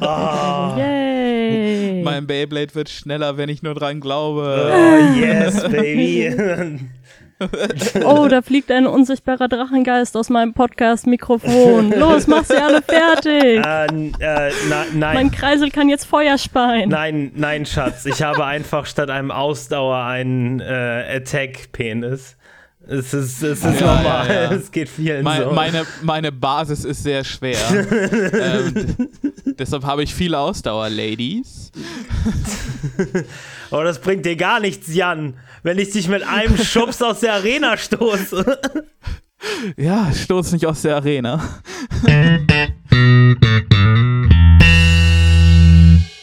Oh. Yay! Mein Beyblade wird schneller, wenn ich nur dran glaube. Oh, yes, baby. Oh, da fliegt ein unsichtbarer Drachengeist aus meinem Podcast-Mikrofon. Los, mach sie alle fertig! n- äh, na, Mein nein. Kreisel kann jetzt Feuer speien. Nein, nein, Schatz. Ich habe einfach statt einem Ausdauer einen äh, Attack-Penis. Es ist, es ist Ja, normal. ja, ja. Es geht vielen Mein, so. meine, meine Basis ist sehr schwer. ähm, deshalb habe ich viele Ausdauer, Ladies. Oh, das bringt dir gar nichts, Jan. Wenn ich dich mit einem Schubs aus der Arena stoße. Ja, stoß nicht aus der Arena.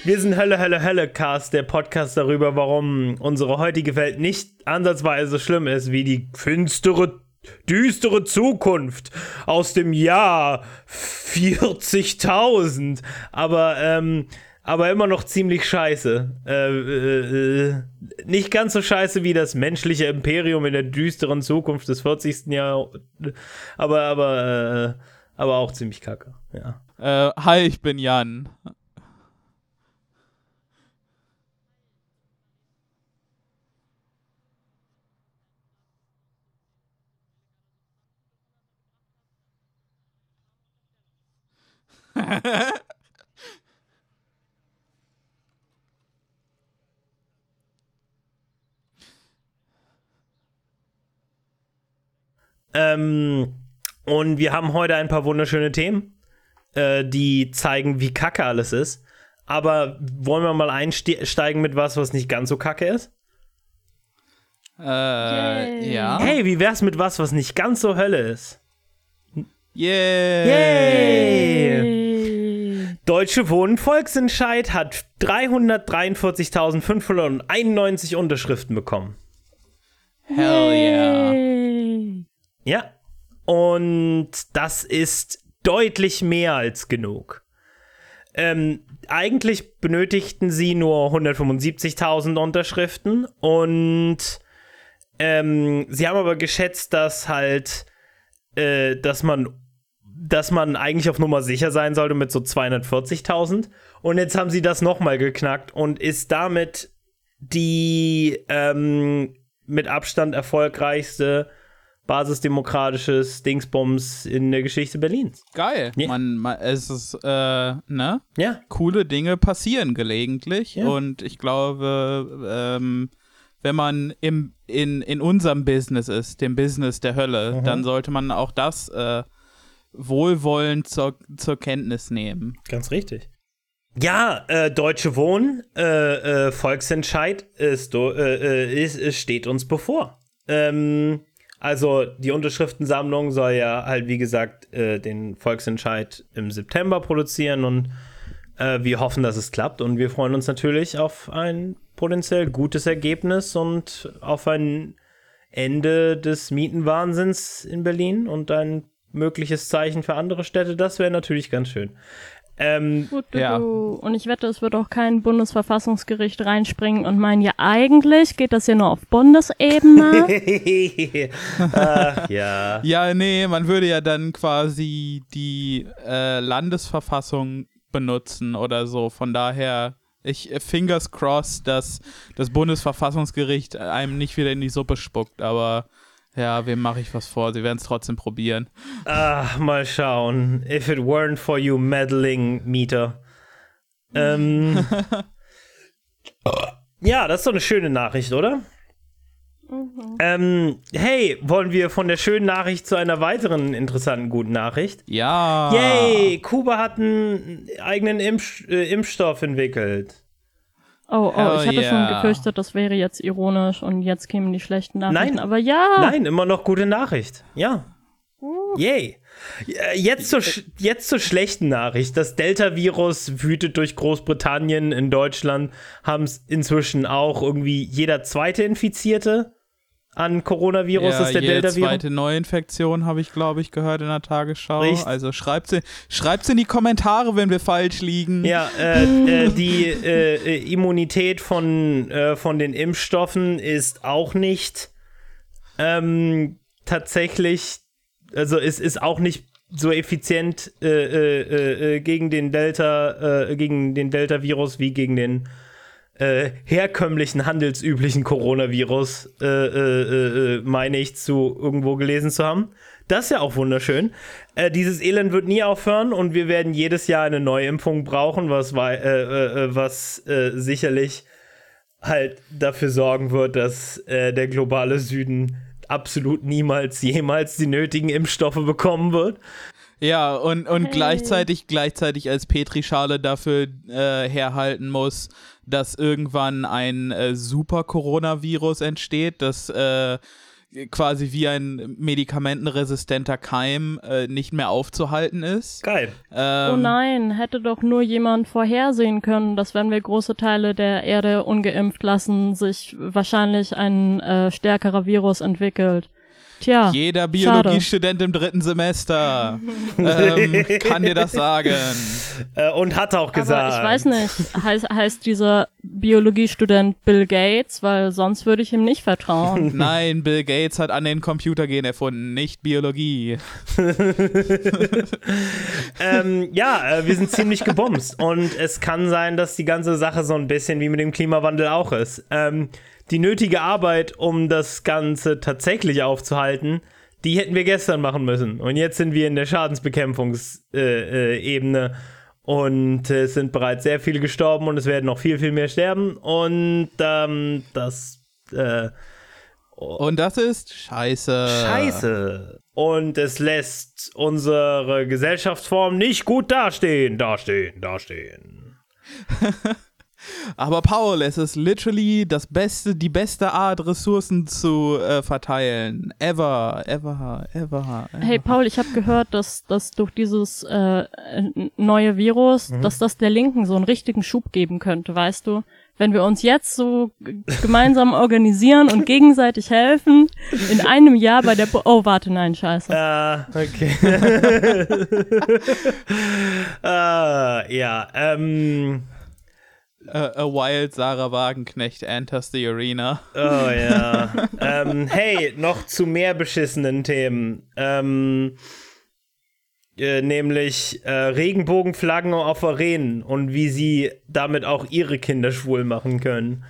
Wir sind Hölle, Hölle, Hölle Cast, der Podcast darüber, warum unsere heutige Welt nicht ansatzweise so schlimm ist wie die finstere, düstere Zukunft aus dem Jahr 40.000. Aber, ähm, aber immer noch ziemlich scheiße. Äh, äh, äh, nicht ganz so scheiße wie das menschliche Imperium in der düsteren Zukunft des 40. Jahrhunderts. Aber, aber, äh, aber auch ziemlich kacke. Ja. Äh, hi, ich bin Jan. Ähm, und wir haben heute ein paar wunderschöne Themen, äh, die zeigen, wie kacke alles ist. Aber wollen wir mal einsteigen mit was, was nicht ganz so kacke ist? Äh, Yay. ja. Hey, wie wär's mit was, was nicht ganz so Hölle ist? Yay. Yay. Deutsche Wohnen Volksentscheid hat 343.591 Unterschriften bekommen. Hell yeah. Ja. Und das ist deutlich mehr als genug. Ähm, eigentlich benötigten sie nur 175.000 Unterschriften und ähm, sie haben aber geschätzt, dass halt, äh, dass man, dass man eigentlich auf Nummer sicher sein sollte mit so 240.000. Und jetzt haben sie das nochmal geknackt und ist damit die ähm, mit Abstand erfolgreichste basisdemokratisches Dingsbums in der Geschichte Berlins. Geil. Ja. Man, man, es ist, äh, ne? Ja. Coole Dinge passieren gelegentlich. Ja. Und ich glaube, ähm, wenn man im, in, in unserem Business ist, dem Business der Hölle, Mhm. dann sollte man auch das äh, wohlwollend zur, zur Kenntnis nehmen. Ganz richtig. Ja, äh, Deutsche Wohnen, äh, äh, Volksentscheid ist, äh, äh, ist, ist, steht uns bevor. Ähm, also die Unterschriftensammlung soll ja halt, wie gesagt, äh, den Volksentscheid im September produzieren und äh, wir hoffen, dass es klappt und wir freuen uns natürlich auf ein potenziell gutes Ergebnis und auf ein Ende des Mietenwahnsinns in Berlin und ein mögliches Zeichen für andere Städte. Das wäre natürlich ganz schön. Ähm, Gut, du, Ja. du. Und ich wette, es wird auch kein Bundesverfassungsgericht reinspringen und meinen, ja, eigentlich geht das ja nur auf Bundesebene. Ach, ja. Ja, nee, man würde ja dann quasi die äh, Landesverfassung benutzen oder so. Von daher, ich äh, fingers crossed, dass das Bundesverfassungsgericht einem nicht wieder in die Suppe spuckt, aber ja, wem mache ich was vor? Sie werden es trotzdem probieren. Ach, mal schauen. If it weren't for you meddling Mieter. Ähm, ja, das ist doch eine schöne Nachricht, oder? Ähm, hey, wollen wir von der schönen Nachricht zu einer weiteren interessanten guten Nachricht? Ja. Yay, Kuba hat einen eigenen Impf äh, Impfstoff entwickelt. Oh, oh, Hell ich hatte schon yeah. gefürchtet, das wäre jetzt ironisch und jetzt kämen die schlechten Nachrichten. Nein. Aber ja. Nein, immer noch gute Nachricht. Ja. Yay. Äh, Jetzt zur, jetzt zur schlechten Nachricht. Das Delta-Virus wütet durch Großbritannien. In Deutschland haben es inzwischen auch irgendwie jeder zweite Infizierte an Coronavirus ja, ist der Delta-Virus. zweite Neuinfektion habe ich, glaube ich, gehört in der Tagesschau. Richtig. Also schreibt's in, schreibt's in die Kommentare, wenn wir falsch liegen. Ja, äh, äh, die äh, äh, Immunität von, äh, von den Impfstoffen ist auch nicht ähm, tatsächlich, also es ist auch nicht so effizient äh, gegen den Delta, äh, gegen den Delta-Virus wie gegen den äh, herkömmlichen, handelsüblichen Coronavirus, äh, meine ich, zu irgendwo gelesen zu haben. Das ist ja auch wunderschön. dieses Elend wird nie aufhören und wir werden jedes Jahr eine Neuimpfung brauchen, was, was sicherlich halt dafür sorgen wird, dass der globale Süden absolut niemals jemals die nötigen Impfstoffe bekommen wird. Ja, und, und hey. gleichzeitig, gleichzeitig als Petrischale dafür äh, herhalten muss, dass irgendwann ein äh, Super-Coronavirus entsteht, das äh, quasi wie ein medikamentenresistenter Keim äh, nicht mehr aufzuhalten ist. Geil. Ähm, oh nein, hätte doch nur jemand vorhersehen können, dass wenn wir große Teile der Erde ungeimpft lassen, sich wahrscheinlich ein äh, stärkerer Virus entwickelt. Tja. Jeder Biologiestudent im dritten Semester ähm, kann dir das sagen. Äh, und hat auch gesagt. Aber ich weiß nicht, heißt, heißt dieser Biologiestudent Bill Gates, weil sonst würde ich ihm nicht vertrauen. Nein, Bill Gates hat an den Computergen erfunden, nicht Biologie. ähm, ja, äh, wir sind ziemlich gebumst und es kann sein, dass die ganze Sache so ein bisschen wie mit dem Klimawandel auch ist. Ähm, die nötige Arbeit, um das Ganze tatsächlich aufzuhalten, die hätten wir gestern machen müssen. Und jetzt sind wir in der Schadensbekämpfungsebene. Äh, äh, und es sind bereits sehr viele gestorben und es werden noch viel, viel mehr sterben. Und ähm, das. Äh, und das ist scheiße. Scheiße. Und es lässt unsere Gesellschaftsform nicht gut dastehen, dastehen, dastehen. Aber Paul, es ist literally das beste, die beste Art, Ressourcen zu äh, verteilen. Ever, ever, ever, ever. Hey Paul, ich habe gehört, dass, dass durch dieses äh, neue Virus, mhm. dass das der Linken so einen richtigen Schub geben könnte, weißt du? Wenn wir uns jetzt so gemeinsam organisieren und gegenseitig helfen, in einem Jahr bei der... Bo oh, warte, nein, scheiße. Ah, okay. ah, ja, ähm a, a wild Sarah Wagenknecht enters the arena. Oh ja. ähm, hey, noch zu mehr beschissenen Themen. Ähm, äh, nämlich äh, Regenbogenflaggen auf Arenen und wie sie damit auch ihre Kinder schwul machen können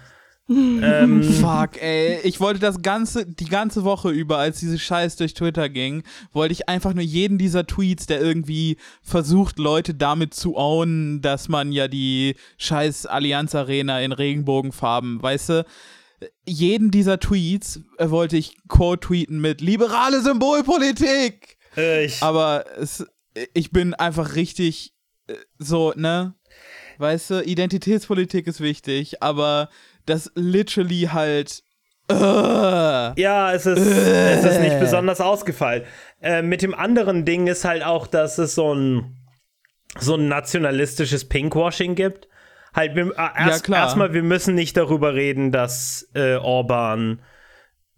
ähm, Fuck, ey. Ich wollte das ganze, die ganze Woche über, als diese Scheiß durch Twitter ging, wollte ich einfach nur jeden dieser Tweets, der irgendwie versucht, Leute damit zu ownen, dass man ja die Scheiß Allianz Arena in Regenbogenfarben, weißt du, jeden dieser Tweets äh, wollte ich quote tweeten mit liberale Symbolpolitik. Äh, ich Aber es, ich bin einfach richtig äh, so, ne? Weißt du, Identitätspolitik ist wichtig, aber das literally halt. Uh, ja, es ist, uh, es ist nicht besonders ausgefallen. Äh, mit dem anderen Ding ist halt auch, dass es so ein, so ein nationalistisches Pinkwashing gibt. Halt, wir, äh, erst, ja, erstmal, wir müssen nicht darüber reden, dass äh, Orban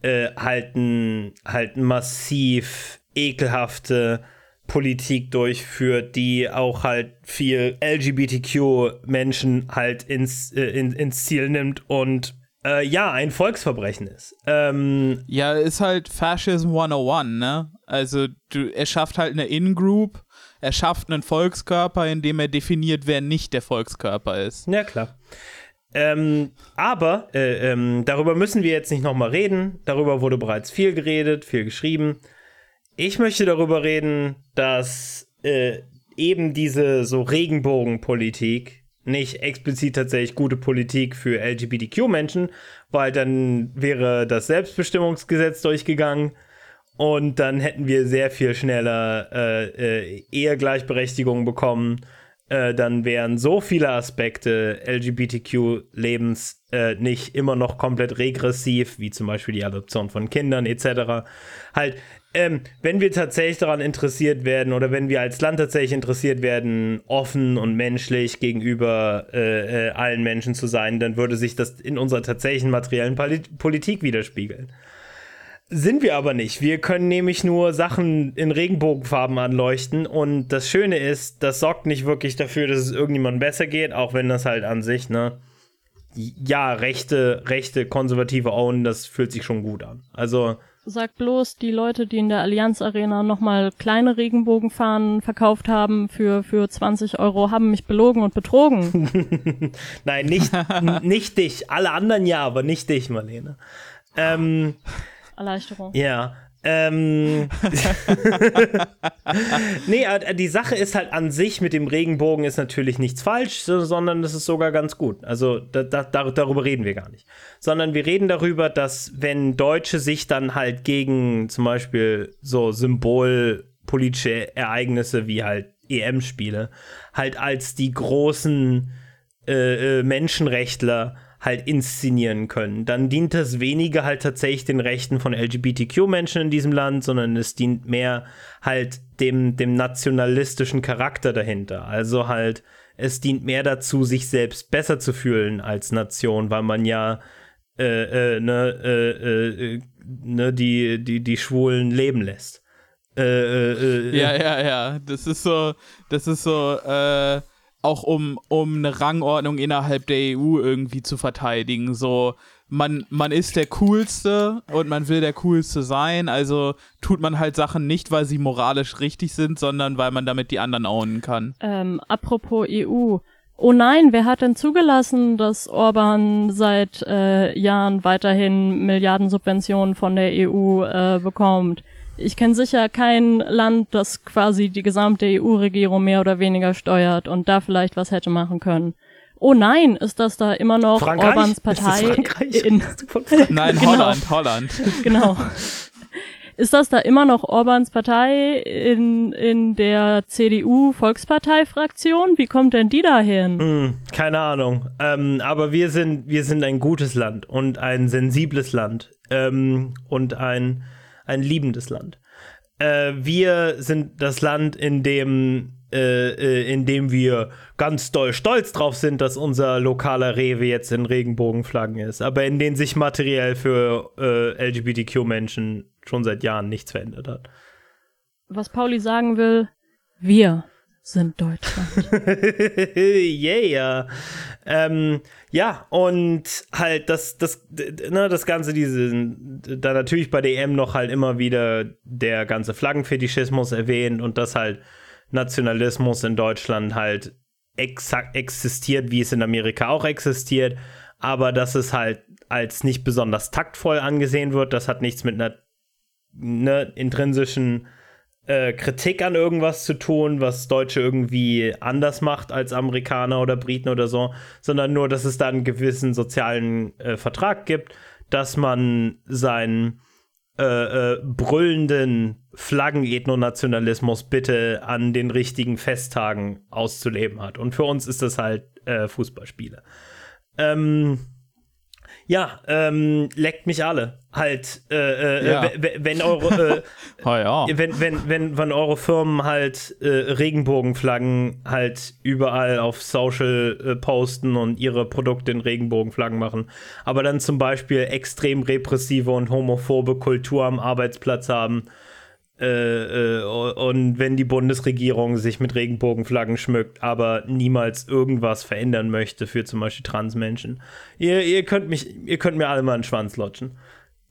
äh, halt, ein, halt massiv ekelhafte Politik durchführt, die auch halt viel LGBTQ-Menschen halt ins, äh, in, ins Ziel nimmt und äh, ja, ein Volksverbrechen ist. Ähm, ja, ist halt Fascism 101, ne? Also du, er schafft halt eine In-Group, er schafft einen Volkskörper, indem er definiert, wer nicht der Volkskörper ist. Ja, klar. Ähm, aber äh, ähm, darüber müssen wir jetzt nicht nochmal reden. Darüber wurde bereits viel geredet, viel geschrieben. Ich möchte darüber reden, dass äh, eben diese so Regenbogenpolitik nicht explizit tatsächlich gute Politik für LGBTQ-Menschen, weil dann wäre das Selbstbestimmungsgesetz durchgegangen und dann hätten wir sehr viel schneller äh, äh, Ehegleichberechtigung bekommen. Äh, dann wären so viele Aspekte LGBTQ-Lebens äh, nicht immer noch komplett regressiv, wie zum Beispiel die Adoption von Kindern etc. Halt, ähm, wenn wir tatsächlich daran interessiert werden oder wenn wir als Land tatsächlich interessiert werden, offen und menschlich gegenüber äh, äh, allen Menschen zu sein, dann würde sich das in unserer tatsächlichen materiellen Polit Politik widerspiegeln. Sind wir aber nicht. Wir können nämlich nur Sachen in Regenbogenfarben anleuchten und das Schöne ist, das sorgt nicht wirklich dafür, dass es irgendjemandem besser geht, auch wenn das halt an sich, ne, ja, rechte, rechte, konservative Own, das fühlt sich schon gut an. Also, Sag bloß, die Leute, die in der Allianz Arena nochmal kleine Regenbogenfahnen verkauft haben für, für 20 Euro, haben mich belogen und betrogen. Nein, nicht, nicht dich. Alle anderen ja, aber nicht dich, Marlene. Ähm, Erleichterung. ja. Ähm, nee, äh, die Sache ist halt an sich mit dem Regenbogen ist natürlich nichts falsch, so- sondern es ist sogar ganz gut. Also da, da, dar- darüber reden wir gar nicht. Sondern wir reden darüber, dass wenn Deutsche sich dann halt gegen zum Beispiel so symbolpolitische Ereignisse wie halt EM-Spiele halt als die großen äh, äh, Menschenrechtler halt inszenieren können. Dann dient das weniger halt tatsächlich den Rechten von LGBTQ-Menschen in diesem Land, sondern es dient mehr halt dem, dem nationalistischen Charakter dahinter. Also halt, es dient mehr dazu, sich selbst besser zu fühlen als Nation, weil man ja äh, äh, ne, äh, äh, ne, die, die, die Schwulen leben lässt. Äh, äh, äh, Ja, ja, ja. Das ist so, das ist so, äh, auch um, um eine Rangordnung innerhalb der EU irgendwie zu verteidigen. So, man, man ist der Coolste und man will der Coolste sein, also tut man halt Sachen nicht, weil sie moralisch richtig sind, sondern weil man damit die anderen ownen kann. Ähm, apropos EU. Oh nein, wer hat denn zugelassen, dass Orban seit äh, Jahren weiterhin Milliardensubventionen von der EU äh, bekommt? Ich kenne sicher kein Land, das quasi die gesamte EU-Regierung mehr oder weniger steuert und da vielleicht was hätte machen können. Oh nein, ist das da immer noch Frankreich? Orbans Ist Partei? Frankreich? In? Nein, Genau. Holland, Holland. genau. Ist das da immer noch Orbans Partei in, in der CDU-Volkspartei-Fraktion? Wie kommt denn die da hin? Hm, keine Ahnung. Ähm, aber wir sind, wir sind ein gutes Land und ein sensibles Land ähm, und ein, ein liebendes Land. Äh, wir sind das Land, in dem, äh, äh, in dem wir ganz doll stolz drauf sind, dass unser lokaler Rewe jetzt in Regenbogenflaggen ist, aber in dem sich materiell für äh, LGBTQ-Menschen schon seit Jahren nichts verändert hat. Was Pauli sagen will, wir sind Deutschland. yeah. Ähm, ja, und halt das, das, ne, das Ganze, diese, da natürlich bei EM noch halt immer wieder der ganze Flaggenfetischismus erwähnt und dass halt Nationalismus in Deutschland halt exakt existiert, wie es in Amerika auch existiert, aber dass es halt als nicht besonders taktvoll angesehen wird, das hat nichts mit einer ne, intrinsischen äh, Kritik an irgendwas zu tun, was Deutsche irgendwie anders macht als Amerikaner oder Briten oder so, sondern nur, dass es da einen gewissen sozialen äh, Vertrag gibt, dass man seinen äh, äh, brüllenden Flaggen-Ethnonationalismus bitte an den richtigen Festtagen auszuleben hat. Und für uns ist das halt äh, Fußballspiele. Ähm, ja, ähm, leckt mich alle. Halt, äh, äh, Ja. wenn eure, äh, Oh ja. wenn, wenn, wenn, wenn eure Firmen halt äh, Regenbogenflaggen halt überall auf Social äh, posten und ihre Produkte in Regenbogenflaggen machen, aber dann zum Beispiel extrem repressive und homophobe Kultur am Arbeitsplatz haben, äh, äh, und wenn die Bundesregierung sich mit Regenbogenflaggen schmückt, aber niemals irgendwas verändern möchte für zum Beispiel Transmenschen. Ihr, ihr könnt mich, ihr könnt mir alle mal einen Schwanz lutschen.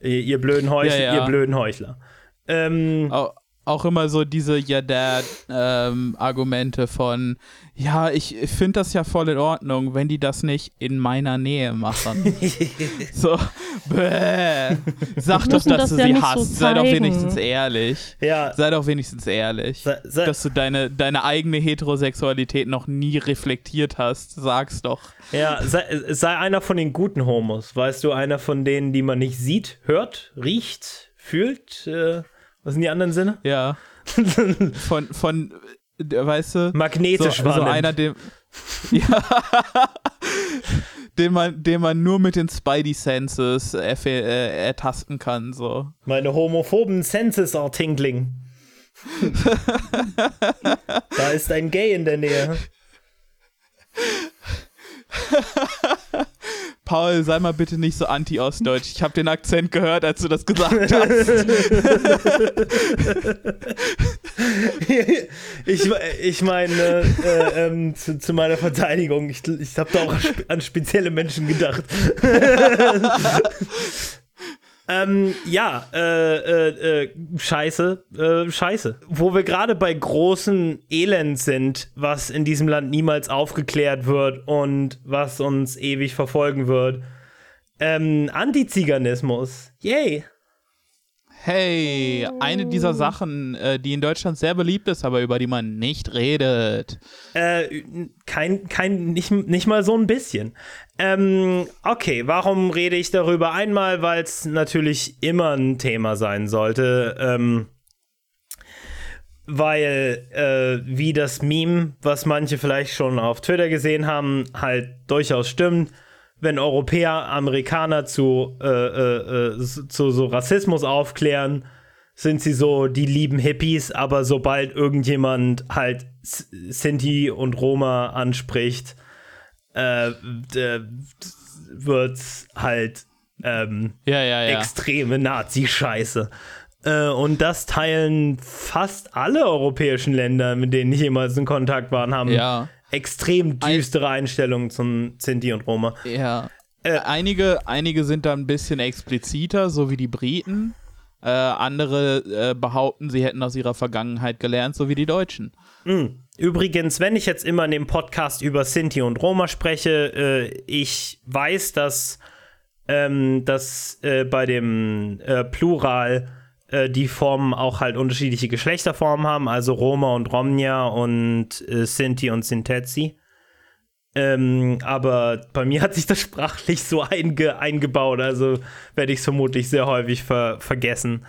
Ihr, ihr blöden Heuchler, Ja, ja. ihr blöden Heuchler. Ähm, Auch, auch immer so diese Ja Dad ähm, Argumente von ja, ich finde das ja voll in Ordnung, wenn die das nicht in meiner Nähe machen. so, bäh. Sag doch, dass das du ja sie nicht so hast. Sei doch wenigstens ehrlich. ja, Sei doch wenigstens ehrlich. sei, sei, Dass du deine, deine eigene Heterosexualität noch nie reflektiert hast. Sag's doch. ja sei, sei einer von den guten Homos. Weißt du, einer von denen, die man nicht sieht, hört, riecht, fühlt. Äh, was sind die anderen Sinne? Ja. Von, von, äh, weißt du? Magnetisch so, so wahrnimmt. einer, dem. Ja. den, man, den man nur mit den Spidey Senses äh, ertasten kann. So. Meine homophoben Senses are tingling. da ist ein Gay in der Nähe. Paul, sei mal bitte nicht so anti-ostdeutsch. Ich habe den Akzent gehört, als du das gesagt hast. ich ich meine, äh, ähm, zu, zu meiner Verteidigung, ich, ich habe da auch an spe- an spezielle Menschen gedacht. Ähm, ja, äh, äh, äh, scheiße, äh, scheiße. Wo wir gerade bei großen Elend sind, was in diesem Land niemals aufgeklärt wird und was uns ewig verfolgen wird. Ähm, Antiziganismus. Yay. Hey, eine dieser Sachen, äh, die in Deutschland sehr beliebt ist, aber über die man nicht redet. Äh, kein, kein, nicht, nicht mal so ein bisschen. Ähm, okay, warum rede ich darüber? Einmal, weil es natürlich immer ein Thema sein sollte. Ähm, weil, äh, wie das Meme, was manche vielleicht schon auf Twitter gesehen haben, halt durchaus stimmt wenn Europäer Amerikaner zu, äh, äh, äh zu so Rassismus aufklären, sind sie so die lieben Hippies, aber sobald irgendjemand halt Sinti und Roma anspricht, äh, wird's halt ähm, ja, ja, ja. extreme Nazi-Scheiße. Äh, und das teilen fast alle europäischen Länder, mit denen ich jemals in Kontakt war, haben ja extrem düstere Einstellungen zum Sinti und Roma. Ja. Äh, einige, einige sind da ein bisschen expliziter, so wie die Briten. Äh, andere äh, behaupten, sie hätten aus ihrer Vergangenheit gelernt, so wie die Deutschen. Mhm. Übrigens, wenn ich jetzt immer in dem Podcast über Sinti und Roma spreche, äh, ich weiß, dass, ähm, dass äh, bei dem äh, Plural die Formen auch halt unterschiedliche Geschlechterformen haben, also Roma und Romnia und äh, Sinti und Sintetzi. Ähm, aber bei mir hat sich das sprachlich so einge eingebaut, also werde ich es vermutlich sehr häufig ver vergessen.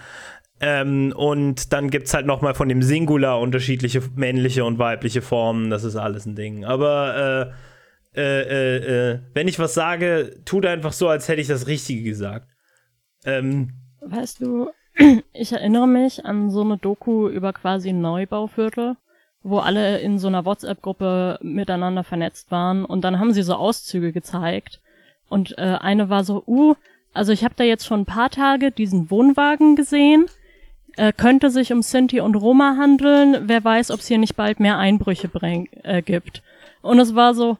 Ähm, und dann gibt es halt nochmal von dem Singular unterschiedliche männliche und weibliche Formen, das ist alles ein Ding. Aber äh, äh, äh, äh wenn ich was sage, tut einfach so, als hätte ich das Richtige gesagt. Ähm, weißt du, ich erinnere mich an so eine Doku über quasi Neubauviertel, wo alle in so einer WhatsApp-Gruppe miteinander vernetzt waren und dann haben sie so Auszüge gezeigt. Und äh, eine war so, uh, also ich habe da jetzt schon ein paar Tage diesen Wohnwagen gesehen, äh, könnte sich um Sinti und Roma handeln, wer weiß, ob es hier nicht bald mehr Einbrüche bring, äh, gibt. Und es war so,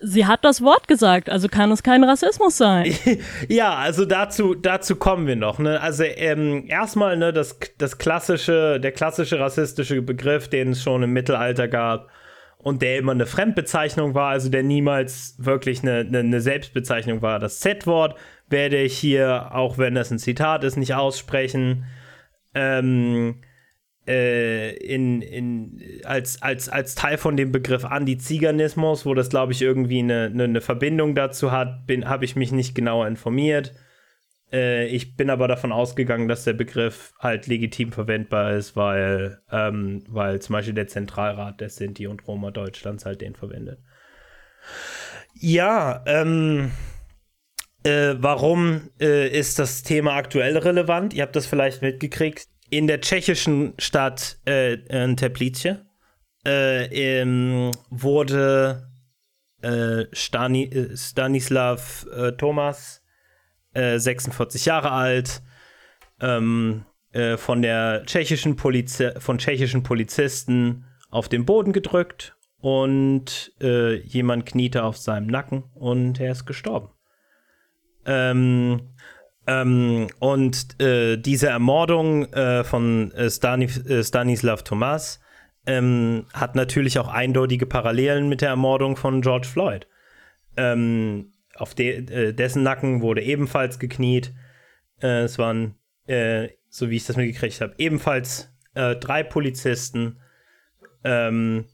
sie hat das Wort gesagt, also kann es kein Rassismus sein. ja, also dazu, dazu kommen wir noch. Ne? Also ähm, erstmal ne, das, das klassische, der klassische rassistische Begriff, den es schon im Mittelalter gab und der immer eine Fremdbezeichnung war, also der niemals wirklich eine, eine, eine Selbstbezeichnung war. Das Z-Wort werde ich hier, auch wenn das ein Zitat ist, nicht aussprechen. Ähm, äh, in, in, als, als, als Teil von dem Begriff Antiziganismus, wo das, glaube ich, irgendwie eine, eine, eine, Verbindung dazu hat, habe ich mich nicht genauer informiert. Äh, ich bin aber davon ausgegangen, dass der Begriff halt legitim verwendbar ist, weil, ähm, weil zum Beispiel der Zentralrat der Sinti und Roma Deutschlands halt den verwendet. Ja, ähm, äh, warum äh, ist das Thema aktuell relevant? Ihr habt das vielleicht mitgekriegt in der tschechischen Stadt äh, Teplice äh, ähm, wurde äh, Stani äh, Stanislav äh, Thomas, 46 äh, Jahre alt, ähm, von der tschechischen Polizi von tschechischen Polizisten auf den Boden gedrückt und jemand kniete auf seinem Nacken und er ist gestorben. Ähm, ähm, und äh, diese Ermordung äh, von äh, Stanis äh, Stanislav Thomas ähm, hat natürlich auch eindeutige Parallelen mit der Ermordung von George Floyd. Ähm, auf de äh, dessen Nacken wurde ebenfalls gekniet. Es waren, so wie ich das mitgekriegt habe, ebenfalls drei Polizisten. Ähm,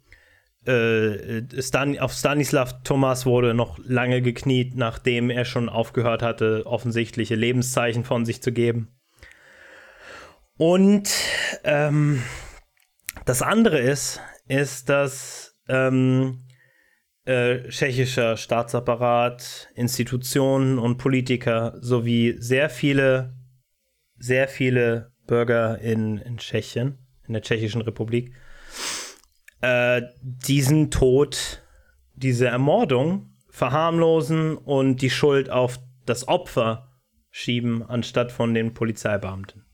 äh, Stan auf Stanislav Thomas wurde noch lange gekniet, nachdem er schon aufgehört hatte, offensichtliche Lebenszeichen von sich zu geben. Und ähm, das andere ist, ist, dass ähm, äh, tschechischer Staatsapparat, Institutionen und Politiker sowie sehr viele, sehr viele Bürger in, in Tschechien, in der Tschechischen Republik, äh, diesen Tod, diese Ermordung verharmlosen und die Schuld auf das Opfer schieben, anstatt von den Polizeibeamten.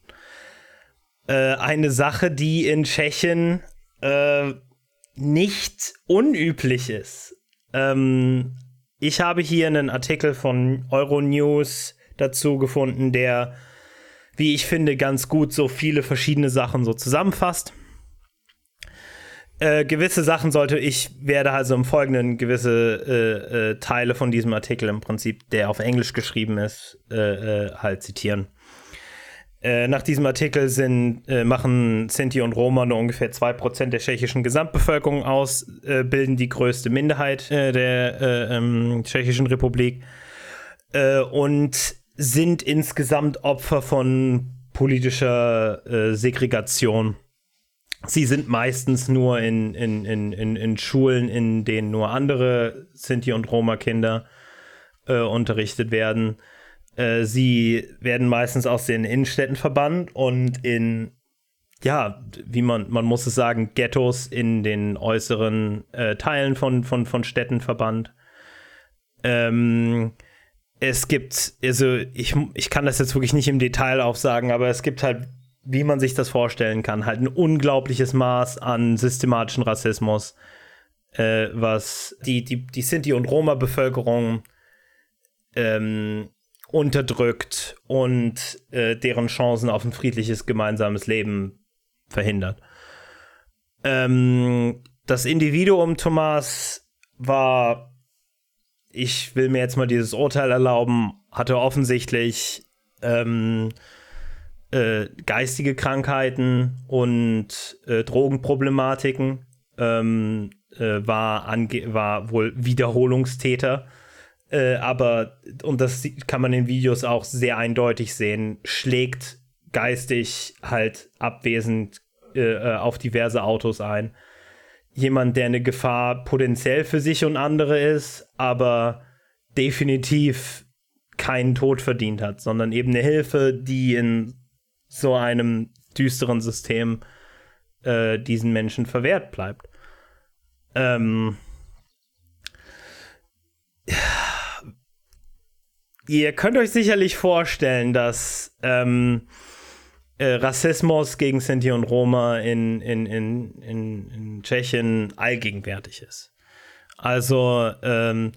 Äh, eine Sache, die in Tschechien äh, nicht unüblich ist. Ähm, ich habe hier einen Artikel von Euronews dazu gefunden, der, wie ich finde, ganz gut so viele verschiedene Sachen so zusammenfasst. Äh, gewisse Sachen sollte ich werde also im Folgenden gewisse äh, äh, Teile von diesem Artikel im Prinzip, der auf Englisch geschrieben ist, äh, äh, halt zitieren. Nach diesem Artikel sind, machen Sinti und Roma nur ungefähr 2% der tschechischen Gesamtbevölkerung aus, bilden die größte Minderheit der ähm, tschechischen Republik und sind insgesamt Opfer von politischer Segregation Sie sind meistens nur in, in, in, in, in Schulen, in denen nur andere Sinti- und Roma-Kinder äh, unterrichtet werden. Äh, sie werden meistens aus den Innenstädten verbannt und in, ja, wie man, man muss es sagen, Ghettos in den äußeren äh, Teilen von, von, von Städten verbannt. Ähm, es gibt, also ich, ich kann das jetzt wirklich nicht im Detail aufsagen, aber es gibt halt wie man sich das vorstellen kann, halt ein unglaubliches Maß an systematischen Rassismus, äh, was die, die, die Sinti- und Roma-Bevölkerung ähm, unterdrückt und äh, deren Chancen auf ein friedliches gemeinsames Leben verhindert. Ähm, das Individuum Thomas war, ich will mir jetzt mal dieses Urteil erlauben, hatte offensichtlich ähm, äh, geistige Krankheiten und äh, Drogenproblematiken, ähm, äh, war, war wohl Wiederholungstäter. Äh, aber, und das kann man in Videos auch sehr eindeutig sehen, schlägt geistig halt abwesend äh, äh, auf diverse Autos ein. Jemand, der eine Gefahr potenziell für sich und andere ist, aber definitiv keinen Tod verdient hat, sondern eben eine Hilfe, die in so einem düsteren System äh, diesen Menschen verwehrt bleibt. Ähm, ihr könnt euch sicherlich vorstellen, dass ähm, äh, Rassismus gegen Sinti und Roma in, in, in, in, in Tschechien allgegenwärtig ist. Also ähm,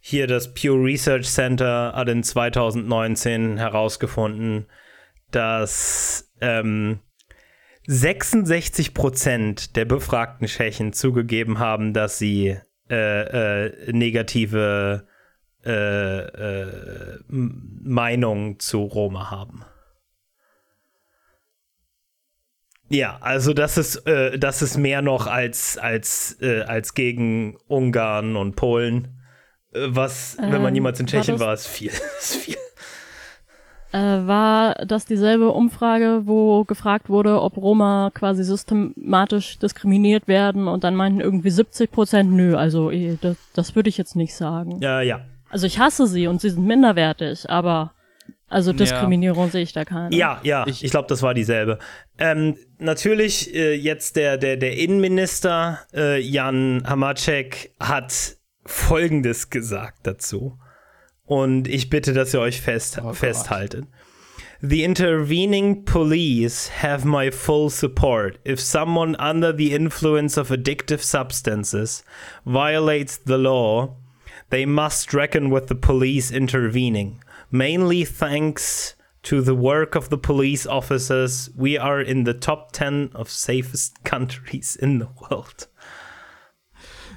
hier das Pew Research Center hat in 2019 herausgefunden, dass ähm, 66 Prozent der befragten Tschechen zugegeben haben, dass sie äh, äh, negative äh, äh Meinung zu Roma haben. Ja, also das ist, äh, das ist mehr noch als, als, äh, als gegen Ungarn und Polen. Was, wenn man ähm, jemals in Tschechien war, war ist viel. ist viel äh, war das dieselbe Umfrage, wo gefragt wurde, ob Roma quasi systematisch diskriminiert werden und dann meinten irgendwie 70 Prozent, nö, also eh, das, das würde ich jetzt nicht sagen. Ja, ja. Also ich hasse sie und sie sind minderwertig, aber also Diskriminierung ja. sehe ich da keine. Ja, ja, ich, ich glaube, das war dieselbe. Ähm, natürlich, äh, jetzt der, der, der Innenminister äh, Jan Hamacek hat Folgendes gesagt dazu. Und ich bitte, dass ihr euch fest, oh festhaltet. The intervening police have my full support. If someone under the influence of addictive substances violates the law, they must reckon with the police intervening. Mainly thanks to the work of the police officers, we are in the top 10 of safest countries in the world.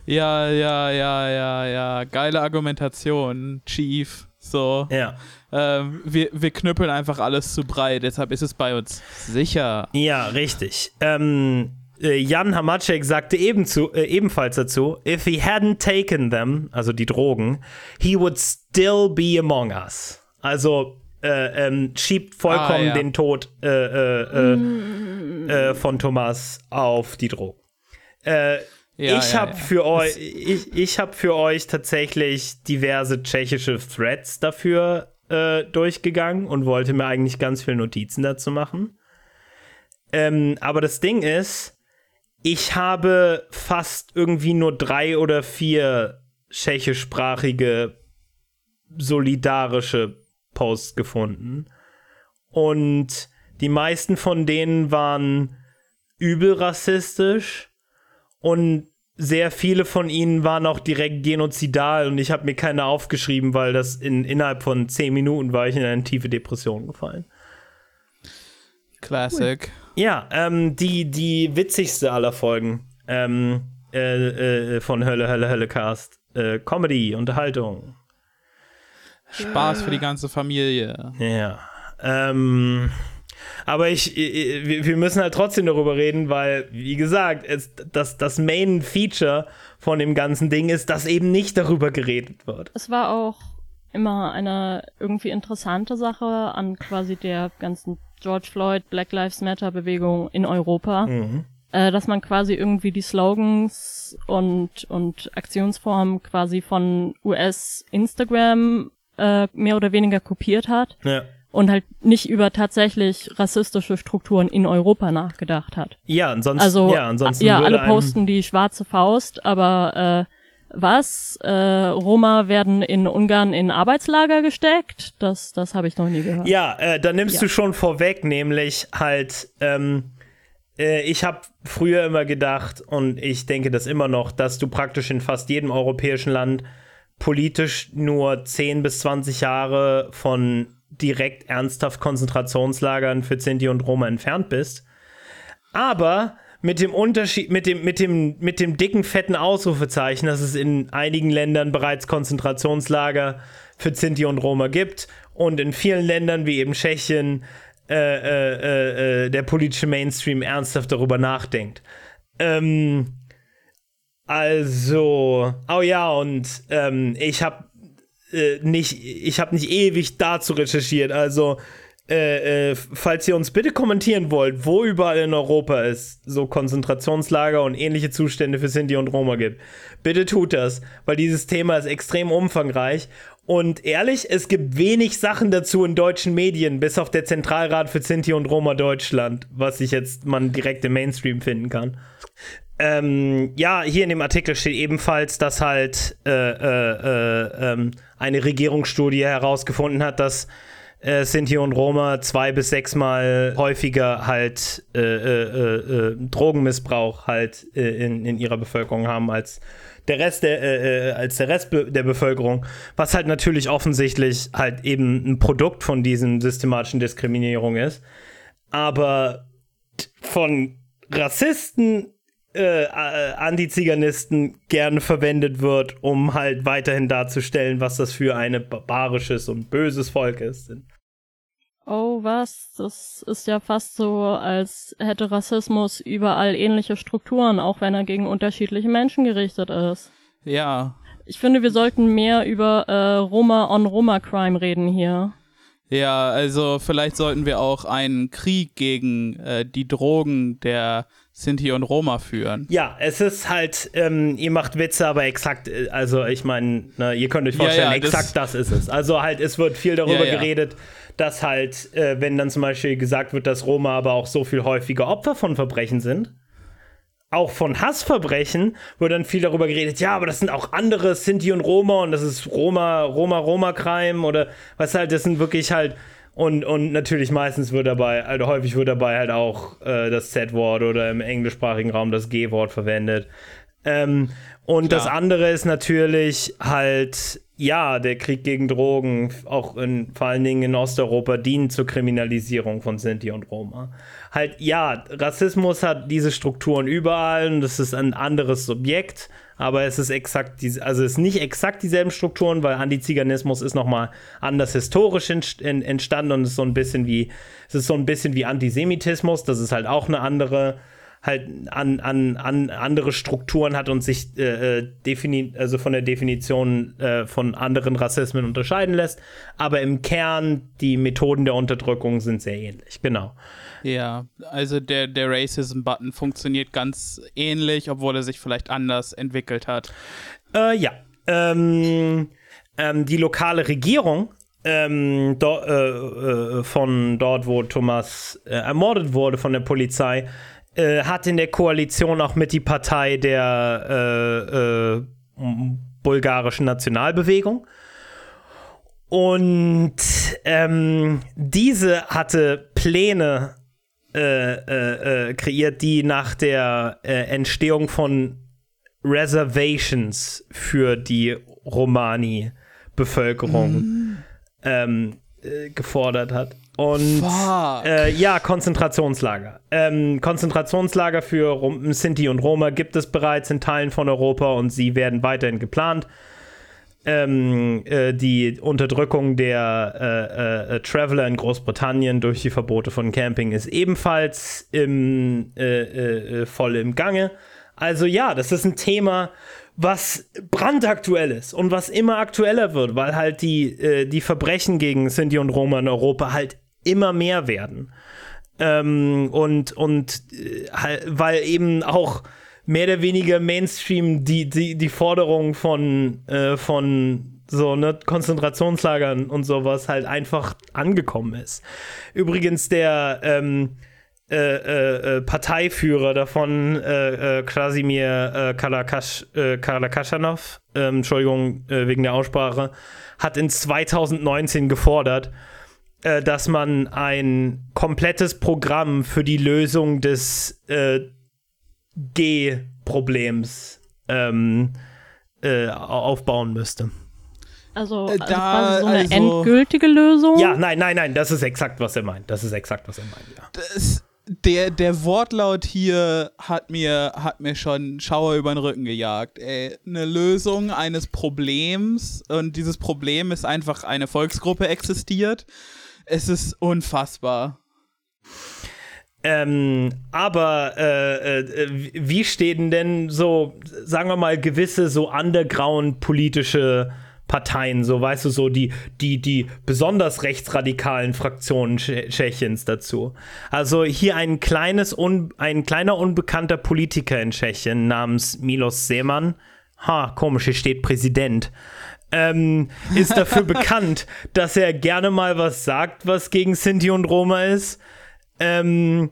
Ja, ja, ja, ja, ja. Geile Argumentation, Chief. So. Ja. Ähm, wir, wir knüppeln einfach alles zu breit, deshalb ist es bei uns sicher. Ja, richtig. Ähm, äh, Jan Hamacek sagte ebenzu, äh, ebenfalls dazu, if he hadn't taken them, also die Drogen, he would still be among us. Also äh, ähm, schiebt vollkommen ah, ja. den Tod äh, äh, von Thomas auf die Drogen. Ja, ich ja, habe ja. für euch, ich, ich habe für euch tatsächlich diverse tschechische Threads dafür äh, durchgegangen und wollte mir eigentlich ganz viele Notizen dazu machen. Ähm, aber das Ding ist, ich habe fast irgendwie nur drei oder vier tschechischsprachige solidarische Posts gefunden. Und die meisten von denen waren übel rassistisch und sehr viele von ihnen waren auch direkt genozidal und ich habe mir keine aufgeschrieben, weil das in, innerhalb von zehn Minuten war ich in eine tiefe Depression gefallen. Classic. Ja, ähm, die, die witzigste aller Folgen ähm, äh, äh, von Hölle, Hölle, Hölle Cast. Äh, Comedy, Unterhaltung. Spaß für die ganze Familie. Ja. Ähm, aber ich, wir müssen halt trotzdem darüber reden, weil, wie gesagt, es, das, das Main Feature von dem ganzen Ding ist, dass eben nicht darüber geredet wird. Es war auch immer eine irgendwie interessante Sache an quasi der ganzen George Floyd, Black Lives Matter Bewegung in Europa, Mhm. äh, dass man quasi irgendwie die Slogans und, und Aktionsformen quasi von US Instagram äh, mehr oder weniger kopiert hat Ja. Und halt nicht über tatsächlich rassistische Strukturen in Europa nachgedacht hat. Ja, ansonsten, Also ja, ansonsten ja, alle posten die schwarze Faust, aber äh, was? Äh, Roma werden in Ungarn in Arbeitslager gesteckt? Das, das habe ich noch nie gehört. Ja, äh, da nimmst Ja. du schon vorweg, nämlich halt, ähm, äh, ich habe früher immer gedacht und ich denke das immer noch, dass du praktisch in fast jedem europäischen Land politisch nur 10 bis 20 Jahre von direkt ernsthaft Konzentrationslagern für Sinti und Roma entfernt bist. Aber mit dem Unterschied, mit dem, mit dem, mit dem dicken, fetten Ausrufezeichen, dass es in einigen Ländern bereits Konzentrationslager für Sinti und Roma gibt und in vielen Ländern wie eben Tschechien äh, äh, äh, äh, der politische Mainstream ernsthaft darüber nachdenkt. Ähm, also, oh ja, und ähm, ich habe äh, nicht, ich habe nicht ewig dazu recherchiert. Also, äh, äh, falls ihr uns bitte kommentieren wollt, wo überall in Europa es so Konzentrationslager und ähnliche Zustände für Sinti und Roma gibt, bitte tut das, weil dieses Thema ist extrem umfangreich. Und ehrlich, es gibt wenig Sachen dazu in deutschen Medien, bis auf der Zentralrat für Sinti und Roma Deutschland, was ich jetzt man direkt im Mainstream finden kann. Ähm, ja, hier in dem Artikel steht ebenfalls, dass halt äh, äh, äh, ähm, eine Regierungsstudie herausgefunden hat, dass äh, Sinti und Roma zwei bis sechsmal häufiger halt äh, äh, äh, äh, Drogenmissbrauch halt äh, in, in ihrer Bevölkerung haben als der Rest der, äh, als der Rest der Bevölkerung, was halt natürlich offensichtlich halt eben ein Produkt von diesen systematischen Diskriminierung ist. Aber von Rassisten, äh, äh, Antiziganisten gerne verwendet wird, um halt weiterhin darzustellen, was das für ein barbarisches und böses Volk ist. Oh, was? Das ist ja fast so, als hätte Rassismus überall ähnliche Strukturen, auch wenn er gegen unterschiedliche Menschen gerichtet ist. Ja. Ich finde, wir sollten mehr über äh, Roma on Roma Crime reden hier. Ja, also vielleicht sollten wir auch einen Krieg gegen äh, die Drogen der Sinti und Roma führen. Ja, es ist halt, ähm, ihr macht Witze, aber exakt, äh, also ich meine, ne, ihr könnt euch vorstellen, Ja, ja, das- exakt das, ist es. Also halt, es wird viel darüber ja. geredet, dass halt, äh, wenn dann zum Beispiel gesagt wird, dass Roma aber auch so viel häufiger Opfer von Verbrechen sind, auch von Hassverbrechen, wird dann viel darüber geredet, ja, aber das sind auch andere Sinti und Roma und das ist Roma, Roma, Roma-Crime oder was halt, das sind wirklich halt und, und natürlich meistens wird dabei, also häufig wird dabei halt auch äh, das Z-Wort oder im englischsprachigen Raum das G-Wort verwendet. Ähm, und das Klar. andere ist natürlich halt, ja, der Krieg gegen Drogen, auch in, vor allen Dingen in Osteuropa, dient zur Kriminalisierung von Sinti und Roma. Halt, ja, Rassismus hat diese Strukturen überall und das ist ein anderes Subjekt, aber es ist exakt, diese, also es ist nicht exakt dieselben Strukturen, weil Antiziganismus ist nochmal anders historisch ent, en- entstanden und es ist so ein bisschen wie, es ist so ein bisschen wie Antisemitismus, das ist halt auch eine andere, halt an, an, an andere Strukturen hat und sich äh, äh, defini also von der Definition äh, von anderen Rassismen unterscheiden lässt. Aber im Kern, die Methoden der Unterdrückung sind sehr ähnlich, genau. Ja, also der, der Racism-Button funktioniert ganz ähnlich, obwohl er sich vielleicht anders entwickelt hat. Äh, ja. Ähm, ähm, die lokale Regierung ähm, do, äh, äh, von dort, wo Thomas äh, ermordet wurde von der Polizei, äh, hat in der Koalition auch mit die Partei der äh, bulgarischen Nationalbewegung. Und ähm, diese hatte Pläne äh, äh, äh, kreiert, die nach der äh, Entstehung von Reservations für die Romani-Bevölkerung Mhm. ähm, äh, gefordert hat. Und äh, ja, Konzentrationslager. Ähm, Konzentrationslager für Rom Sinti und Roma gibt es bereits in Teilen von Europa und sie werden weiterhin geplant. Ähm, äh, die Unterdrückung der äh, äh, Traveler in Großbritannien durch die Verbote von Camping ist ebenfalls im, äh, äh, äh, voll im Gange. Also ja, das ist ein Thema, was brandaktuell ist und was immer aktueller wird, weil halt die, äh, die Verbrechen gegen Sinti und Roma in Europa halt immer mehr werden. Ähm, und und äh, weil eben auch mehr oder weniger Mainstream die, die, die Forderung von, äh, von so ne, Konzentrationslagern und sowas halt einfach angekommen ist. Übrigens der ähm, äh, äh, äh, Parteiführer davon, äh, äh, Krasimir Kalakash, äh, Kalakashanov, ähm, Entschuldigung wegen der Aussprache, hat in 2019 gefordert, dass man ein komplettes Programm für die Lösung des G-Problems ähm, äh, aufbauen müsste. Also, Äh, also da, quasi so eine also- endgültige Lösung. Ja, nein, nein, nein, das ist exakt, was er meint. Das ist exakt, was er meint, ja. das, der, der Wortlaut hier hat mir, hat mir schon Schauer über den Rücken gejagt. Ey, eine Lösung eines Problems und dieses Problem ist einfach eine Volksgruppe existiert. Es ist unfassbar. Ähm, aber äh, äh, wie stehen denn so, sagen wir mal, gewisse so underground-politische Parteien, so weißt du, so die, die, die besonders rechtsradikalen Fraktionen Tsche- Tschechiens dazu. Also hier ein kleines, un, ein kleiner unbekannter Politiker in Tschechien namens Milos Seemann. Ha, komisch, hier steht Präsident. Ähm, ist dafür bekannt, dass er gerne mal was sagt, was gegen Sinti und Roma ist. Ähm,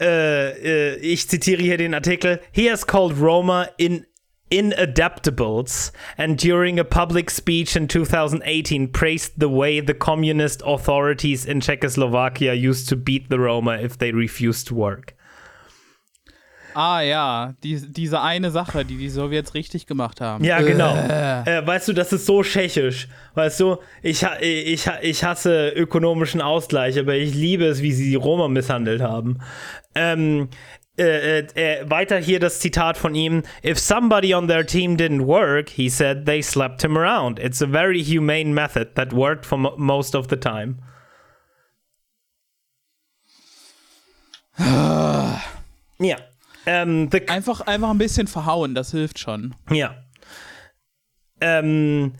äh, äh, ich zitiere hier den Artikel. He has called Roma in inadaptables and during a public speech in 2018 praised the way the communist authorities in Czechoslovakia used to beat the Roma if they refused to work. Ah ja, die, diese eine Sache, die die Sowjets richtig gemacht haben. Ja, genau. Äh, weißt du, das ist so tschechisch. Weißt du, ich, ich, ich hasse ökonomischen Ausgleich, aber ich liebe es, wie sie die Roma misshandelt haben. Ähm, äh, äh, äh, weiter hier das Zitat von ihm. If somebody on their team didn't work, he said they slapped him around. It's a very humane method that worked for mo most of the time. ja. Ähm, Einfach, einfach ein bisschen verhauen, das hilft schon. Yeah. Um,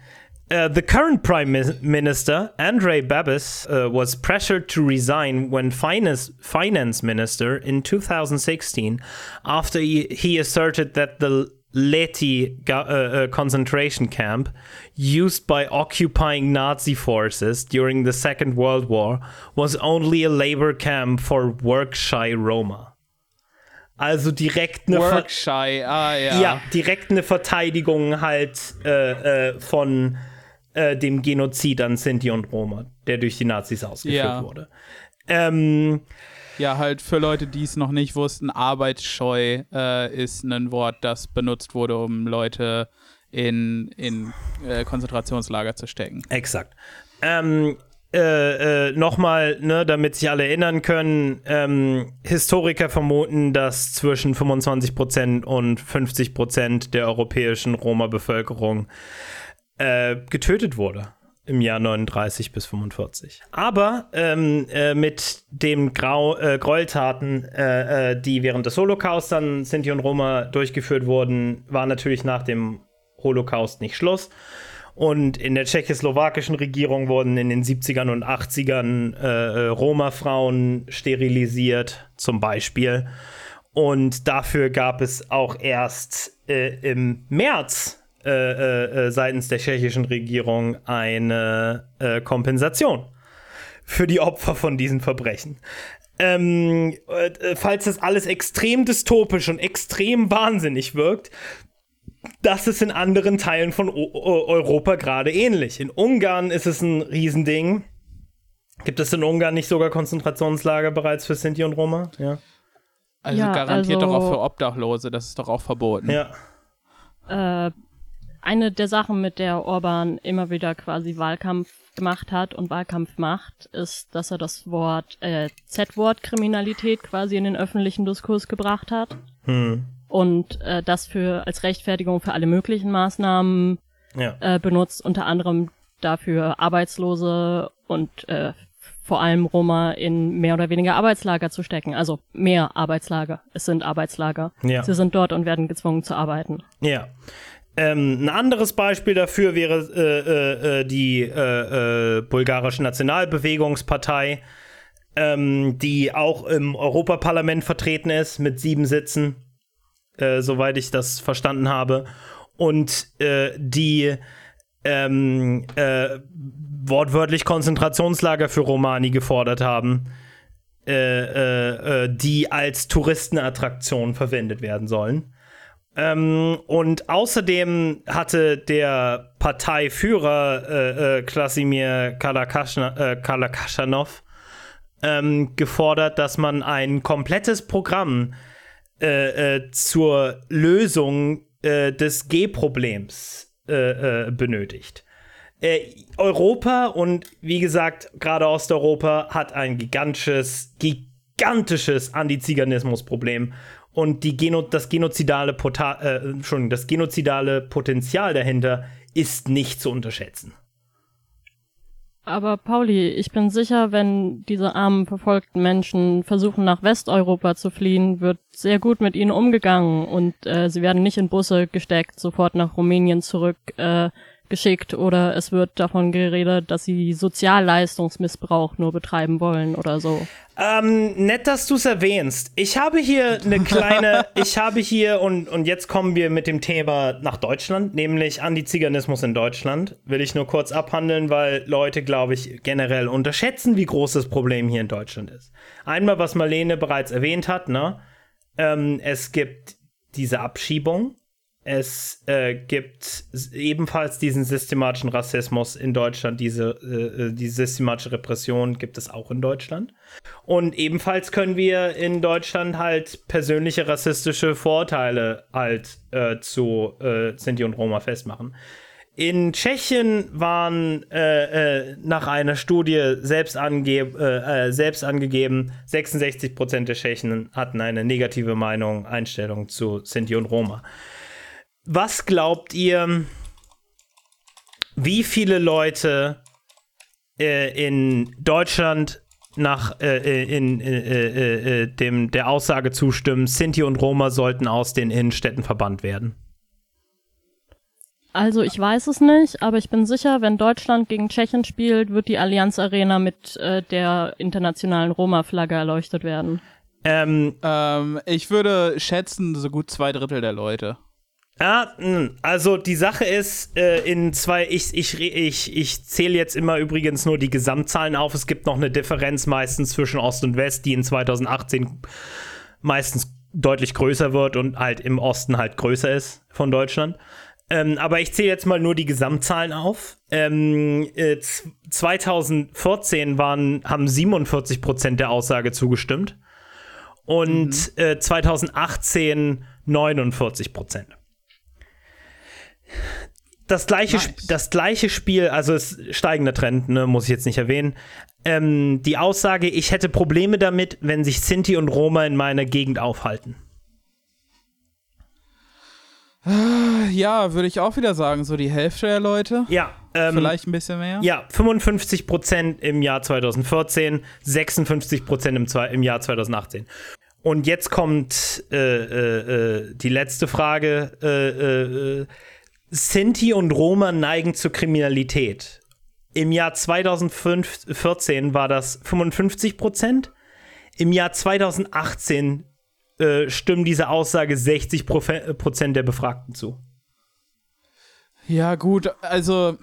uh, the current Prime Minister, Andrei Babis, uh, was pressured to resign when finance, finance Minister in 2016 after he, he asserted that the Leti uh, uh, concentration camp, used by occupying Nazi forces during the Second World War, was only a labor camp for work-shy Roma. Also direkt eine Workshy, ah ja. ja, direkt eine Verteidigung halt äh, äh, von äh, dem Genozid an Sinti und Roma, der durch die Nazis ausgeführt Ja. wurde. Ähm, Ja, halt für Leute, die es noch nicht wussten, arbeitsscheu äh, ist ein Wort, das benutzt wurde, um Leute in, in äh, Konzentrationslager zu stecken. exakt. Ähm, äh, äh, Nochmal, ne, damit sich alle erinnern können, ähm, Historiker vermuten, dass zwischen 25% und 50% der europäischen Roma-Bevölkerung äh, getötet wurde im Jahr 39 bis 45. Aber ähm, äh, mit den Grau äh, Gräueltaten, äh, äh, die während des Holocaust an Sinti und Roma durchgeführt wurden, war natürlich nach dem Holocaust nicht Schluss. Und in der tschechoslowakischen Regierung wurden in den 70ern und 80ern äh, äh, Roma-Frauen sterilisiert, zum Beispiel. Und dafür gab es auch erst äh, im März äh, äh, äh, seitens der tschechischen Regierung eine Kompensation für die Opfer von diesen Verbrechen. Ähm, äh, falls das alles extrem dystopisch und extrem wahnsinnig wirkt, das ist in anderen Teilen von o o Europa gerade ähnlich. In Ungarn ist es ein Riesending. Gibt es in Ungarn nicht sogar Konzentrationslager bereits für Sinti und Roma? Ja. Also Ja, garantiert also- doch auch für Obdachlose, das ist doch auch verboten. Ja. äh, eine der Sachen, mit der Orban immer wieder quasi Wahlkampf gemacht hat und Wahlkampf macht, ist, dass er das Wort äh, Z-Wort Kriminalität quasi in den öffentlichen Diskurs gebracht hat Hm. Und äh, das für als Rechtfertigung für alle möglichen Maßnahmen Ja. äh, benutzt, unter anderem dafür Arbeitslose und äh, vor allem Roma in mehr oder weniger Arbeitslager zu stecken. Also mehr Arbeitslager. Es sind Arbeitslager. Ja. Sie sind dort und werden gezwungen zu arbeiten. Ja. Ähm, ein anderes Beispiel dafür wäre äh, äh, äh, die äh, äh, bulgarische Nationalbewegungspartei, ähm, die auch im Europaparlament vertreten ist mit sieben Sitzen, äh, soweit ich das verstanden habe, und äh, die ähm, äh, wortwörtlich Konzentrationslager für Romani gefordert haben, äh, äh, die als Touristenattraktion verwendet werden sollen. Ähm, und außerdem hatte der Parteiführer Klasimir Kalakaschanov ähm, gefordert, dass man ein komplettes Programm äh, äh, zur Lösung äh, des G-Problems äh, benötigt. Europa und wie gesagt, gerade Osteuropa hat ein gigantisches, gigantisches Antiziganismusproblem und die Geno das, genozidale äh, das genozidale Potenzial dahinter ist nicht zu unterschätzen. Aber Pauli, ich bin sicher, wenn diese armen, verfolgten Menschen versuchen, nach Westeuropa zu fliehen, wird sehr gut mit ihnen umgegangen. Und äh, sie werden nicht in Busse gesteckt, sofort nach Rumänien zurück. Äh, geschickt oder es wird davon geredet, dass sie Sozialleistungsmissbrauch nur betreiben wollen oder so. Ähm, nett, dass du es erwähnst. Ich habe hier eine kleine, ich habe hier, und, und jetzt kommen wir mit dem Thema nach Deutschland, nämlich Antiziganismus in Deutschland. Will ich nur kurz abhandeln, weil Leute, glaube ich, generell unterschätzen, wie groß das Problem hier in Deutschland ist. Einmal, was Marlene bereits erwähnt hat, ne? Ähm, es gibt diese Abschiebung. Es äh, gibt ebenfalls diesen systematischen Rassismus in Deutschland, diese äh, die systematische Repression gibt es auch in Deutschland. Und ebenfalls können wir in Deutschland halt persönliche rassistische Vorurteile halt äh, zu äh, Sinti und Roma festmachen. In Tschechien waren äh, äh, nach einer Studie selbst, ange äh, äh, selbst angegeben, 66% der Tschechen hatten eine negative Meinung, Einstellung zu Sinti und Roma. Was glaubt ihr, wie viele Leute äh, in Deutschland nach äh, in, äh, äh, äh, dem, der Aussage zustimmen, Sinti und Roma sollten aus den Innenstädten verbannt werden? Also ich weiß es nicht, aber ich bin sicher, wenn Deutschland gegen Tschechien spielt, wird die Allianz Arena mit äh, der internationalen Roma-Flagge erleuchtet werden. Ähm, Ähm, ich würde schätzen, so gut zwei Drittel der Leute. Ja, mh, also die Sache ist, äh, in zwei, ich, ich, ich, ich zähle jetzt immer übrigens nur die Gesamtzahlen auf. Es gibt noch eine Differenz meistens zwischen Ost und West, die in 2018 meistens deutlich größer wird und halt im Osten halt größer ist von Deutschland. Ähm, aber ich zähle jetzt mal nur die Gesamtzahlen auf. Ähm, äh, z- 2014 waren, haben 47 Prozent der Aussage zugestimmt und äh, 2018 49 Prozent das gleiche, Nice. Das gleiche Spiel, also es ist steigender Trend, ne, muss ich jetzt nicht erwähnen. Ähm, die Aussage, ich hätte Probleme damit, wenn sich Sinti und Roma in meiner Gegend aufhalten. Ja, würde ich auch wieder sagen, so die Hälfte der Leute. Ja, ähm, Vielleicht ein bisschen mehr. Ja, 55 Prozent im Jahr 2014, 56 Prozent im, zwei- im Jahr 2018. Und jetzt kommt äh, äh, äh, die letzte Frage. Äh, äh, äh, Sinti und Roma neigen zur Kriminalität. Im Jahr 2014 war das 55 Prozent. Im Jahr 2018 äh, stimmen diese Aussage 60 Profe- Prozent der Befragten zu. Ja, gut, also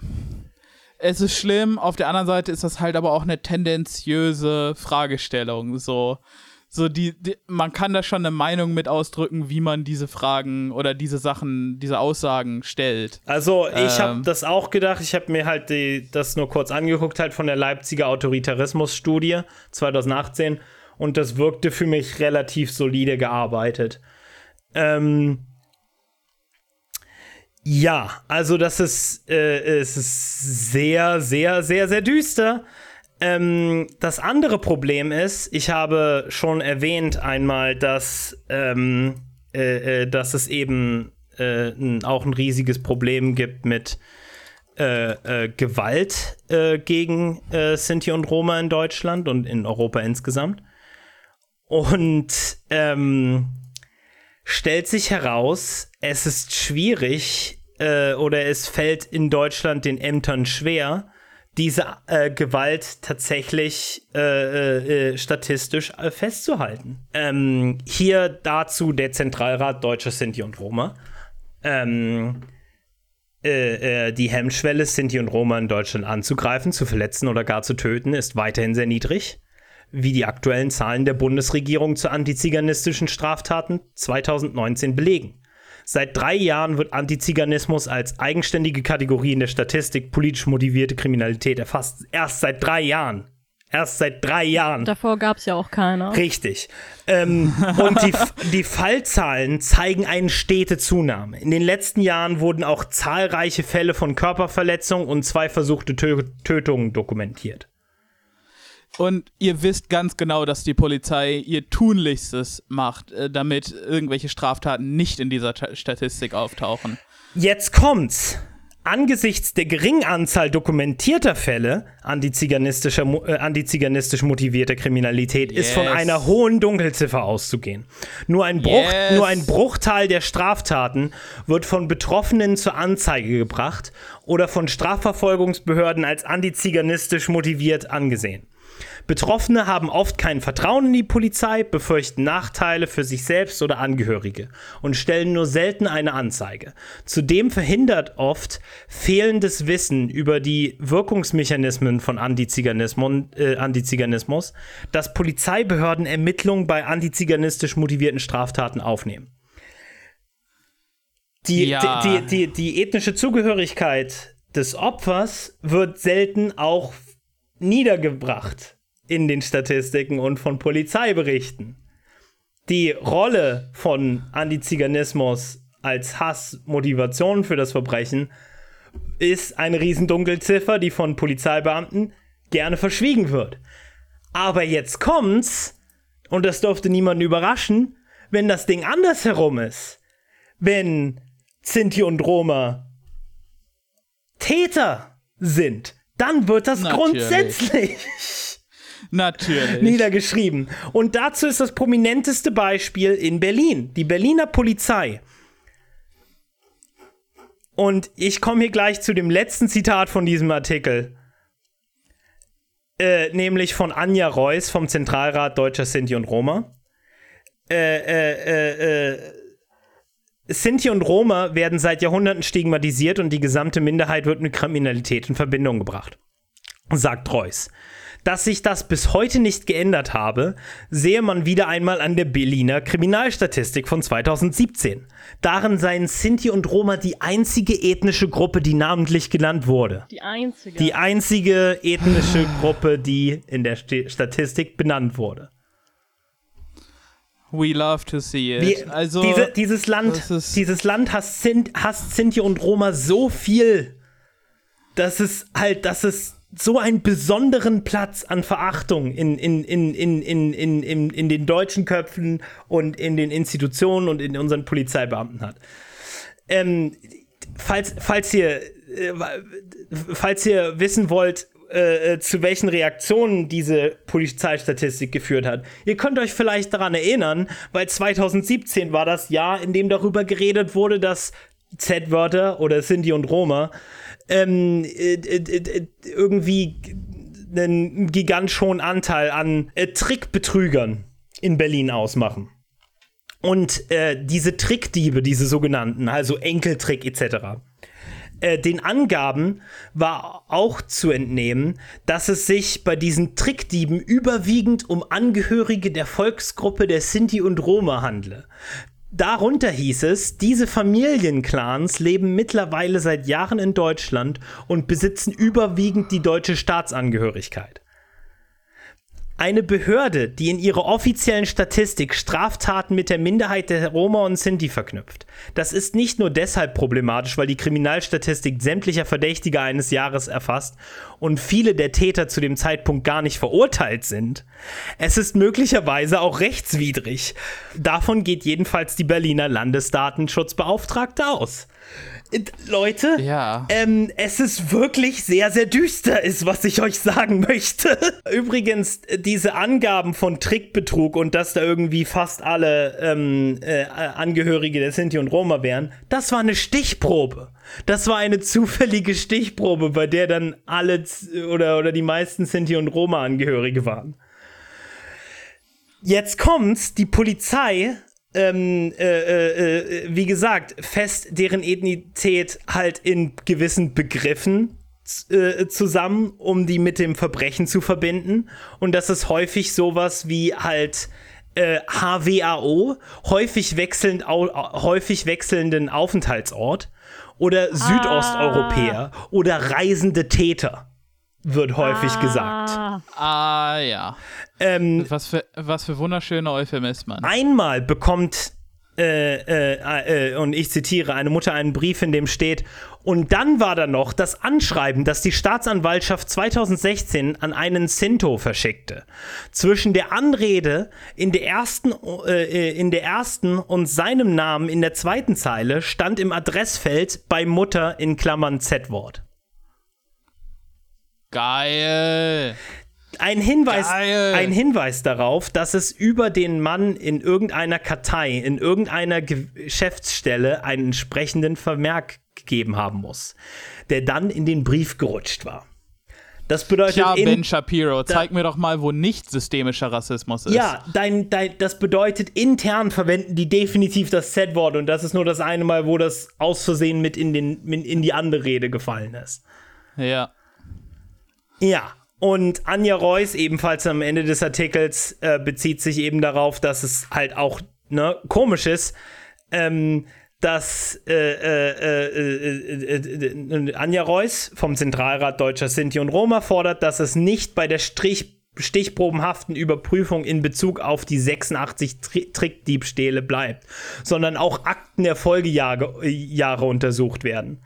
es ist schlimm. Auf der anderen Seite ist das halt aber auch eine tendenziöse Fragestellung. So, so die, die man kann da schon eine Meinung mit ausdrücken, wie man diese Fragen oder diese Sachen, diese Aussagen stellt. Also ich habe Ähm. das auch gedacht. Ich habe mir halt die, das nur kurz angeguckt, halt von der Leipziger Autoritarismus-Studie 2018. Und das wirkte für mich relativ solide gearbeitet. Ähm, Ja, also das ist, äh, es ist sehr, sehr, sehr, sehr düster. Ähm, das andere Problem ist, ich habe schon erwähnt einmal, dass, ähm, äh, äh, dass es eben äh, auch ein riesiges Problem gibt mit äh, äh, Gewalt äh, gegen Sinti und Roma in Deutschland und in Europa insgesamt. Und ähm, stellt sich heraus, es ist schwierig oder es fällt in Deutschland den Ämtern schwer, diese äh, Gewalt tatsächlich äh, äh, statistisch äh, festzuhalten. Ähm, hier dazu der Zentralrat Deutscher Sinti und Roma. Ähm, äh, äh, die Hemmschwelle, Sinti und Roma in Deutschland anzugreifen, zu verletzen oder gar zu töten, ist weiterhin sehr niedrig. Wie die aktuellen Zahlen der Bundesregierung zu antiziganistischen Straftaten 2019 belegen. Seit drei Jahren wird Antiziganismus als eigenständige Kategorie in der Statistik politisch motivierte Kriminalität erfasst. Erst seit drei Jahren. Erst seit drei Jahren. Davor gab es ja auch keiner. Richtig. Ähm, und die, die Fallzahlen zeigen eine stete Zunahme. In den letzten Jahren wurden auch zahlreiche Fälle von Körperverletzung und zwei versuchte Tö Tötungen dokumentiert. Und ihr wisst ganz genau, dass die Polizei ihr Tunlichstes macht, äh, damit irgendwelche Straftaten nicht in dieser Statistik auftauchen. Jetzt kommt's. Angesichts der geringen Anzahl dokumentierter Fälle antiziganistischer, äh, antiziganistisch motivierter Kriminalität yes. ist von einer hohen Dunkelziffer auszugehen. Nur ein, Bruch, yes. nur ein Bruchteil der Straftaten wird von Betroffenen zur Anzeige gebracht oder von Strafverfolgungsbehörden als antiziganistisch motiviert angesehen. Betroffene haben oft kein Vertrauen in die Polizei, befürchten Nachteile für sich selbst oder Angehörige und stellen nur selten eine Anzeige. Zudem verhindert oft fehlendes Wissen über die Wirkungsmechanismen von Antiziganismus, äh, Antiziganismus dass Polizeibehörden Ermittlungen bei antiziganistisch motivierten Straftaten aufnehmen. Die, ja. die, die, die, die ethnische Zugehörigkeit des Opfers wird selten auch niedergebracht in den Statistiken und von Polizeiberichten. Die Rolle von Antiziganismus als Hassmotivation für das Verbrechen ist eine Riesendunkelziffer, die von Polizeibeamten gerne verschwiegen wird. Aber jetzt kommt's, und das dürfte niemanden überraschen, wenn das Ding andersherum ist. Wenn Sinti und Roma Täter sind, dann wird das Natürlich. grundsätzlich Natürlich. niedergeschrieben. Und dazu ist das prominenteste Beispiel in Berlin. Die Berliner Polizei. Und ich komme hier gleich zu dem letzten Zitat von diesem Artikel. Äh, nämlich von Anja Reuss vom Zentralrat Deutscher Sinti und Roma. Äh, äh, äh, äh Sinti und Roma werden seit Jahrhunderten stigmatisiert und die gesamte Minderheit wird mit Kriminalität in Verbindung gebracht, sagt Reuss dass sich das bis heute nicht geändert habe, sehe man wieder einmal an der Berliner Kriminalstatistik von 2017. Darin seien Sinti und Roma die einzige ethnische Gruppe, die namentlich genannt wurde. Die einzige. Die einzige ethnische Gruppe, die in der St Statistik benannt wurde. We love to see it. Wie, also, diese, dieses Land, dieses Land hasst Sinti und Roma so viel, dass es halt, dass es so einen besonderen Platz an Verachtung in, in, in, in, in, in, in, in den deutschen Köpfen und in den Institutionen und in unseren Polizeibeamten hat. Ähm, falls, falls, ihr, äh, falls ihr wissen wollt, äh, äh, zu welchen Reaktionen diese Polizeistatistik geführt hat. Ihr könnt euch vielleicht daran erinnern, weil 2017 war das Jahr, in dem darüber geredet wurde, dass Z-Wörter oder Sinti und Roma ähm, äh, äh, äh, irgendwie einen gigantisch hohen Anteil an äh, Trickbetrügern in Berlin ausmachen. Und diese Trickdiebe, diese sogenannten, also Enkeltrick etc., den Angaben war auch zu entnehmen, dass es sich bei diesen Trickdieben überwiegend um Angehörige der Volksgruppe der Sinti und Roma handle. Darunter hieß es, diese Familienclans leben mittlerweile seit Jahren in Deutschland und besitzen überwiegend die deutsche Staatsangehörigkeit. Eine Behörde, die in ihrer offiziellen Statistik Straftaten mit der Minderheit der Roma und Sinti verknüpft. Das ist nicht nur deshalb problematisch, weil die Kriminalstatistik sämtlicher Verdächtiger eines Jahres erfasst und viele der Täter zu dem Zeitpunkt gar nicht verurteilt sind. Es ist möglicherweise auch rechtswidrig. Davon geht jedenfalls die Berliner Landesdatenschutzbeauftragte aus. Leute, Ja. ähm, es ist wirklich sehr, sehr düster, ist, was ich euch sagen möchte. Übrigens, diese Angaben von Trickbetrug und dass da irgendwie fast alle ähm, äh, Angehörige der Sinti und Roma wären, das war eine Stichprobe. Das war eine zufällige Stichprobe, bei der dann alle oder, oder die meisten Sinti und Roma-Angehörige waren. Jetzt kommt's, die Polizei ähm, äh, äh, äh, wie gesagt, fest deren Ethnität halt in gewissen Begriffen äh, zusammen, um die mit dem Verbrechen zu verbinden. Und das ist häufig sowas wie halt äh, HWAO, häufig, wechselnd, au, häufig wechselnden Aufenthaltsort oder Südosteuropäer oder reisende Täter, wird häufig gesagt. Ah, Ah, ja. Ähm, Was für, was für wunderschöne Euphemismen. einmal bekommt, äh, äh, äh, und ich zitiere, eine Mutter einen Brief, in dem steht, und dann war da noch das Anschreiben, das die Staatsanwaltschaft 2016 an einen Sinto verschickte. Zwischen der Anrede in der ersten, äh, in der ersten und seinem Namen in der zweiten Zeile stand im Adressfeld bei Mutter in Klammern Z-Wort. Geil. Ein Hinweis, Geil. ein Hinweis darauf, dass es über den Mann in irgendeiner Kartei, in irgendeiner Ge Geschäftsstelle einen entsprechenden Vermerk gegeben haben muss, der dann in den Brief gerutscht war. Das bedeutet, Tja, in, Ben Shapiro, zeig mir doch mal, wo nicht systemischer Rassismus ist. ja, dein, dein, das bedeutet, intern verwenden die definitiv das Z-Wort und das ist nur das eine Mal, wo das aus Versehen mit in, den, mit in die andere Rede gefallen ist. Ja. Ja, und Anja Reuss, ebenfalls am Ende des Artikels, äh, bezieht sich eben darauf, dass es halt auch ne, komisch ist, ähm, dass äh, äh, äh, äh, äh, Anja Reuss vom Zentralrat Deutscher Sinti und Roma fordert, dass es nicht bei der Strich stichprobenhaften Überprüfung in Bezug auf die 86 Tri Trickdiebstähle bleibt, sondern auch Akten der Folgejahre Jahre untersucht werden.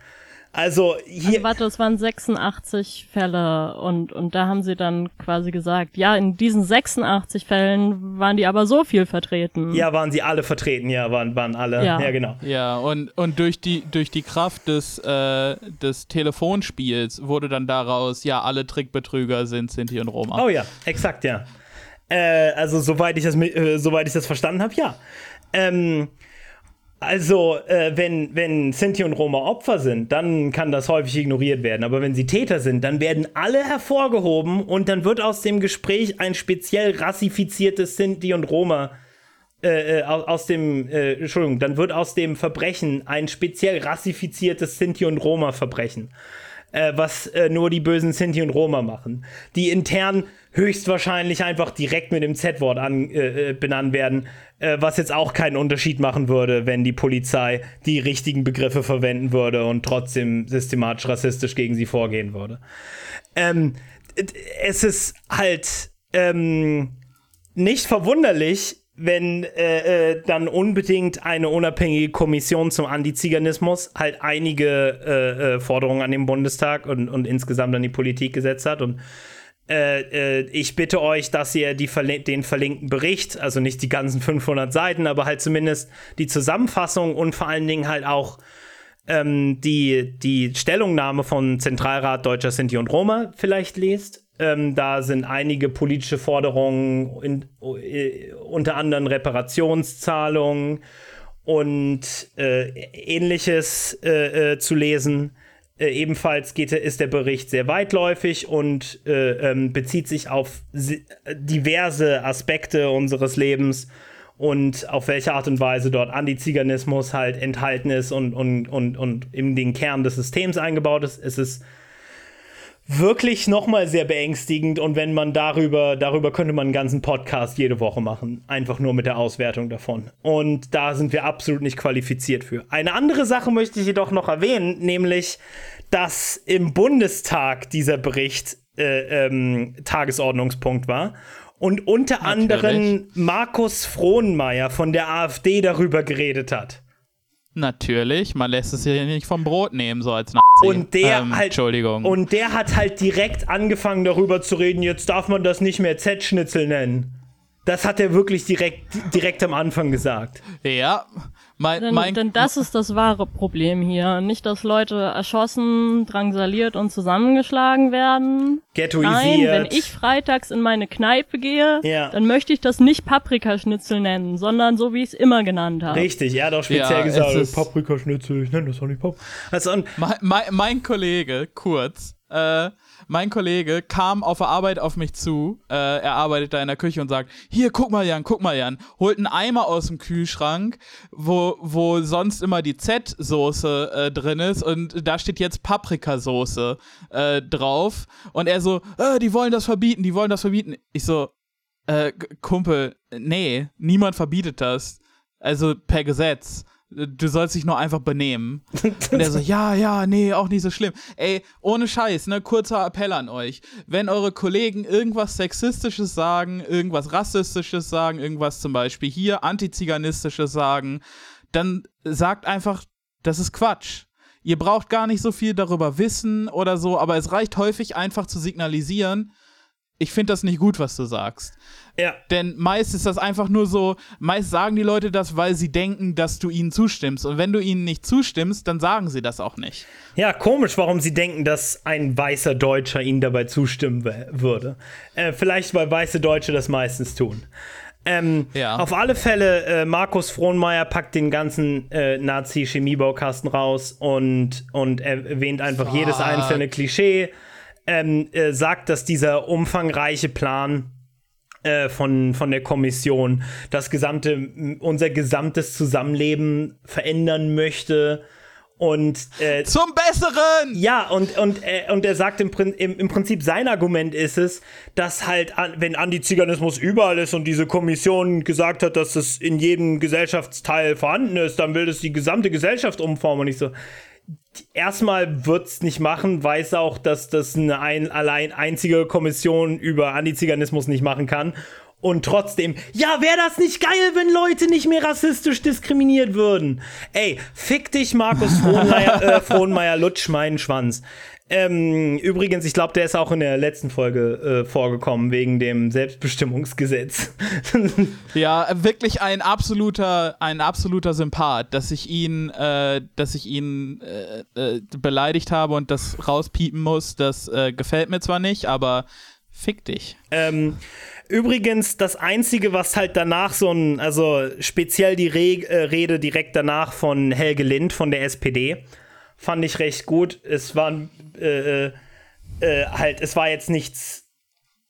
Also hier. warte, es waren 86 Fälle und, und da haben sie dann quasi gesagt, ja, in diesen 86 Fällen waren die aber so viel vertreten. Ja, waren sie alle vertreten, ja, waren, waren alle. Ja, Ja. genau. Ja, und, und durch, die, durch die Kraft des, äh, des Telefonspiels wurde dann daraus, ja, alle Trickbetrüger sind Sinti und Roma. Oh ja, exakt, ja. Äh, also, soweit ich das, äh, soweit ich das verstanden habe, ja. Ähm, also, äh, wenn, wenn Sinti und Roma Opfer sind, dann kann das häufig ignoriert werden. Aber wenn sie Täter sind, dann werden alle hervorgehoben und dann wird aus dem Gespräch ein speziell rassifiziertes Sinti und Roma äh, äh, aus, aus dem, äh, Entschuldigung, dann wird aus dem Verbrechen ein speziell rassifiziertes Sinti und Roma Verbrechen äh, was äh, nur die bösen Sinti und Roma machen, die intern höchstwahrscheinlich einfach direkt mit dem Z-Wort äh, äh, benannt werden, äh, was jetzt auch keinen Unterschied machen würde, wenn die Polizei die richtigen Begriffe verwenden würde und trotzdem systematisch rassistisch gegen sie vorgehen würde. Ähm, es ist halt ähm, nicht verwunderlich, wenn äh, äh, dann unbedingt eine unabhängige Kommission zum Antiziganismus halt einige äh, Forderungen an den Bundestag und, und insgesamt an die Politik gesetzt hat. Und äh, äh, ich bitte euch, dass ihr die verli den verlinkten Bericht, also nicht die ganzen 500 Seiten, aber halt zumindest die Zusammenfassung und vor allen Dingen halt auch ähm, die, die Stellungnahme von Zentralrat Deutscher Sinti und Roma vielleicht lest. Ähm, da sind einige politische Forderungen, in, äh, unter anderem Reparationszahlungen und äh, ähnliches äh, äh, zu lesen. Äh, ebenfalls geht, ist der Bericht sehr weitläufig und äh, ähm, bezieht sich auf diverse Aspekte unseres Lebens und auf welche Art und Weise dort Antiziganismus halt enthalten ist und, und, und, und in den Kern des Systems eingebaut ist. Es ist wirklich nochmal sehr beängstigend und wenn man darüber, darüber könnte man einen ganzen Podcast jede Woche machen. Einfach nur mit der Auswertung davon. Und da sind wir absolut nicht qualifiziert für. Eine andere Sache möchte ich jedoch noch erwähnen, nämlich, dass im Bundestag dieser Bericht äh, ähm, Tagesordnungspunkt war. und unter anderem Markus Frohnmeier von der AfD darüber geredet hat. Natürlich, man lässt es hier nicht vom Brot nehmen, so als Nazi. Und der ähm, halt, Entschuldigung. Und der hat halt direkt angefangen darüber zu reden, jetzt darf man das nicht mehr Z-Schnitzel nennen. Das hat er wirklich direkt, direkt am Anfang gesagt. ja, mein, Denn, mein, denn das ist das wahre Problem hier. Nicht, dass Leute erschossen, drangsaliert und zusammengeschlagen werden. Ghettoisiert. Nein, wenn ich freitags in meine Kneipe gehe, Ja. dann möchte ich das nicht Paprikaschnitzel nennen, sondern so, wie ich es immer genannt habe. Richtig, hat auch speziell Ja, gesagt, es ist- Paprikaschnitzel, ich nenne das auch nicht Pap. Also, mein, mein, mein Kollege, kurz, äh, mein Kollege kam auf der Arbeit auf mich zu, äh, er arbeitet da in der Küche und sagt, hier, guck mal Jan, guck mal Jan, holt einen Eimer aus dem Kühlschrank, wo, wo sonst immer die Z-Soße äh, drin ist und da steht jetzt Paprikasoße äh, drauf und er so, äh, die wollen das verbieten, die wollen das verbieten. Ich so, äh, Kumpel, nee, niemand verbietet das. Also per Gesetz. Du sollst dich nur einfach benehmen. Und er so, ja, ja, nee, auch nicht so schlimm. Ey, ohne Scheiß, ne, kurzer Appell an euch. Wenn eure Kollegen irgendwas Sexistisches sagen, irgendwas Rassistisches sagen, irgendwas zum Beispiel hier Antiziganistisches sagen, dann sagt einfach, das ist Quatsch. Ihr braucht gar nicht so viel darüber wissen oder so, aber es reicht häufig einfach zu signalisieren, ich finde das nicht gut, was du sagst. Ja, Denn meist ist das einfach nur so, meist sagen die Leute das, weil sie denken, dass du ihnen zustimmst. Und wenn du ihnen nicht zustimmst, dann sagen sie das auch nicht. ja, komisch, warum sie denken, dass ein weißer Deutscher ihnen dabei zustimmen würde. Äh, vielleicht, weil weiße Deutsche das meistens tun. Ähm, Ja. Auf alle Fälle, äh, Markus Frohnmeier packt den ganzen äh, Nazi-Chemiebaukasten raus und, und erwähnt einfach Fuck. jedes einzelne Klischee. Ähm, äh, sagt, dass dieser umfangreiche Plan von, von der Kommission das gesamte, unser gesamtes Zusammenleben verändern möchte. Und äh, Zum Besseren! ja, und, und, äh, und er sagt im, im, im Prinzip, sein Argument ist es, dass halt, wenn Antiziganismus überall ist und diese Kommission gesagt hat, dass es in jedem Gesellschaftsteil vorhanden ist, dann will es die gesamte Gesellschaft umformen. Und ich so, erstmal wird's nicht machen, weiß auch, dass das eine ein, allein einzige Kommission über Antiziganismus nicht machen kann. Und trotzdem, ja, wäre das nicht geil, wenn Leute nicht mehr rassistisch diskriminiert würden? Ey, fick dich, Markus Frohnmeier, äh, Frohnmeier Lutsch, meinen Schwanz. Ähm, übrigens, ich glaube, der ist auch in der letzten Folge äh, vorgekommen, wegen dem Selbstbestimmungsgesetz. Ja, wirklich ein absoluter, ein absoluter Sympath, dass ich ihn, äh, dass ich ihn äh, äh, beleidigt habe und das rauspiepen muss, das äh, gefällt mir zwar nicht, aber fick dich. Ähm, übrigens, das Einzige, was halt danach so ein, also speziell die Re äh, Rede direkt danach von Helge Lind von der SPD, fand ich recht gut. Es war äh, äh, äh, halt, es war jetzt nichts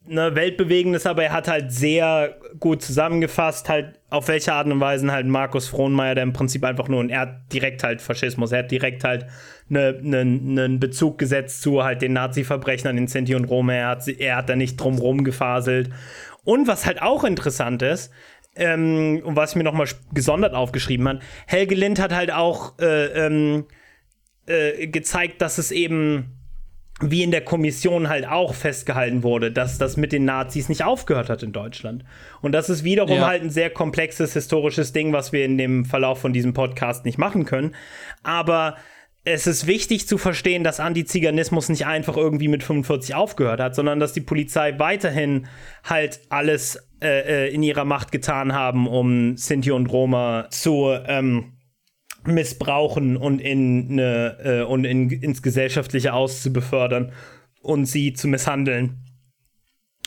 ne, Weltbewegendes, aber er hat halt sehr gut zusammengefasst, halt auf welche Art und Weise halt Markus Frohnmeier, der im Prinzip einfach nur, und er hat direkt halt Faschismus, er hat direkt halt einen ne, ne Bezug gesetzt zu halt den Nazi-Verbrechern in Sinti und Roma, er hat, er hat da nicht drumrum gefaselt. Und was halt auch interessant ist, ähm, und was mir nochmal gesondert aufgeschrieben hat, Helge Lind hat halt auch äh, ähm, äh, gezeigt, dass es eben wie in der Kommission halt auch festgehalten wurde, dass das mit den Nazis nicht aufgehört hat in Deutschland. Und das ist wiederum Ja. halt ein sehr komplexes historisches Ding, was wir in dem Verlauf von diesem Podcast nicht machen können. Aber es ist wichtig zu verstehen, dass Antiziganismus nicht einfach irgendwie mit 45 aufgehört hat, sondern dass die Polizei weiterhin halt alles äh, äh, in ihrer Macht getan haben, um Sinti und Roma zu ähm, missbrauchen und in eine, äh, und in, ins gesellschaftliche Aus und sie zu misshandeln.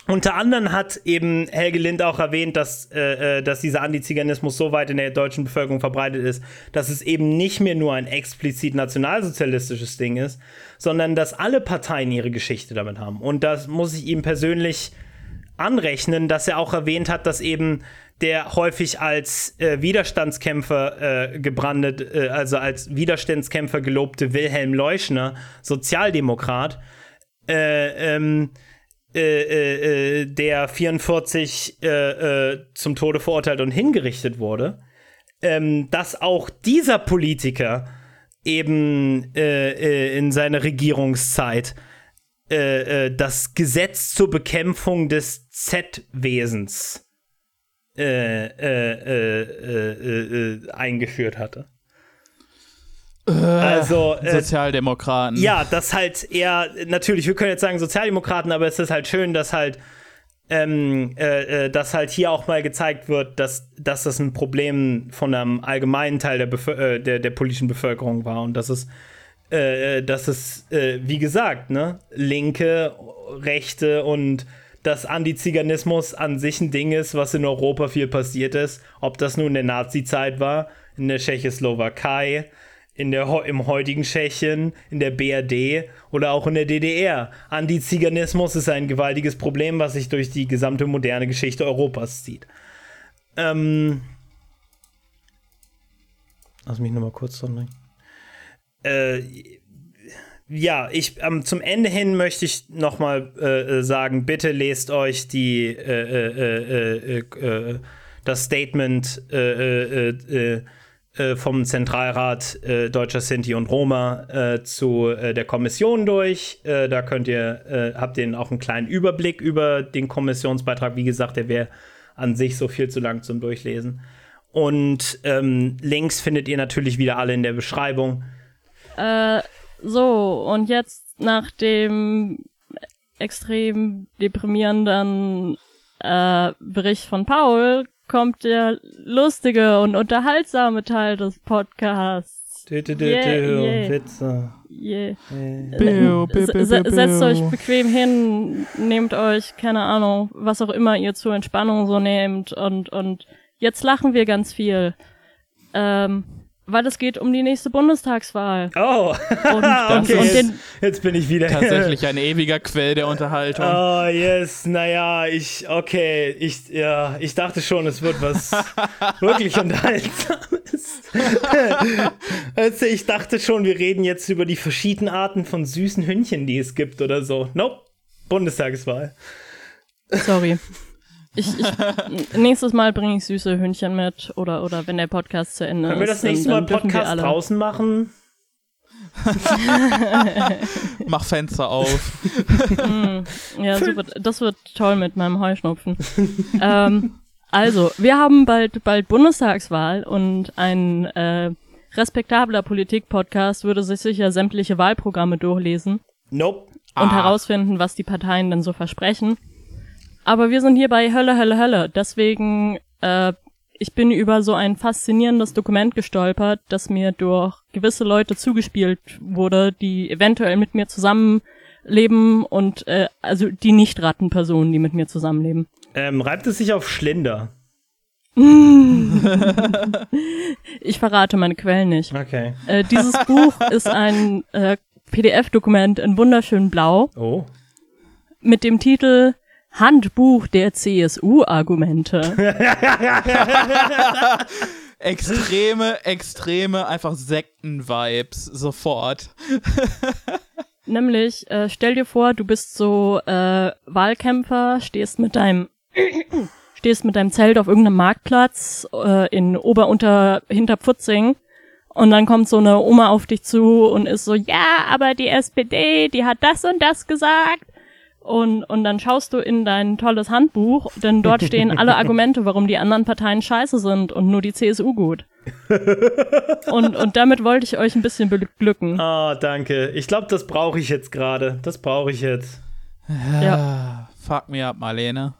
Unter anderem hat eben Helge Lind auch erwähnt, dass, äh, äh, dass dieser Antiziganismus so weit in der deutschen Bevölkerung verbreitet ist, dass es eben nicht mehr nur ein explizit nationalsozialistisches Ding ist, sondern dass alle Parteien ihre Geschichte damit haben. Und das muss ich ihm persönlich anrechnen, dass er auch erwähnt hat, dass eben der häufig als äh, Widerstandskämpfer äh, gebrandet, äh, also als Widerstandskämpfer gelobte Wilhelm Leuschner, Sozialdemokrat, äh, ähm, äh, äh, der 44 äh, äh, zum Tode verurteilt und hingerichtet wurde, ähm, dass auch dieser Politiker eben in seiner Regierungszeit das Gesetz zur Bekämpfung des Z-Wesens äh, äh, äh, eingeführt hatte. Also, Sozialdemokraten. Ja, das halt eher, natürlich, wir können jetzt sagen Sozialdemokraten, aber es ist halt schön, dass halt ähm, äh, dass halt hier auch mal gezeigt wird, dass, dass das ein Problem von einem allgemeinen Teil der, Bevö äh, der, der politischen Bevölkerung war und dass es, äh, dass es äh, wie gesagt, ne, Linke, Rechte und dass Antiziganismus an sich ein Ding ist, was in Europa viel passiert ist, ob das nun in der Nazi-Zeit war, in der Tschechoslowakei, in der, im heutigen Tschechien, in der BRD oder auch in der DDR. Antiziganismus ist ein gewaltiges Problem, was sich durch die gesamte moderne Geschichte Europas zieht. Ähm. Lass mich nochmal kurz dran äh, ja, ich ähm, zum Ende hin möchte ich nochmal äh, äh, sagen, bitte lest euch die äh, äh, äh das Statement vom Zentralrat Deutscher Sinti und Roma zu der Kommission durch. da könnt ihr, habt ihr auch einen kleinen Überblick über den Kommissionsbeitrag. Wie gesagt, der wäre an sich so viel zu lang zum Durchlesen. Und ähm, Links findet ihr natürlich wieder alle in der Beschreibung. Äh, so, und jetzt nach dem extrem deprimierenden äh, Bericht von Paul kommt der lustige und unterhaltsame Teil des Podcasts. Dö, yeah, yeah. Witze. Yeah. yeah. Setzt euch bequem hin, nehmt euch, keine Ahnung, was auch immer ihr zur Entspannung so nehmt und, und jetzt lachen wir ganz viel. Ähm, weil es geht um die nächste Bundestagswahl. Oh, und, okay. Und jetzt, jetzt, bin ich wieder. Tatsächlich ein ewiger Quell der Unterhaltung. Oh, yes, naja, ich, okay, ich, ja, ich dachte schon, es wird was wirklich Unterhaltsames. also ich dachte schon, wir reden jetzt über die verschiedenen Arten von süßen Hündchen, die es gibt oder so. Nope, Bundestagswahl. Sorry. Ich, ich, nächstes Mal bringe ich süße Hühnchen mit oder, oder wenn der Podcast zu Ende ist. Können wir das nächste Mal Podcast draußen machen? Mach Fenster auf. mm, ja, super. Das wird toll mit meinem Heuschnupfen. ähm, also, wir haben bald, bald Bundestagswahl und ein äh, respektabler Politik-Podcast würde sich sicher sämtliche Wahlprogramme durchlesen. Nope. Und ah. herausfinden, was die Parteien denn so versprechen. Aber wir sind hier bei Hölle, Hölle, Hölle. Deswegen, äh, ich bin über so ein faszinierendes Dokument gestolpert, das mir durch gewisse Leute zugespielt wurde, die eventuell mit mir zusammenleben und äh, also die nicht Rattenpersonen, die mit mir zusammenleben. Ähm, reibt es sich auf Schlinder? ich verrate meine Quellen nicht. Okay. Äh, dieses Buch ist ein äh, PDF-Dokument in wunderschön blau. Oh. Mit dem Titel Handbuch der CSU-Argumente. extreme, extreme, einfach Sekten-Vibes sofort. Nämlich, äh, stell dir vor, du bist so äh, Wahlkämpfer, stehst mit deinem stehst mit deinem Zelt auf irgendeinem Marktplatz äh, in Oberunter Hinterpfutzing und dann kommt so eine Oma auf dich zu und ist so, ja, aber die SPD, die hat das und das gesagt und, und dann schaust du in dein tolles Handbuch, denn dort stehen alle Argumente, warum die anderen Parteien scheiße sind und nur die CSU gut. und, und damit wollte ich euch ein bisschen beglücken. Ah, oh, danke. Ich glaube, das brauche ich jetzt gerade. Das brauche ich jetzt. Ja. Fuck me up, Marlene.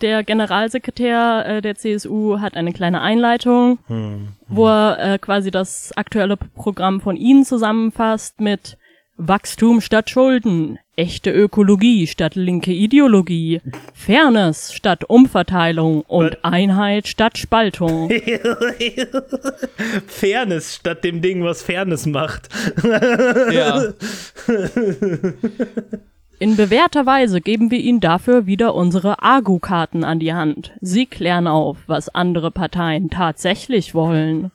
Der Generalsekretär äh, der CSU hat eine kleine Einleitung, hm. hm. wo er äh, quasi das aktuelle Programm von Ihnen zusammenfasst mit Wachstum statt Schulden, echte Ökologie statt linke Ideologie, Fairness statt Umverteilung und Einheit statt Spaltung. Fairness statt dem Ding, was Fairness macht. ja. In bewährter Weise geben wir Ihnen dafür wieder unsere Agu-Karten an die Hand. Sie klären auf, was andere Parteien tatsächlich wollen.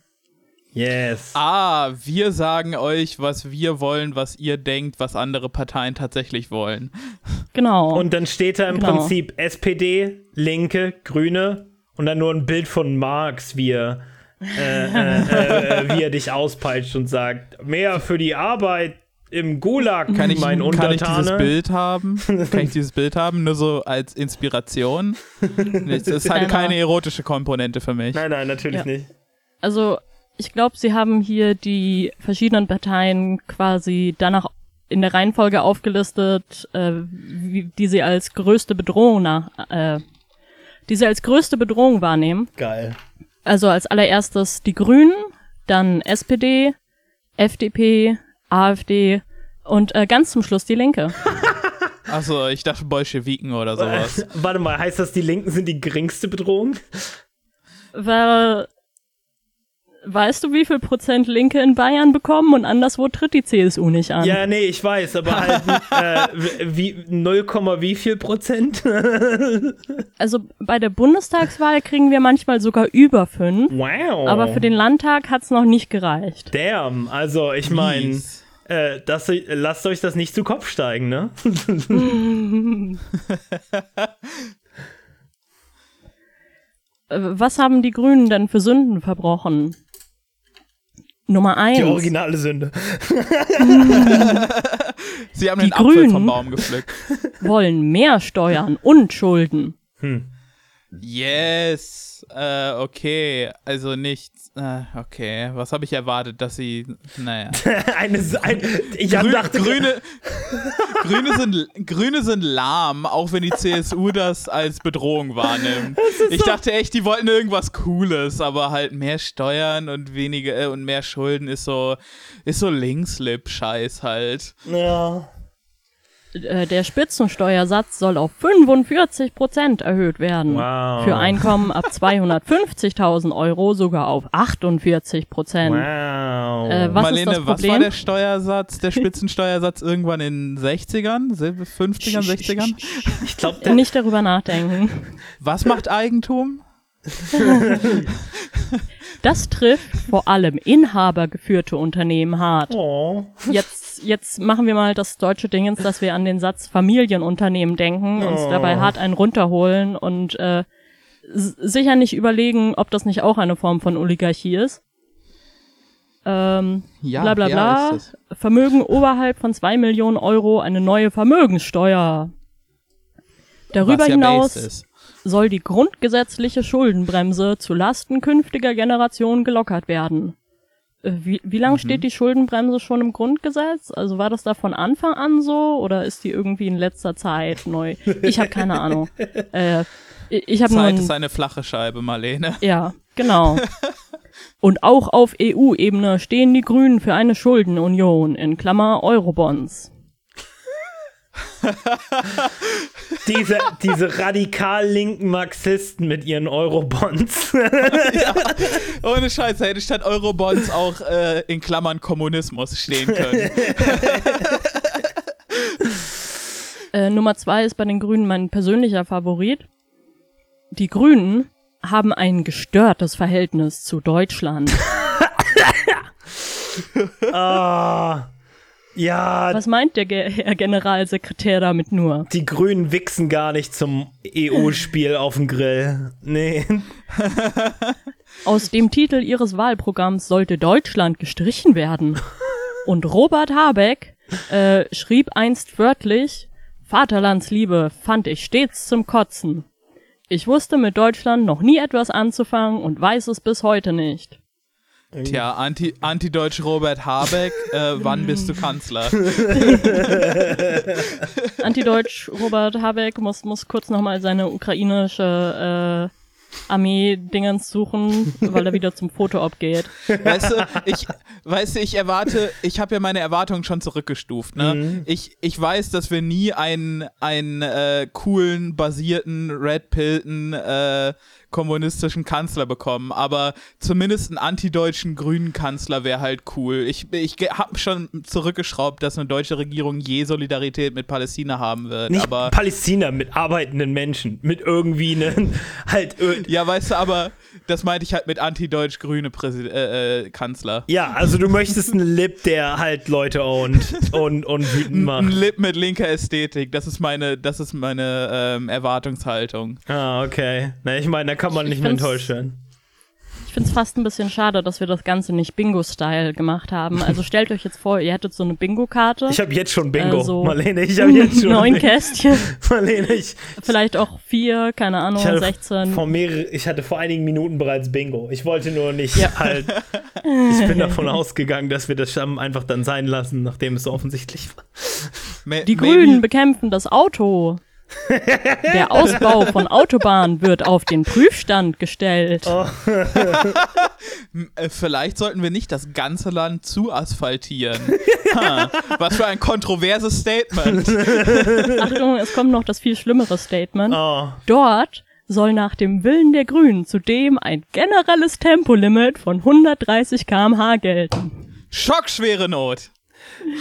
Yes. Ah, wir sagen euch, was wir wollen, was ihr denkt, was andere Parteien tatsächlich wollen. Genau. Und dann steht da im genau. Prinzip SPD, Linke, Grüne und dann nur ein Bild von Marx, wie er, äh, äh, äh, wie er dich auspeitscht und sagt, mehr für die Arbeit, im Gulag, Kann ich, mein kann ich Untertane. dieses Bild haben? Kann ich dieses Bild haben? Nur so als Inspiration? Das ist halt keine erotische Komponente für mich. Nein, nein, natürlich Ja. nicht. Also, ich glaube, sie haben hier die verschiedenen Parteien quasi danach in der Reihenfolge aufgelistet, äh, wie, die sie als größte Bedrohung nach, äh, die sie als größte Bedrohung wahrnehmen. Geil. Also als allererstes die Grünen, dann SPD, FDP, AfD und äh, ganz zum Schluss die Linke. Achso, ich dachte Bolschewiken oder sowas. Warte mal, heißt das, die Linken sind die geringste Bedrohung? Weil, weißt du, wie viel Prozent Linke in Bayern bekommen und anderswo tritt die CSU nicht an? Ja, nee, ich weiß, aber halt äh, wie 0, wie viel Prozent? Also bei der Bundestagswahl kriegen wir manchmal sogar über fünf, wow. aber für den Landtag hat's noch nicht gereicht. Damn, also ich meine, äh, das, lasst euch das nicht zu Kopf steigen, ne? Äh, Was haben die Grünen denn für Sünden verbrochen? Nummer Die eins. originale Sünde. Sie haben Die den Apfel Grünen. vom Baum gepflückt. wollen mehr Steuern und Schulden. Yes. Äh, okay. Also nicht. Äh, okay. Was habe ich erwartet, dass sie. Naja. Eine, ein, ich hab Grü dachte, Grüne, Grüne, sind, Grüne sind lahm, auch wenn die CSU das als Bedrohung wahrnimmt. Ich dachte echt, die wollten irgendwas Cooles, aber halt mehr Steuern und weniger äh, und mehr Schulden ist so ist so Linkslip-Scheiß halt. Ja. Äh, Der Spitzensteuersatz soll auf 45 Prozent erhöht werden. Wow. Für Einkommen ab 250.000 Euro sogar auf 48 Prozent. Wow. Äh, was Marlene, ist das was Problem? war der Steuersatz, der Spitzensteuersatz irgendwann in 60ern, 50ern, 60ern? ich glaube, Nicht darüber nachdenken. Was macht Eigentum? Das trifft vor allem inhabergeführte Unternehmen hart. oh. Jetzt, jetzt machen wir mal das deutsche Dingens, dass wir an den Satz Familienunternehmen denken, uns Oh. dabei hart einen runterholen und äh, sicher nicht überlegen, ob das nicht auch eine Form von Oligarchie ist. Ähm, Ja, bla bla ja, bla. ist Vermögen oberhalb von zwei Millionen Euro eine neue Vermögenssteuer. Darüber Was ja hinaus. Soll die grundgesetzliche Schuldenbremse zu Lasten künftiger Generationen gelockert werden. Äh, Wie, wie lange steht die Schuldenbremse schon im Grundgesetz? Also war das da von Anfang an so oder ist die irgendwie in letzter Zeit neu? Ich habe keine Ahnung. Äh, ich nur Zeit ein, ist eine flache Scheibe, Marlene. ja, genau. Und auch auf EU-Ebene stehen die Grünen für eine Schuldenunion in Klammer Eurobonds. Diese, diese radikal linken Marxisten mit ihren Eurobonds. Ohne Scheiße, hätte statt Eurobonds auch äh, in Klammern Kommunismus stehen können. Äh, Nummer zwei ist bei den Grünen mein persönlicher Favorit. Die Grünen haben ein gestörtes Verhältnis zu Deutschland. ah. Ja, Was meint der Ge Herr Generalsekretär damit nur? die Grünen wichsen gar nicht zum EU-Spiel auf dem Grill. Nee. Aus dem Titel ihres Wahlprogramms sollte Deutschland gestrichen werden. Und Robert Habeck äh, schrieb einst wörtlich, Vaterlandsliebe fand ich stets zum Kotzen. Ich wusste mit Deutschland noch nie etwas anzufangen und weiß es bis heute nicht. Tja, Anti- Anti-Deutsch Robert Habeck, äh, wann bist du Kanzler? Antideutsch Robert Habeck muss, muss kurz nochmal seine ukrainische äh, Armee-Dingens suchen, weil er wieder zum Foto-Op geht. Weißt du, ich, weißt du, ich erwarte, ich habe ja meine Erwartungen schon zurückgestuft. Ne? Ich, ich weiß, dass wir nie einen, einen äh, coolen, basierten, red pillten äh, kommunistischen Kanzler bekommen, aber zumindest einen antideutschen grünen Kanzler wäre halt cool. Ich, ich habe schon zurückgeschraubt, dass eine deutsche Regierung je Solidarität mit Palästina haben wird, Nicht aber Palästina mit arbeitenden Menschen, mit irgendwie einen halt ö- ja, weißt du, aber das meinte ich halt mit antideutsch-grüne äh, äh, Kanzler. ja, also du möchtest einen Lip, der halt Leute ownt und, und wütend Ein macht. Lip mit linker Ästhetik, das ist meine, das ist meine ähm, Erwartungshaltung. Ah, okay. Na, ich meine, da kann man Ich nicht mehr enttäuscht werden. ich finde es fast ein bisschen schade, dass wir das Ganze nicht Bingo-Style gemacht haben. Also stellt euch jetzt vor, ihr hättet so eine Bingo-Karte. Ich habe jetzt schon Bingo, Also, Marlene. Ich habe jetzt schon Neun. Kästchen. Marlene, ich, Vielleicht auch vier, keine Ahnung, ich, hatte 16. vor mehrere, ich hatte vor einigen Minuten bereits Bingo. Ich wollte nur nicht halt. Ich bin davon ausgegangen, dass wir das Stamm einfach dann sein lassen, nachdem es so offensichtlich war. Die maybe- Grünen bekämpfen das Auto. Der Ausbau von Autobahnen wird auf den Prüfstand gestellt. Oh. Äh, Vielleicht sollten wir nicht das ganze Land zu asphaltieren. ha, was für ein kontroverses Statement. Achtung, es kommt noch das viel schlimmere Statement. Oh. Dort soll nach dem Willen der Grünen zudem ein generelles Tempolimit von 130 km/h gelten. Schockschwere Not.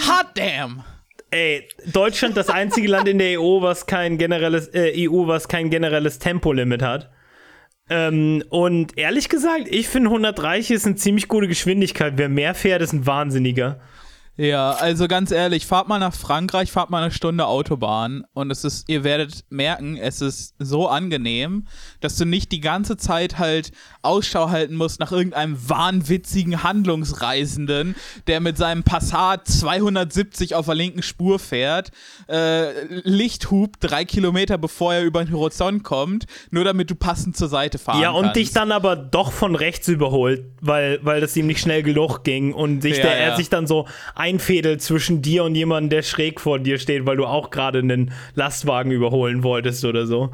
Hot damn. Ey, Deutschland das einzige Land in der EU, was kein generelles äh, EU, was kein generelles Tempolimit hat. Ähm, und ehrlich gesagt, ich finde 130 ist eine ziemlich gute Geschwindigkeit. Wer mehr fährt, ist ein Wahnsinniger. Ja, also ganz ehrlich, fahrt mal nach Frankreich, fahrt mal eine Stunde Autobahn und es ist, ihr werdet merken, es ist so angenehm, dass du nicht die ganze Zeit halt Ausschau halten musst nach irgendeinem wahnwitzigen Handlungsreisenden, der mit seinem Passat 270 auf der linken Spur fährt, äh, Licht hupt drei Kilometer bevor er über den Horizont kommt, nur damit du passend zur Seite fahren Ja, und kannst. dich dann aber doch von rechts überholt, weil, weil das ihm nicht schnell genug ging und sich Ja, der, er ja. sich dann so einfädelt zwischen dir und jemandem, der schräg vor dir steht, weil du auch gerade einen Lastwagen überholen wolltest oder so.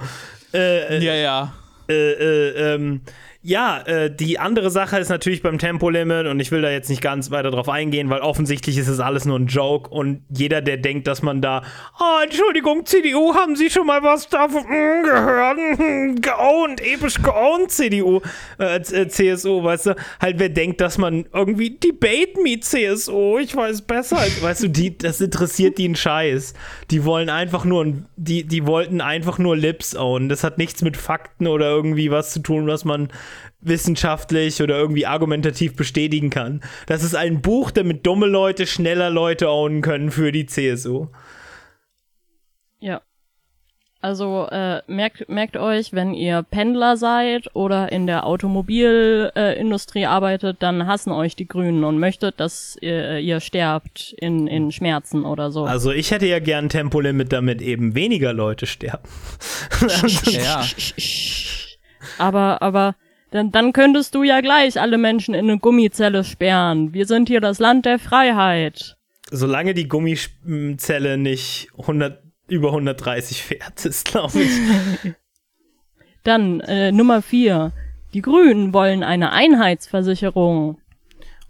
Äh, Ja, ja. äh, äh, ähm, ja, äh, die andere Sache ist natürlich beim Tempolimit und ich will da jetzt nicht ganz weiter drauf eingehen, weil offensichtlich ist es alles nur ein Joke und jeder, der denkt, dass man da, oh, Entschuldigung, CDU, haben Sie schon mal was davon gehört? Geowned, episch geowned, CDU, äh, äh, CSU, weißt du, halt wer denkt, dass man irgendwie debate me CSU, ich weiß besser, weißt du, die, das interessiert die einen Scheiß. Die wollen einfach nur, die, die wollten einfach nur Lips own. Das hat nichts mit Fakten oder irgendwie was zu tun, was man wissenschaftlich oder irgendwie argumentativ bestätigen kann. Das ist ein Buch, damit dumme Leute schneller Leute ownen können für die CSU. Ja. Also äh, merkt, merkt euch, wenn ihr Pendler seid oder in der Automobilindustrie äh, Industrie arbeitet, dann hassen euch die Grünen und möchtet, dass ihr, ihr sterbt in, in Schmerzen oder so. Also ich hätte ja gern ein Tempolimit, damit eben weniger Leute sterben. Ja. Aber, aber dann, dann könntest du ja gleich alle Menschen in eine Gummizelle sperren. Wir sind hier das Land der Freiheit. Solange die Gummizelle nicht 100, über 130 fährt, ist glaube ich. Dann äh, Nummer vier. Die Grünen wollen eine Einheitsversicherung.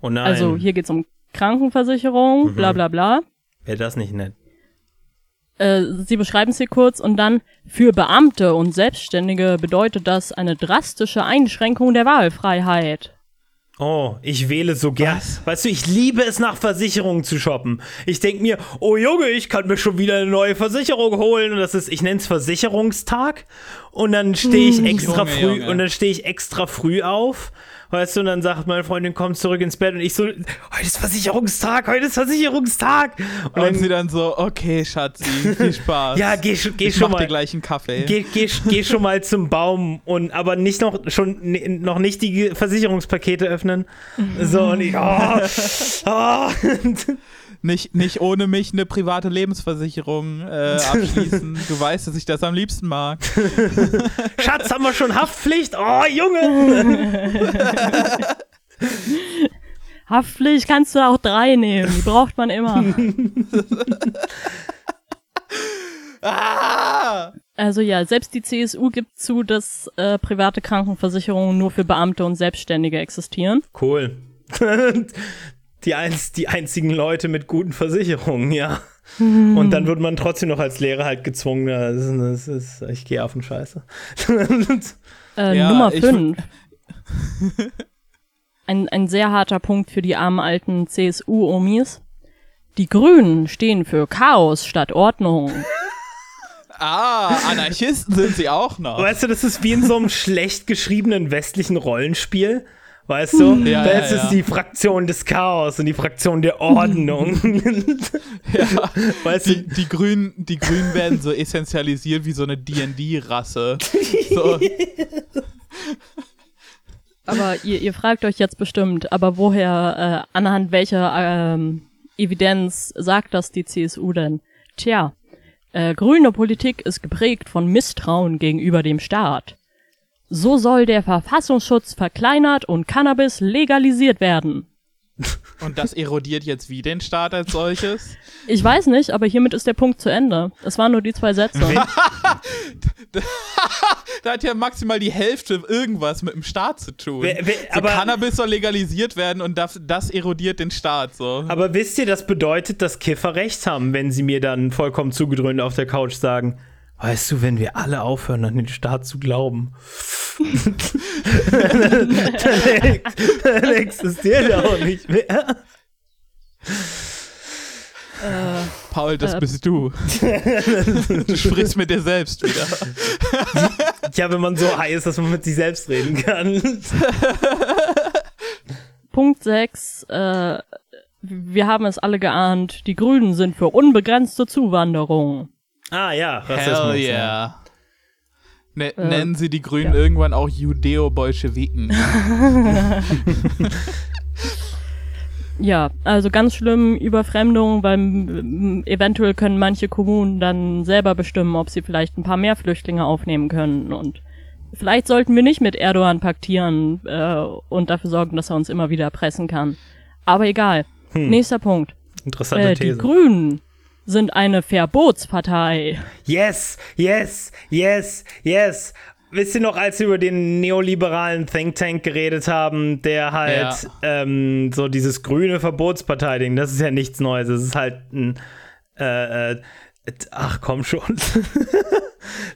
Oh nein, Also hier geht's um Krankenversicherung, bla bla bla. wäre das nicht nett. Äh, sie beschreiben es hier kurz und dann für Beamte und Selbstständige bedeutet das eine drastische Einschränkung der Wahlfreiheit. Oh, ich wähle so gern. Weißt du, ich liebe es, nach Versicherungen zu shoppen. Ich denke mir, oh Junge, ich kann mir schon wieder eine neue Versicherung holen. Und das ist, ich nenne es Versicherungstag. Und dann stehe ich extra Junge, früh, Junge. und dann stehe ich extra früh auf. Weißt du, und dann sagt meine Freundin, komm zurück ins Bett. Und ich so, heute ist Versicherungstag, heute ist Versicherungstag. Und Und dann, sie dann so, okay, Schatzi, viel Spaß. ja, geh, schon- geh ich schon mach dir mal. gleich einen Kaffee. Geh, geh, geh schon mal zum Baum und aber nicht noch schon noch nicht die Versicherungspakete öffnen. So und ich oh, oh. Nicht, nicht ohne mich eine private Lebensversicherung äh, abschließen. du weißt, dass ich das am liebsten mag. Schatz, haben wir schon Haftpflicht? Oh, Junge! Haftpflicht kannst du auch drei nehmen, die braucht man immer. Ah! Also ja, selbst die CSU gibt zu, dass äh, private Krankenversicherungen nur für Beamte und Selbstständige existieren. Cool. Die, einz, die einzigen Leute mit guten Versicherungen, ja. Und dann wird man trotzdem noch als Lehrer halt gezwungen. Das ist, das ist, ich gehe auf den Scheiße. Äh, Ja, Nummer ich 5. Ein, ein sehr harter Punkt für die armen alten CSU-Omis. Die Grünen stehen für Chaos statt Ordnung. Ah, Anarchisten sind sie auch noch. Weißt du, das ist wie in so einem schlecht geschriebenen westlichen Rollenspiel. Weißt du? Ja, das ja, ist ja. die Fraktion des Chaos und die Fraktion der Ordnung. Ja, weißt die, du? die, Grünen, die Grünen werden so essentialisiert wie so eine D&D-Rasse. So. Aber ihr, ihr fragt euch jetzt bestimmt, aber woher, äh, anhand welcher ähm, Evidenz sagt das die CSU denn? Tja, äh, grüne Politik ist geprägt von Misstrauen gegenüber dem Staat. So soll der Verfassungsschutz verkleinert und Cannabis legalisiert werden. Und das erodiert jetzt wie den Staat als solches? Ich weiß nicht, aber hiermit ist der Punkt zu Ende. Es waren nur die zwei Sätze. da hat ja maximal die Hälfte irgendwas mit dem Staat zu tun. Wer- wer- so aber- Cannabis soll legalisiert werden und das, das erodiert den Staat so. Aber wisst ihr, das bedeutet, dass Kiffer recht haben, wenn sie mir dann vollkommen zugedröhnt auf der Couch sagen, weißt du, wenn wir alle aufhören, an den Staat zu glauben, dann, dann existiert er auch nicht mehr. Paul, das Äh, bist du. du sprichst mit dir selbst wieder. Ja, wenn man so high ist, dass man mit sich selbst reden kann. Punkt 6. Äh, wir haben es alle geahnt. Die Grünen sind für unbegrenzte Zuwanderung. Ah ja, Rassismus. Hell ja. yeah. Ne nennen sie die Grünen irgendwann auch Judeo-Bolschewiken. Ja, also ganz schlimm Überfremdung, weil eventuell können manche Kommunen dann selber bestimmen, ob sie vielleicht ein paar mehr Flüchtlinge aufnehmen können. Und vielleicht sollten wir nicht mit Erdogan paktieren äh, und dafür sorgen, dass er uns immer wieder erpressen kann. Aber egal. Nächster Punkt. Interessante Äh, die These. Grünen sind eine Verbotspartei. Yes, yes, yes, yes. Wisst ihr noch, als wir über den neoliberalen Think Tank geredet haben, der halt Ja. ähm, so dieses grüne Verbotspartei-Ding, das ist ja nichts Neues. Das ist halt ein. Äh, äh, ach komm schon.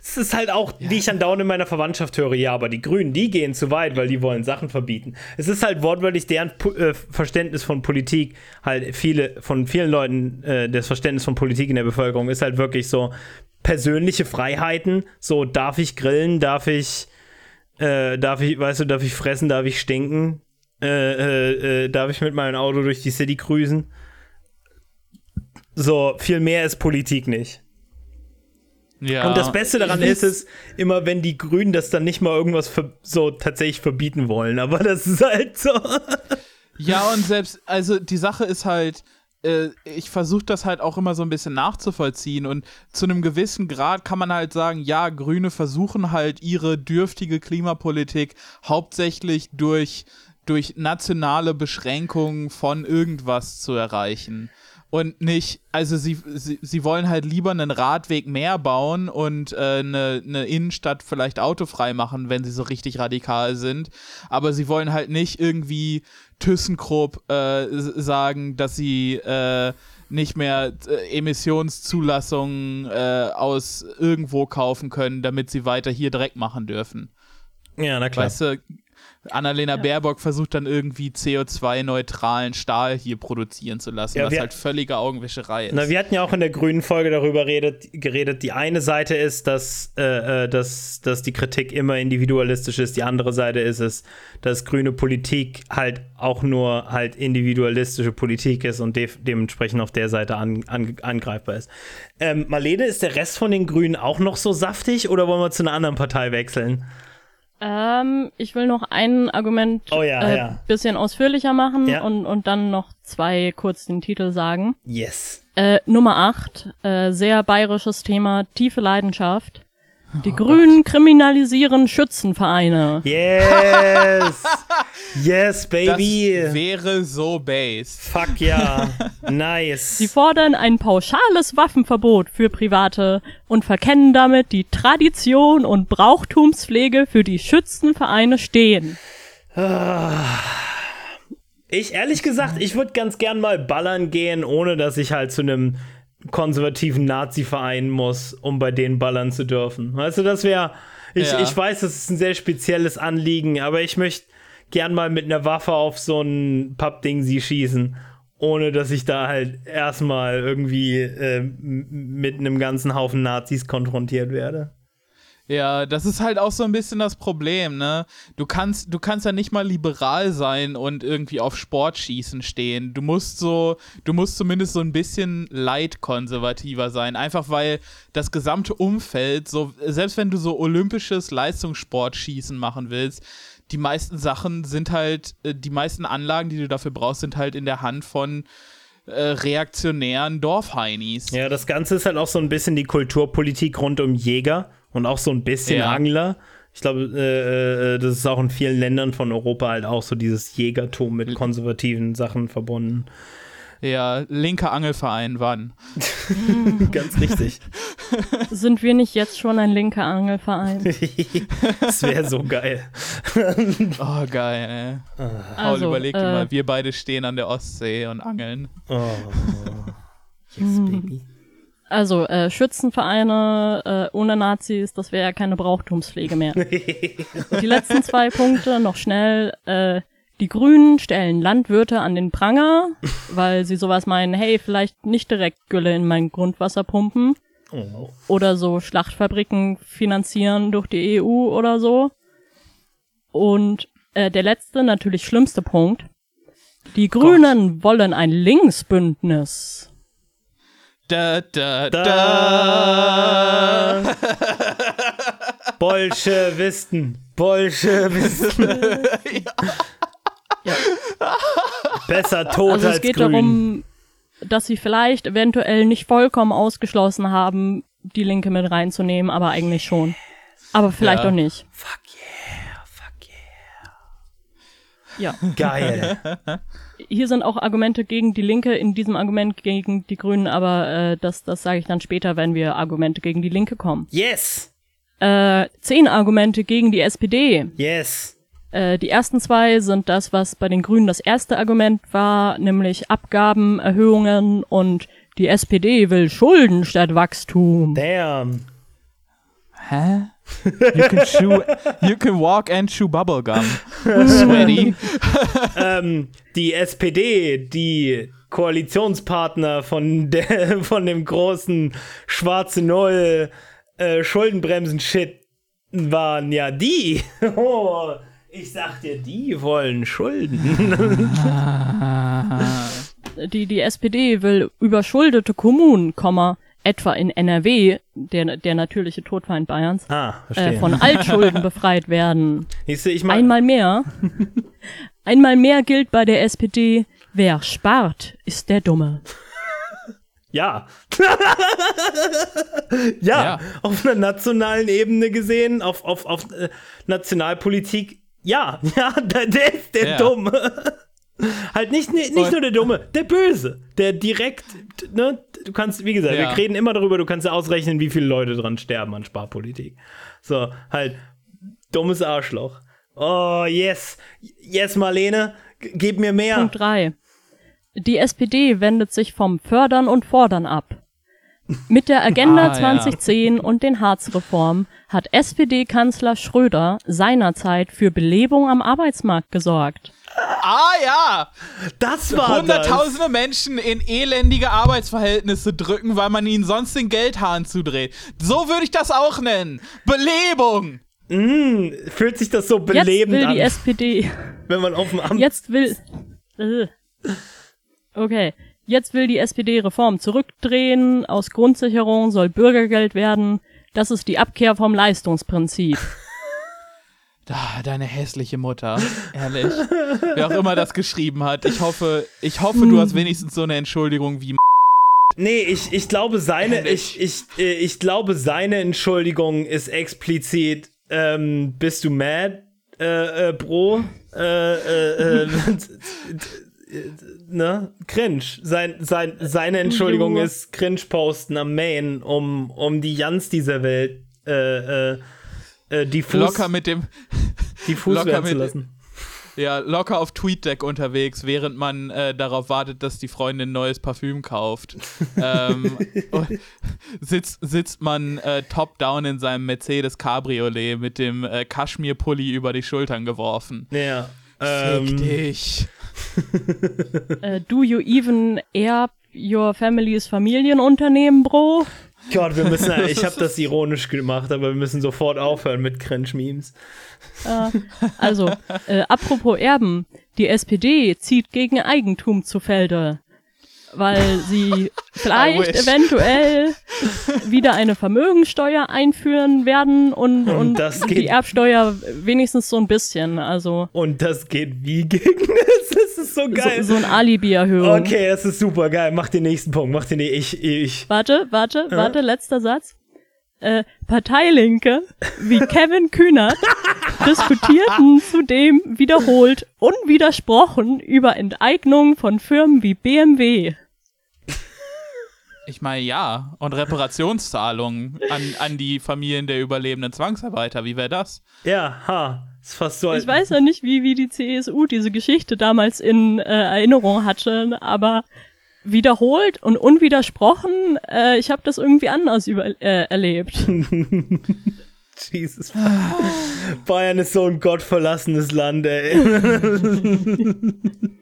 Es ist halt auch, wie ich andauernd in meiner Verwandtschaft höre, ja, aber die Grünen, die gehen zu weit, weil die wollen Sachen verbieten. Es ist halt wortwörtlich deren äh, Verständnis von Politik, halt viele, von vielen Leuten, äh, das Verständnis von Politik in der Bevölkerung ist halt wirklich so persönliche Freiheiten, so darf ich grillen, darf ich, äh, darf ich, weißt du, darf ich fressen, darf ich stinken, äh, äh, äh, darf ich mit meinem Auto durch die City cruisen. So, viel mehr ist Politik nicht. Ja. Und das Beste daran ist es, immer wenn die Grünen das dann nicht mal irgendwas ver so tatsächlich verbieten wollen. Aber das ist halt so. Ja, und selbst, also die Sache ist halt, äh, ich versuche das halt auch immer so ein bisschen nachzuvollziehen und zu einem gewissen Grad kann man halt sagen, ja, Grüne versuchen halt ihre dürftige Klimapolitik hauptsächlich durch, durch nationale Beschränkungen von irgendwas zu erreichen. Und nicht, also sie, sie, sie wollen halt lieber einen Radweg mehr bauen und äh, eine, eine Innenstadt vielleicht autofrei machen, wenn sie so richtig radikal sind. Aber sie wollen halt nicht irgendwie ThyssenKrupp äh, sagen, dass sie äh, nicht mehr äh, Emissionszulassungen äh, aus irgendwo kaufen können, damit sie weiter hier Dreck machen dürfen. Ja, na klar. Weißt du, Annalena Baerbock versucht dann irgendwie CO2-neutralen Stahl hier produzieren zu lassen, Ja, was halt völlige Augenwischerei ist. Na, wir hatten ja auch in der grünen Folge darüber redet, geredet. Die eine Seite ist, dass, äh, äh, dass, dass die Kritik immer individualistisch ist. Die andere Seite ist es, dass grüne Politik halt auch nur halt individualistische Politik ist und de dementsprechend auf der Seite an, an, angreifbar ist. Ähm, Marlene, ist der Rest von den Grünen auch noch so saftig oder wollen wir zu einer anderen Partei wechseln? Ähm, ich will noch ein Argument Oh ja, äh, ja. bisschen ausführlicher machen Ja. und, und dann noch zwei kurz den Titel sagen. Yes. Äh, Nummer 8, äh, sehr bayerisches Thema, tiefe Leidenschaft. Oh Die Grünen kriminalisieren Schützenvereine. Yes. yes, das baby. wäre so based. Fuck ja. Nice. Sie fordern ein pauschales Waffenverbot für Private und verkennen damit die Tradition und Brauchtumspflege, für die Schützenvereine stehen. Ich ehrlich gesagt, ich würde ganz gern mal ballern gehen, ohne dass ich halt zu einem konservativen Nazi-Verein muss, um bei denen ballern zu dürfen. Weißt du, das wäre. Ich, Ja. ich weiß, das ist ein sehr spezielles Anliegen, aber ich möchte gern mal mit einer Waffe auf so ein Pappding sie schießen, ohne dass ich da halt erstmal irgendwie äh, mit einem ganzen Haufen Nazis konfrontiert werde. Ja, das ist halt auch so ein bisschen das Problem, ne? Du kannst, du kannst ja nicht mal liberal sein und irgendwie auf Sportschießen stehen. Du musst so, du musst zumindest so ein bisschen leitkonservativer sein. Einfach weil das gesamte Umfeld, so, selbst wenn du so olympisches Leistungssportschießen machen willst, die meisten Sachen sind halt, äh, die meisten Anlagen, die du dafür brauchst, sind halt in der Hand von äh, reaktionären Dorfheinis. Ja, das Ganze ist halt auch so ein bisschen die Kulturpolitik rund um Jäger und auch so ein bisschen Ja. Angler. Ich glaube, äh, äh, das ist auch in vielen Ländern von Europa halt auch so dieses Jägertum mit konservativen Sachen verbunden. Ja, linker Angelverein, wann? Ganz richtig. Sind wir nicht jetzt schon ein linker Angelverein? das wäre so geil. Oh, geil, ey. Paul, Also, überleg dir äh, mal, wir beide stehen an der Ostsee und angeln. Oh. Yes, baby. Also, äh, Schützenvereine äh, ohne Nazis, das wäre ja keine Brauchtumspflege mehr. Die letzten zwei Punkte noch schnell. Äh, die Grünen stellen Landwirte an den Pranger, weil sie sowas meinen, hey, vielleicht nicht direkt Gülle in mein Grundwasser pumpen Oh. oder so Schlachtfabriken finanzieren durch die EU oder so. Und äh, der letzte, natürlich schlimmste Punkt. Die Grünen wollen ein Linksbündnis. Da, da, da. Da. Bolschewisten. Bolschewisten. Ja. Besser tot Also als es geht grün. darum, dass sie vielleicht eventuell nicht vollkommen ausgeschlossen haben, die Linke mit reinzunehmen, aber eigentlich schon. Aber vielleicht Ja. auch nicht. Fuck yeah, fuck Ja. Geil. Hier sind auch Argumente gegen die Linke, in diesem Argument gegen die Grünen, aber äh, das, das sage ich dann später, wenn wir Argumente gegen die Linke kommen. Yes. Äh, zehn Argumente gegen die SPD. Yes. Äh, die ersten zwei sind das, was bei den Grünen das erste Argument war, nämlich Abgabenerhöhungen und die SPD will Schulden statt Wachstum. Damn. Hä? You can chew, you can walk and chew bubblegum. Sweaty. ähm, die SPD, die Koalitionspartner von, der, von dem großen schwarze Null äh, Schuldenbremsen-Shit waren ja die. Oh, ich sag dir, die wollen Schulden. Die, die SPD will überschuldete Kommunen, Komma, etwa in NRW, der, der natürliche Todfeind Bayerns, ah, äh, von Altschulden befreit werden. Siehst du, ich mein, Einmal mehr. Einmal mehr gilt bei der SPD, wer spart, ist der Dumme. Ja. ja. Ja. auf einer nationalen Ebene gesehen, auf, auf, auf äh, Nationalpolitik, ja, ja, der, der ist der Ja. Dumme. halt nicht, nicht Und- nur der Dumme, der Böse, der direkt, ne, du kannst, wie gesagt, Ja. wir reden immer darüber, du kannst ja ausrechnen, wie viele Leute dran sterben an Sparpolitik. So, halt, dummes Arschloch. Oh, yes, yes, Marlene, gib mir mehr. Punkt drei. Die SPD wendet sich vom Fördern und Fordern ab. Mit der Agenda Ah, ja. 2010 und den Hartz-Reformen hat SPD-Kanzler Schröder seinerzeit für Belebung am Arbeitsmarkt gesorgt. Ah ja! Das war das. Hunderttausende Menschen in elendige Arbeitsverhältnisse drücken, weil man ihnen sonst den Geldhahn zudreht. So würde ich das auch nennen. Belebung! Mm, fühlt sich das so Jetzt belebend will an, die SPD, wenn man auf dem Amt jetzt will, Äh. okay, jetzt will die SPD Reform zurückdrehen, aus Grundsicherung soll Bürgergeld werden, das ist die Abkehr vom Leistungsprinzip. Da, deine hässliche Mutter. Ehrlich. Wer auch immer das geschrieben hat. Ich hoffe, ich hoffe, du hast wenigstens so eine Entschuldigung wie Nee, ich, ich glaube, seine, ich, ich, äh, ich glaube, seine Entschuldigung ist explizit, ähm, bist du mad, äh, äh, Bro? Äh, äh, äh, ne? Cringe. Sein, sein, seine Entschuldigung ist Cringe posten am Main, um, um die Jans dieser Welt, äh, äh, äh, diffus, locker mit dem, diffus locker mit- lassen. ja, locker auf TweetDeck unterwegs, während man äh, darauf wartet, dass die Freundin neues Parfüm kauft. ähm, sitzt, sitzt man äh, top-down in seinem Mercedes Cabriolet mit dem äh, Kaschmir-Pulli über die Schultern geworfen. Ja. Fick Ähm, dich. äh, do you even air Your Family's Familienunternehmen, Bro. Gott, wir müssen, ich habe das ironisch gemacht, aber wir müssen sofort aufhören mit Cringe-Memes. Äh, also, äh, apropos Erben, die SPD zieht gegen Eigentum zu Felde, weil sie vielleicht eventuell wieder eine Vermögensteuer einführen werden und, Und und, die Erbsteuer wenigstens so ein bisschen, also Und das geht wie gegen das? Das ist so geil. so, so eine Alibi-Erhöhung. okay, das ist super geil. Mach den nächsten Punkt. Mach den ich ich. Warte, warte, warte, letzter Satz. Äh, Parteilinke wie Kevin Kühnert diskutierten zudem wiederholt unwidersprochen über Enteignung von Firmen wie BMW. Ich meine, ja. Und Reparationszahlungen an, an die Familien der überlebenden Zwangsarbeiter. Wie wäre das? Ja, ha. Ist fast so. Ich weiß ja nicht, wie, wie die CSU diese Geschichte damals in äh, Erinnerung hatte, aber wiederholt und unwidersprochen, äh, ich habe das irgendwie anders über, äh, erlebt. Jesus. Bayern ist so ein gottverlassenes Land, ey.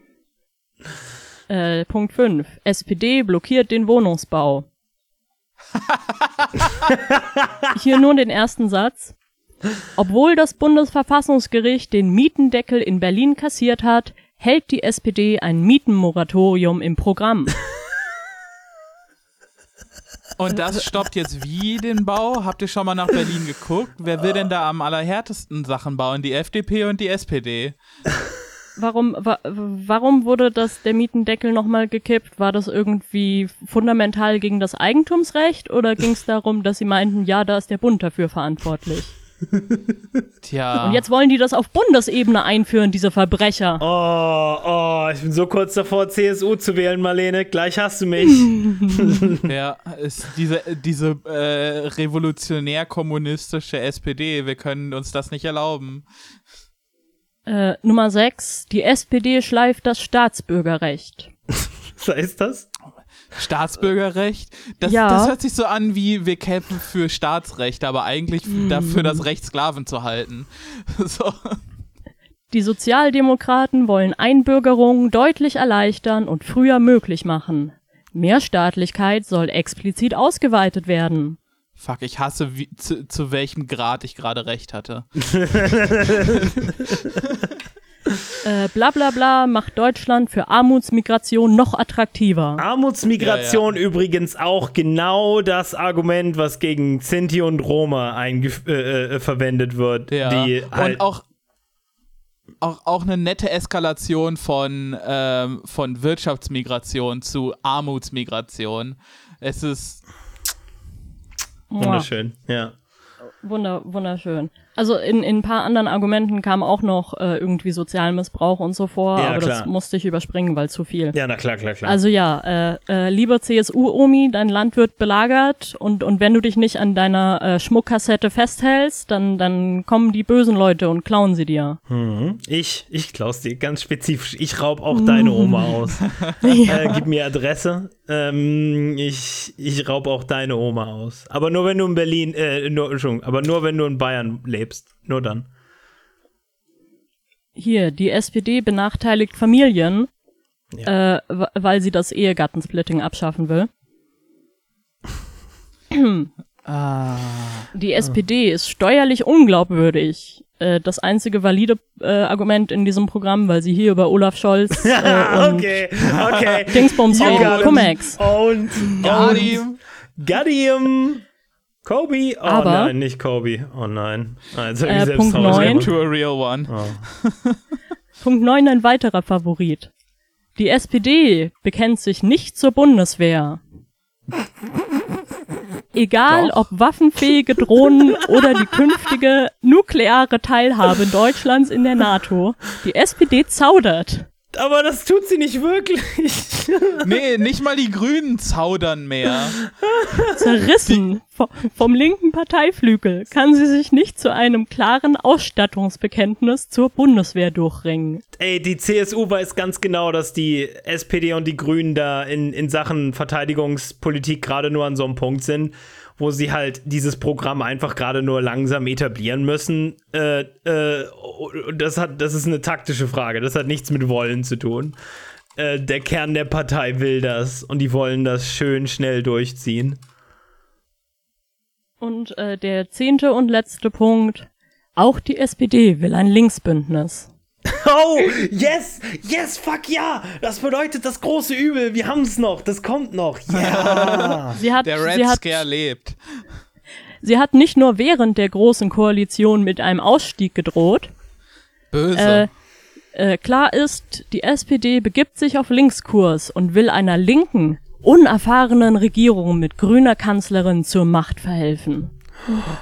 Äh, Punkt 5. SPD blockiert den Wohnungsbau. Hier nur den ersten Satz. Obwohl das Bundesverfassungsgericht den Mietendeckel in Berlin kassiert hat, hält die SPD ein Mietenmoratorium im Programm. Und das stoppt jetzt wie den Bau? Habt ihr schon mal nach Berlin geguckt? Wer will denn da am allerhärtesten Sachen bauen? Die FDP und die SPD. Warum, wa warum wurde das der Mietendeckel nochmal gekippt? War das irgendwie fundamental gegen das Eigentumsrecht oder ging es darum, dass sie meinten, ja, da ist der Bund dafür verantwortlich? Tja. Und jetzt wollen die das auf Bundesebene einführen, diese Verbrecher. Oh, oh, ich bin so kurz davor, CSU zu wählen, Marlene. Gleich hast du mich. Ja, ist diese, diese äh, revolutionär-kommunistische SPD. Wir können uns das nicht erlauben. Äh, Nummer 6. Die SPD schleift das Staatsbürgerrecht. Was heißt das? Staatsbürgerrecht? Das, Ja. das hört sich so an, wie wir kämpfen für Staatsrecht, aber eigentlich dafür das Recht, Sklaven zu halten. So. Die Sozialdemokraten wollen Einbürgerung deutlich erleichtern und früher möglich machen. Mehrstaatlichkeit soll explizit ausgeweitet werden. Fuck, ich hasse, wie, zu, zu welchem Grad ich gerade recht hatte. Äh, bla bla bla macht Deutschland für Armutsmigration noch attraktiver. Armutsmigration übrigens auch genau das Argument, was gegen Sinti und Roma äh, äh, verwendet wird. Ja. Die halt, Und auch, auch, auch eine nette Eskalation von, ähm, von Wirtschaftsmigration zu Armutsmigration. Es ist. wunderschön. Ja. Wunder, wunderschön. Also in, in ein paar anderen Argumenten kam auch noch äh, irgendwie Sozialmissbrauch und so vor, Ja, aber klar. das musste ich überspringen, weil zu viel. Ja, na klar, klar, klar. Also ja, äh, äh, lieber CSU-Omi, dein Land wird belagert und, und wenn du dich nicht an deiner äh, Schmuckkassette festhältst, dann, dann kommen die bösen Leute und klauen sie dir. Mhm. Ich, ich klaus dir ganz spezifisch. Ich raub auch deine Oma aus. Ja. Äh, gib mir Adresse. Ähm, ich, ich raub auch deine Oma aus. Aber nur wenn du in Berlin, äh, nur, Entschuldigung, aber nur wenn du in Bayern lebst. Nur dann. Hier, die SPD benachteiligt Familien, äh, w- weil sie das Ehegattensplitting abschaffen will. Ah. Die SPD ist steuerlich unglaubwürdig. Äh, das einzige valide äh, Argument in diesem Programm, weil sie hier über Olaf Scholz äh, und okay, okay. Dingsbums got him. Cum-Ex. Und, Got und him. got him. Kobe? Oh Aber- nein, nicht Kobe. Oh nein. Also Äh, ich selbst Punkt traurig neun. gemacht. To a real one. Oh. Punkt 9 ein weiterer Favorit. Die SPD bekennt sich nicht zur Bundeswehr. Egal Doch. ob waffenfähige Drohnen oder die künftige nukleare Teilhabe Deutschlands in der NATO, die SPD zaudert. Aber das tut sie nicht wirklich. Nee, nicht mal die Grünen zaudern mehr. Zerrissen vo- vom linken Parteiflügel kann sie sich nicht zu einem klaren Ausstattungsbekenntnis zur Bundeswehr durchringen. Ey, die CSU weiß ganz genau, dass die SPD und die Grünen da in, in Sachen Verteidigungspolitik gerade nur an so einem Punkt sind, wo sie halt dieses Programm einfach gerade nur langsam etablieren müssen. Äh, äh, das, hat, das ist eine taktische Frage. Das hat nichts mit Wollen zu tun. äh, der Kern der Partei will das und die wollen das schön schnell durchziehen. Und äh, der zehnte und letzte Punkt. Auch die SPD will ein Linksbündnis. Oh, yes, yes, fuck ja. Das bedeutet das große Übel. Wir haben es noch. Das kommt noch. Ja. Sie hat, Der Red sie hat, Scare lebt. sie hat nicht nur während der großen Koalition mit einem Ausstieg gedroht. Böse. Äh, äh, klar ist, die SPD begibt sich auf Linkskurs und will einer linken, unerfahrenen Regierung mit grüner Kanzlerin zur Macht verhelfen.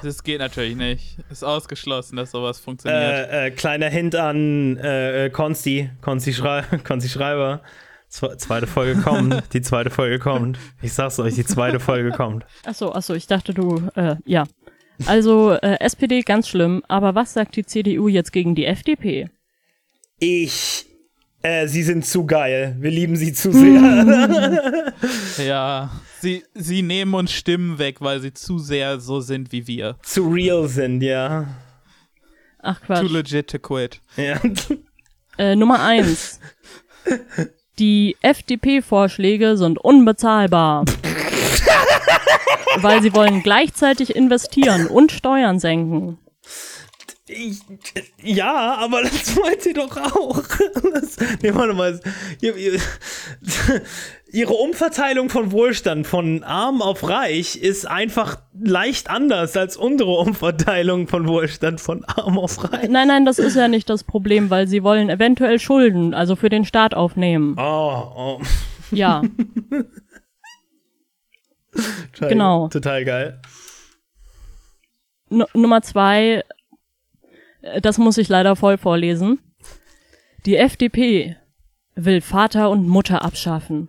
Das geht natürlich nicht. Ist ausgeschlossen, dass sowas funktioniert. äh, äh, kleiner Hint an äh, äh, Konsti, Konsti, Schrei Konsti Schreiber. Zwe zweite Folge kommt. Die zweite Folge kommt. Ich sag's euch, die zweite Folge kommt. Achso, achso, ich dachte du, äh, ja. Also, äh, SPD ganz schlimm, aber was sagt die CDU jetzt gegen die FDP? Ich. Äh, sie sind zu geil. Wir lieben sie zu sehr. ja. Sie, sie nehmen uns Stimmen weg, weil sie zu sehr so sind wie wir. zu real sind, ja. Ach Too Quatsch. legit to quit. ja. Äh, Nummer eins. Die FDP-Vorschläge sind unbezahlbar. weil sie wollen gleichzeitig investieren und Steuern senken. Ich, ja, aber das meint ihr doch auch. Das, nee, warte mal. Ihr, ihr, ihre Umverteilung von Wohlstand von arm auf reich ist einfach leicht anders als unsere Umverteilung von Wohlstand von arm auf reich. Nein, nein, das ist ja nicht das Problem, weil sie wollen eventuell Schulden, also für den Staat aufnehmen. Oh, oh. Ja, Total, Genau. Total geil. N Nummer zwei, das muss ich leider voll vorlesen. Die FDP will Vater und Mutter abschaffen.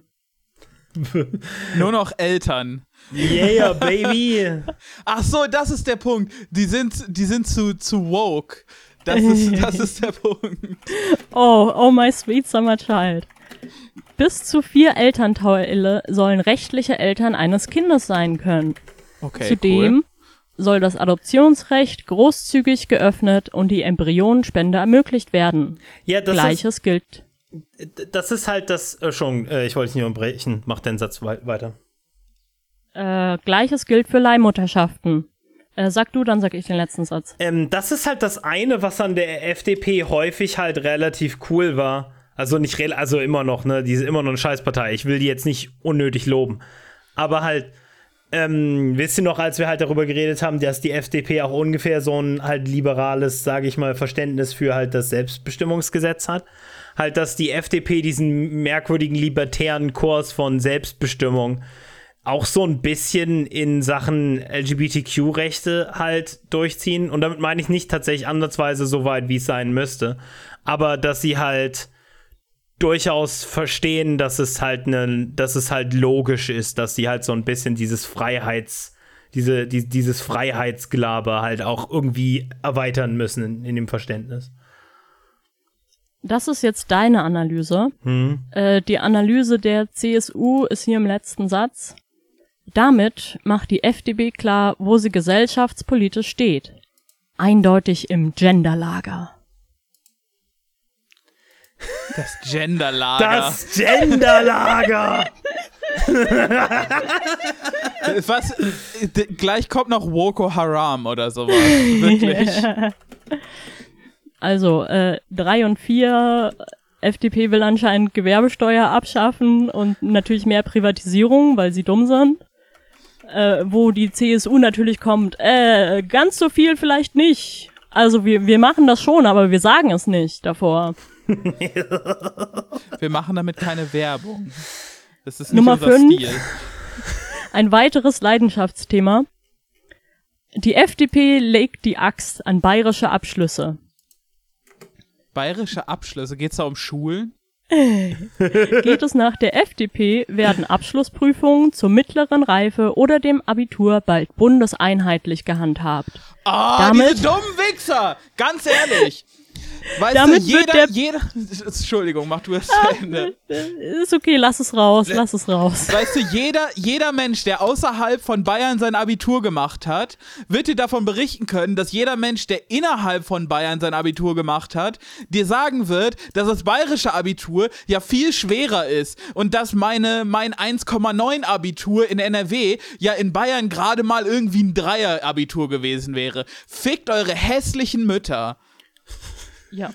Nur noch Eltern. Yeah, baby. Ach so, das ist der Punkt. Die sind, die sind zu, zu woke. Das ist, das ist der Punkt. Oh, oh my sweet summer child. Bis zu vier Elternteile sollen rechtliche Eltern eines Kindes sein können. Okay, Zudem soll das Adoptionsrecht großzügig geöffnet und die Embryonenspende ermöglicht werden. Ja, das Gleiches gilt. ist, das ist halt das äh, schon. Äh, ich wollte es nicht unterbrechen. Mach den Satz wei weiter. Äh, Gleiches gilt für Leihmutterschaften. Äh, sag du, dann sag ich den letzten Satz. Ähm, das ist halt das eine, was an der FDP häufig halt relativ cool war. Also nicht, also immer noch, ne? Die ist immer noch eine Scheißpartei. Ich will die jetzt nicht unnötig loben. Aber halt, ähm, wisst ihr noch, als wir halt darüber geredet haben, dass die FDP auch ungefähr so ein halt liberales, sage ich mal, Verständnis für halt das Selbstbestimmungsgesetz hat? Halt, dass die FDP diesen merkwürdigen libertären Kurs von Selbstbestimmung auch so ein bisschen in Sachen LGBTQ-Rechte halt durchziehen. Und damit meine ich nicht tatsächlich ansatzweise so weit, wie es sein müsste. Aber dass sie halt durchaus verstehen, dass es halt ne, dass es halt logisch ist, dass sie halt so ein bisschen dieses Freiheits, diese, die, dieses Freiheitsglaber halt auch irgendwie erweitern müssen in, in dem Verständnis. Das ist jetzt deine Analyse. Hm. Äh, die Analyse der CSU ist hier im letzten Satz. Damit macht die FDP klar, wo sie gesellschaftspolitisch steht. Eindeutig im Genderlager. Das Genderlager. Das Genderlager! Was? Gleich kommt noch Woko Haram oder sowas. Wirklich. Also, äh, drei und vier, FDP will anscheinend Gewerbesteuer abschaffen und natürlich mehr Privatisierung, weil sie dumm sind. Äh, wo die CSU natürlich kommt, äh, ganz so viel vielleicht nicht. Also wir, wir machen das schon, aber wir sagen es nicht davor. Wir machen damit keine Werbung. Das ist nicht Nummer unser fünf. Stil. Ein weiteres Leidenschaftsthema. Die FDP legt die Axt an bayerische Abschlüsse. Bayerische Abschlüsse. Geht's da um Schulen? Geht es nach der FDP, werden Abschlussprüfungen zur mittleren Reife oder dem Abitur bald bundeseinheitlich gehandhabt. Ah, Damit- diese dummen Wichser! Ganz ehrlich. Weißt Damit du, wird jeder, der- jeder. Entschuldigung, mach du es zu Ende. Ist okay, lass es raus, lass es raus. Weißt du, jeder, jeder Mensch, der außerhalb von Bayern sein Abitur gemacht hat, wird dir davon berichten können, dass jeder Mensch, der innerhalb von Bayern sein Abitur gemacht hat, dir sagen wird, dass das bayerische Abitur ja viel schwerer ist und dass meine, mein 1,9 Abitur in NRW ja in Bayern gerade mal irgendwie ein Dreier-Abitur gewesen wäre. Fickt eure hässlichen Mütter. Ja.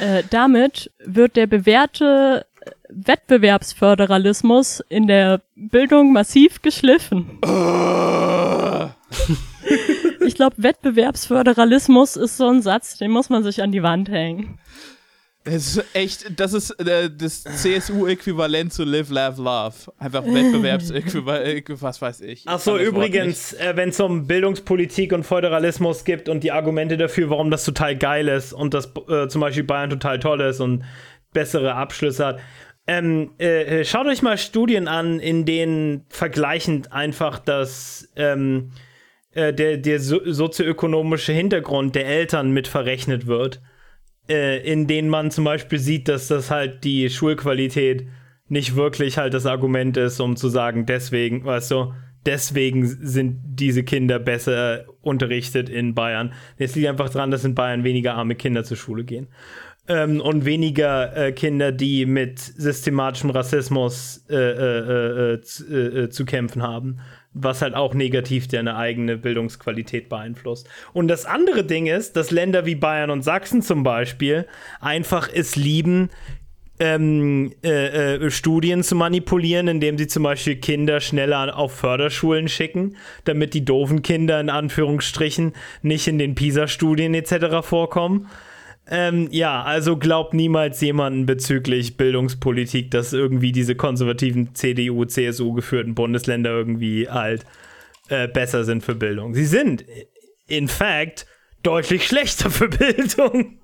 äh, damit wird der bewährte äh, Wettbewerbsföderalismus in der Bildung massiv geschliffen. ich glaube, Wettbewerbsföderalismus ist so ein Satz, den muss man sich an die Wand hängen. Das ist echt, das ist äh, das CSU-Äquivalent zu Live, Laugh, Love. Einfach Wettbewerbsäquivalent, was weiß ich. Ach so, Kann das Wort übrigens, äh, wenn es um Bildungspolitik und Föderalismus gibt und die Argumente dafür, warum das total geil ist und dass äh, zum Beispiel Bayern total toll ist und bessere Abschlüsse hat. Ähm, äh, äh, schaut euch mal Studien an, in denen vergleichend einfach das ähm, äh, der, der so sozioökonomische Hintergrund der Eltern mit verrechnet wird, äh, in denen man zum Beispiel sieht, dass das halt die Schulqualität nicht wirklich halt das Argument ist, um zu sagen, deswegen, weißt du, deswegen sind diese Kinder besser unterrichtet in Bayern. Es liegt einfach daran, dass in Bayern weniger arme Kinder zur Schule gehen. Ähm, und weniger äh, Kinder, die mit systematischem Rassismus äh, äh, äh, äh, zu kämpfen haben, was halt auch negativ deine eigene Bildungsqualität beeinflusst. Und das andere Ding ist, dass Länder wie Bayern und Sachsen zum Beispiel einfach es lieben, ähm, äh, äh, Studien zu manipulieren, indem sie zum Beispiel Kinder schneller auf Förderschulen schicken, damit die doofen Kinder in Anführungsstrichen nicht in den PISA-Studien etc. vorkommen. Ähm, ja, also glaubt niemals jemanden bezüglich Bildungspolitik, dass irgendwie diese konservativen CDU, CSU geführten Bundesländer irgendwie halt äh, besser sind für Bildung. Sie sind, in fact, deutlich schlechter für Bildung.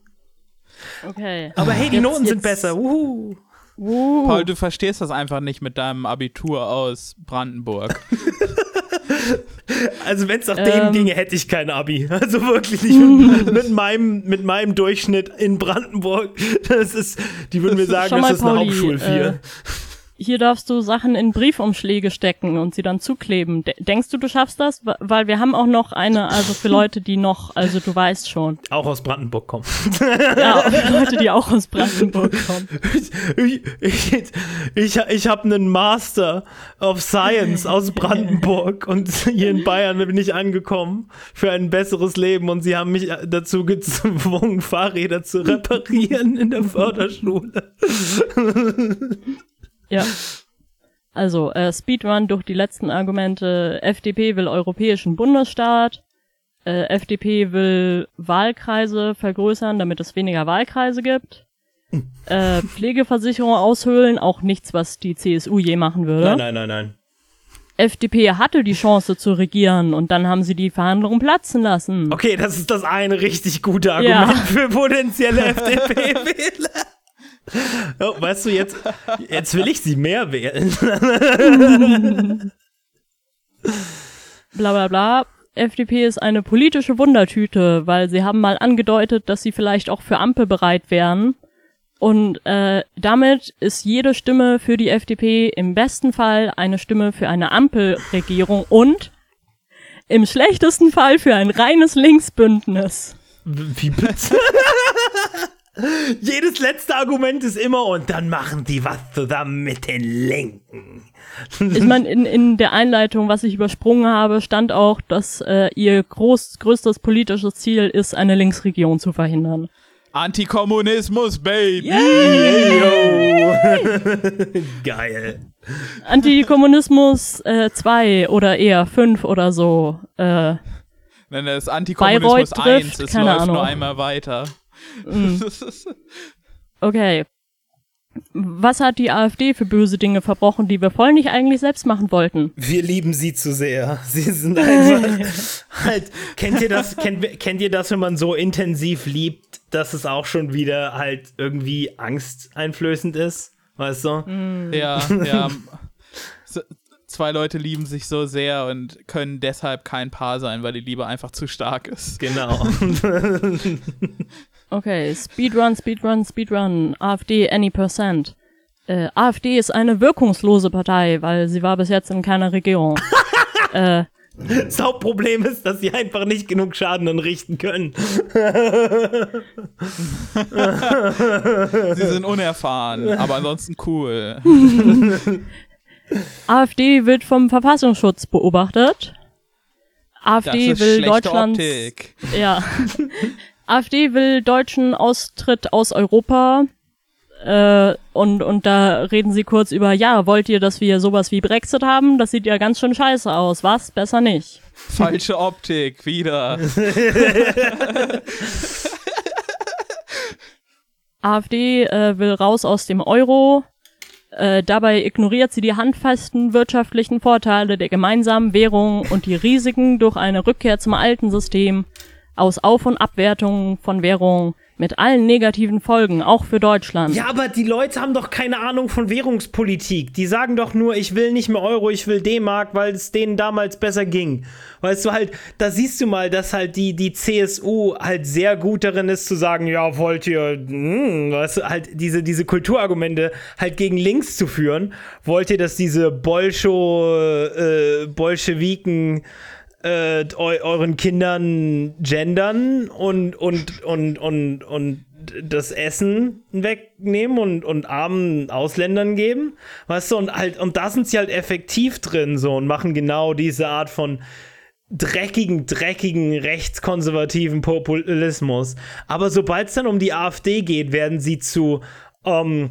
Okay. Aber hey, die Jetzt- Noten sind jetzt- besser. Wuhu. Uh, Paul, du verstehst das einfach nicht mit deinem Abitur aus Brandenburg. Also wenn es nach Ähm. denen ginge, hätte ich kein Abi. Also wirklich nicht mit, mit, meinem, mit meinem Durchschnitt in Brandenburg. Das ist, die würden mir sagen, das ist eine Pauli, Hauptschul 4. äh, hier darfst du Sachen in Briefumschläge stecken und sie dann zukleben. De denkst du, du schaffst das? Weil wir haben auch noch eine, also für Leute, die noch, also du weißt schon. Auch aus Brandenburg kommen. Ja, für Leute, die auch aus Brandenburg kommen. Ich, ich, ich, ich habe einen Master of Science aus Brandenburg und hier in Bayern bin ich angekommen für ein besseres Leben und sie haben mich dazu gezwungen, Fahrräder zu reparieren in der Förderschule. Ja. Also, äh, Speedrun durch die letzten Argumente. FDP will europäischen Bundesstaat. Äh, FDP will Wahlkreise vergrößern, damit es weniger Wahlkreise gibt. Äh, Pflegeversicherung aushöhlen, auch nichts, was die CSU je machen würde. Nein, nein, nein, nein. FDP hatte die Chance zu regieren und dann haben sie die Verhandlungen platzen lassen. Okay, das ist das eine richtig gute Argument Ja. für potenzielle FDP-Wähler. Oh, weißt du, jetzt, jetzt will ich sie mehr wählen. bla bla bla. FDP ist eine politische Wundertüte, weil sie haben mal angedeutet, dass sie vielleicht auch für Ampel bereit wären. Und äh, damit ist jede Stimme für die FDP im besten Fall eine Stimme für eine Ampelregierung und im schlechtesten Fall für ein reines Linksbündnis. Wie bitte? Jedes letzte Argument ist immer, und dann machen die was zusammen mit den Linken. Ich meine, in, in der Einleitung, was ich übersprungen habe, stand auch, dass äh, ihr groß, größtes politisches Ziel ist, eine Linksregierung zu verhindern. Antikommunismus, Baby! Geil. Antikommunismus 2 oder eher 5 oder so. Äh, Nein, das ist Antikommunismus Bayreuth trifft, 1, es keine läuft Ahnung. nur einmal weiter. Okay. Was hat die AfD für böse Dinge verbrochen, die wir voll nicht eigentlich selbst machen wollten? Wir lieben sie zu sehr. Sie sind einfach halt. Kennt ihr das? Kennt, kennt ihr das, wenn man so intensiv liebt, dass es auch schon wieder halt irgendwie angsteinflößend ist? Weißt du? Ja, ja. S- Zwei Leute lieben sich so sehr und können deshalb kein Paar sein, weil die Liebe einfach zu stark ist. Genau. Okay, Speedrun, Speedrun, Speedrun, AfD, any percent. Äh, AfD ist eine wirkungslose Partei, weil sie war bis jetzt in keiner Regierung. äh, Das Hauptproblem ist, dass sie einfach nicht genug Schaden anrichten können. Sie sind unerfahren, aber ansonsten cool. AfD wird vom Verfassungsschutz beobachtet. Das AfD ist will Deutschlands Optik. Ja. AfD will deutschen Austritt aus Europa. Äh, und, und da reden sie kurz über, ja, wollt ihr, dass wir sowas wie Brexit haben? Das sieht ja ganz schön scheiße aus. Was? Besser nicht. Falsche Optik, wieder. AfD äh, will raus aus dem Euro. Äh, dabei ignoriert sie die handfesten wirtschaftlichen Vorteile der gemeinsamen Währung und die Risiken durch eine Rückkehr zum alten System aus Auf- und Abwertungen von Währung mit allen negativen Folgen, auch für Deutschland. Ja, aber die Leute haben doch keine Ahnung von Währungspolitik. Die sagen doch nur, ich will nicht mehr Euro, ich will D-Mark, weil es denen damals besser ging. Weißt du halt, da siehst du mal, dass halt die, die CSU halt sehr gut darin ist zu sagen, ja, wollt ihr, hm, weißt du, halt diese, diese Kulturargumente halt gegen links zu führen. Wollt ihr, dass diese Bolscho, äh, Bolschewiken äh, eu euren Kindern gendern und, und, und, und, und das Essen wegnehmen und, und armen Ausländern geben. Weißt du, und halt, und da sind sie halt effektiv drin so und machen genau diese Art von dreckigen, dreckigen, rechtskonservativen Populismus. Aber sobald es dann um die AfD geht, werden sie zu, ähm,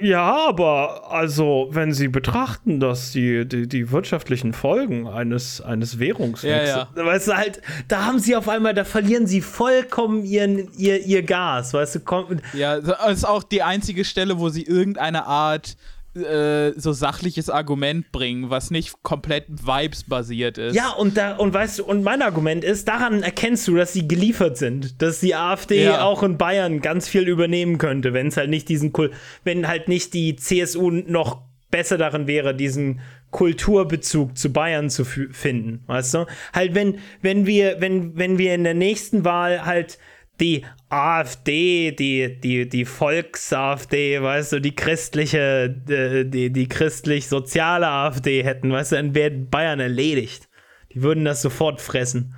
ja, aber also, wenn Sie betrachten, dass die, die, die wirtschaftlichen Folgen eines, eines Währungswechsels, Ja, weißt du, halt, da haben sie auf einmal, da verlieren sie vollkommen ihren, ihr, ihr Gas, weißt du, kommt, Ja, das ist auch die einzige Stelle, wo sie irgendeine Art äh, so sachliches Argument bringen, was nicht komplett Vibes-basiert ist. Ja, und da, und weißt du, und mein Argument ist, daran erkennst du, dass sie geliefert sind, dass die AfD Ja. auch in Bayern ganz viel übernehmen könnte, wenn es halt nicht diesen Kul wenn halt nicht die CSU noch besser darin wäre, diesen Kulturbezug zu Bayern zu finden, weißt du? Halt, wenn, wenn wir, wenn, wenn wir in der nächsten Wahl halt die AfD, die, die, die Volks-AfD, weißt du, die christliche, äh, die, die christlich-soziale AfD hätten, weißt du, dann wäre Bayern erledigt. Die würden das sofort fressen.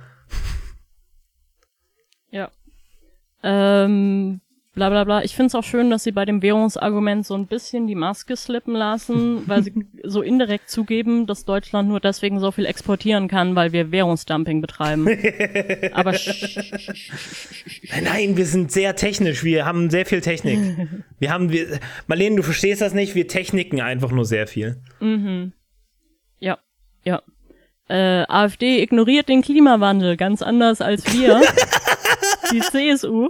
Ja. Ähm, bla bla bla. Ich finde es auch schön, dass sie bei dem Währungsargument so ein bisschen die Maske slippen lassen, weil sie so indirekt zugeben, dass Deutschland nur deswegen so viel exportieren kann, weil wir Währungsdumping betreiben. Aber Nein, wir sind sehr technisch, wir haben sehr viel Technik. Wir haben, wir, Marlene, du verstehst das nicht, wir techniken einfach nur sehr viel. ja, ja. Äh, AfD ignoriert den Klimawandel ganz anders als wir. die CSU.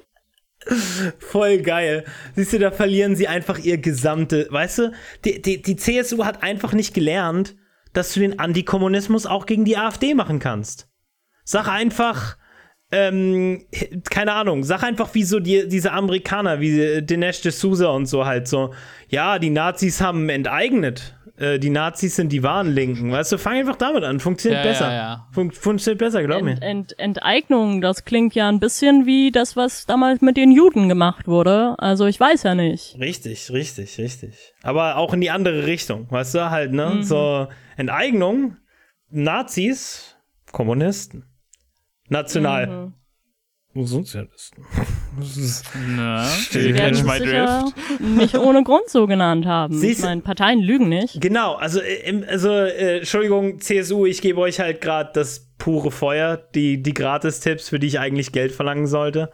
Voll geil. Siehst du, da verlieren sie einfach ihr gesamte, weißt du, die, die, die CSU hat einfach nicht gelernt, dass du den Antikommunismus auch gegen die AfD machen kannst. Sag einfach, ähm, keine Ahnung, sag einfach wie so die, diese Amerikaner, wie Dinesh D'Souza und so halt so, ja, die Nazis haben enteignet. Äh, die Nazis sind die wahren Linken. Weißt du, fang einfach damit an. Funktioniert Ja, besser. ja, ja. Fun funktioniert besser, glaub mir. Ent, Ent, Enteignung, das klingt ja ein bisschen wie das, was damals mit den Juden gemacht wurde. Also ich weiß ja nicht. Richtig, richtig, richtig. Aber auch in die andere Richtung, weißt du, halt, ne? So Enteignung, Nazis, Kommunisten. National. Sozialisten. Das ist- Na, Die you werden catch my drift. nicht ohne Grund so genannt haben. Siehst ich du- meine, Parteien lügen nicht. Genau, also, äh, im- also äh, Entschuldigung, CSU, ich gebe euch halt gerade das pure Feuer, die, die Gratis-Tipps, für die ich eigentlich Geld verlangen sollte.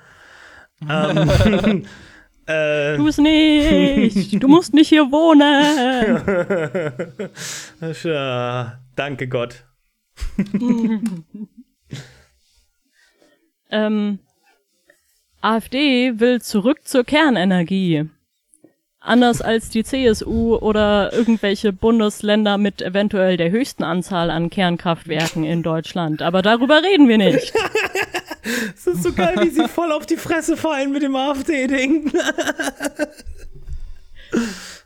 ähm, äh, Tu es nicht. Du musst nicht hier wohnen. danke Gott. ähm, AfD will zurück zur Kernenergie. Anders als die CSU oder irgendwelche Bundesländer mit eventuell der höchsten Anzahl an Kernkraftwerken in Deutschland. Aber darüber reden wir nicht. Es ist so geil, wie sie voll auf die Fresse fallen mit dem AfD-Ding.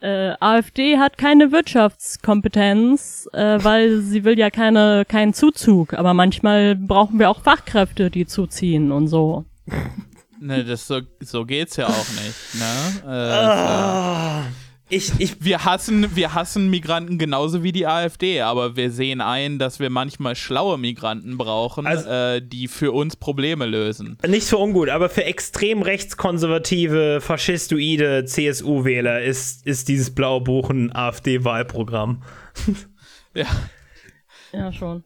äh, AfD hat keine Wirtschaftskompetenz, äh, weil sie will ja keine keinen Zuzug. Aber manchmal brauchen wir auch Fachkräfte, die zuziehen und so. Ne, das so, so geht's ja auch nicht, ne? Äh, Ah, ich, ich, Wir hassen, wir hassen Migranten genauso wie die AfD, aber wir sehen ein, dass wir manchmal schlaue Migranten brauchen, Also- äh, die für uns Probleme lösen. nicht für ungut, aber für extrem rechtskonservative, faschistoide CSU-Wähler ist, ist dieses blaue Buch ein AfD-Wahlprogramm. Ja. Ja, schon.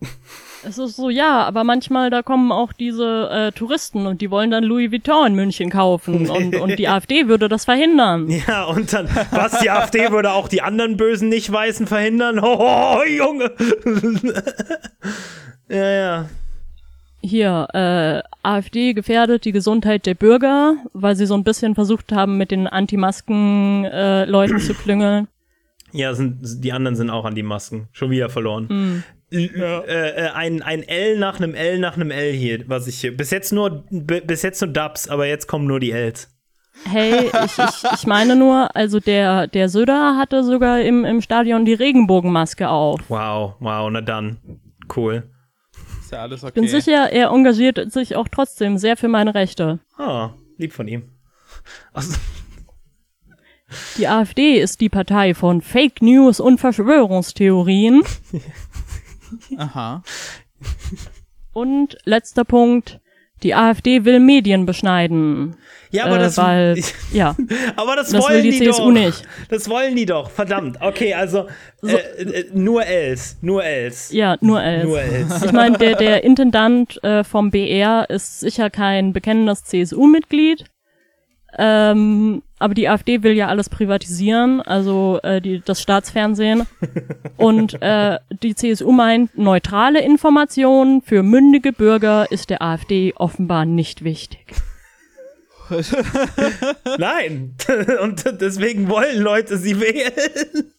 Es ist so, ja, aber manchmal, da kommen auch diese äh, Touristen und die wollen dann Louis Vuitton in München kaufen und, und die AfD würde das verhindern. Ja, und dann, was, die AfD würde auch die anderen bösen Nicht-Weißen verhindern? Hoho, Junge! ja, ja. Hier, äh, AfD gefährdet die Gesundheit der Bürger, weil sie so ein bisschen versucht haben, mit den Anti-Masken-Leuten zu klüngeln. Ja, sind, die anderen sind auch an die Masken. Schon wieder verloren. Hm. L- Äh, äh, ein, ein L nach einem L nach einem L hier, was ich hier. Bis jetzt nur, bis jetzt nur Dubs, aber jetzt kommen nur die Ls. Hey, ich, ich, ich meine nur, also der, der Söder hatte sogar im, im Stadion die Regenbogenmaske auf. Wow, wow, na dann. Cool. Ist ja alles okay. Bin sicher, er engagiert sich auch trotzdem sehr für meine Rechte. Ah, lieb von ihm. Also, Die AfD ist die Partei von Fake News und Verschwörungstheorien. Aha. Und letzter Punkt, die AfD will Medien beschneiden. ja, aber äh, das, weil, ja, aber das, das wollen die die CSU doch. nicht. Das wollen die doch, verdammt. Okay, also äh, äh, nur Ls, nur Ls. ja, nur elf. Nur Ls. Ich meine, der, der Intendant äh, vom BR ist sicher kein bekennendes CSU-Mitglied. Ähm, aber die AfD will ja alles privatisieren, also äh, die, das Staatsfernsehen. Und äh, die CSU meint, neutrale Informationen für mündige Bürger ist der AfD offenbar nicht wichtig. Nein. Und deswegen wollen Leute sie wählen.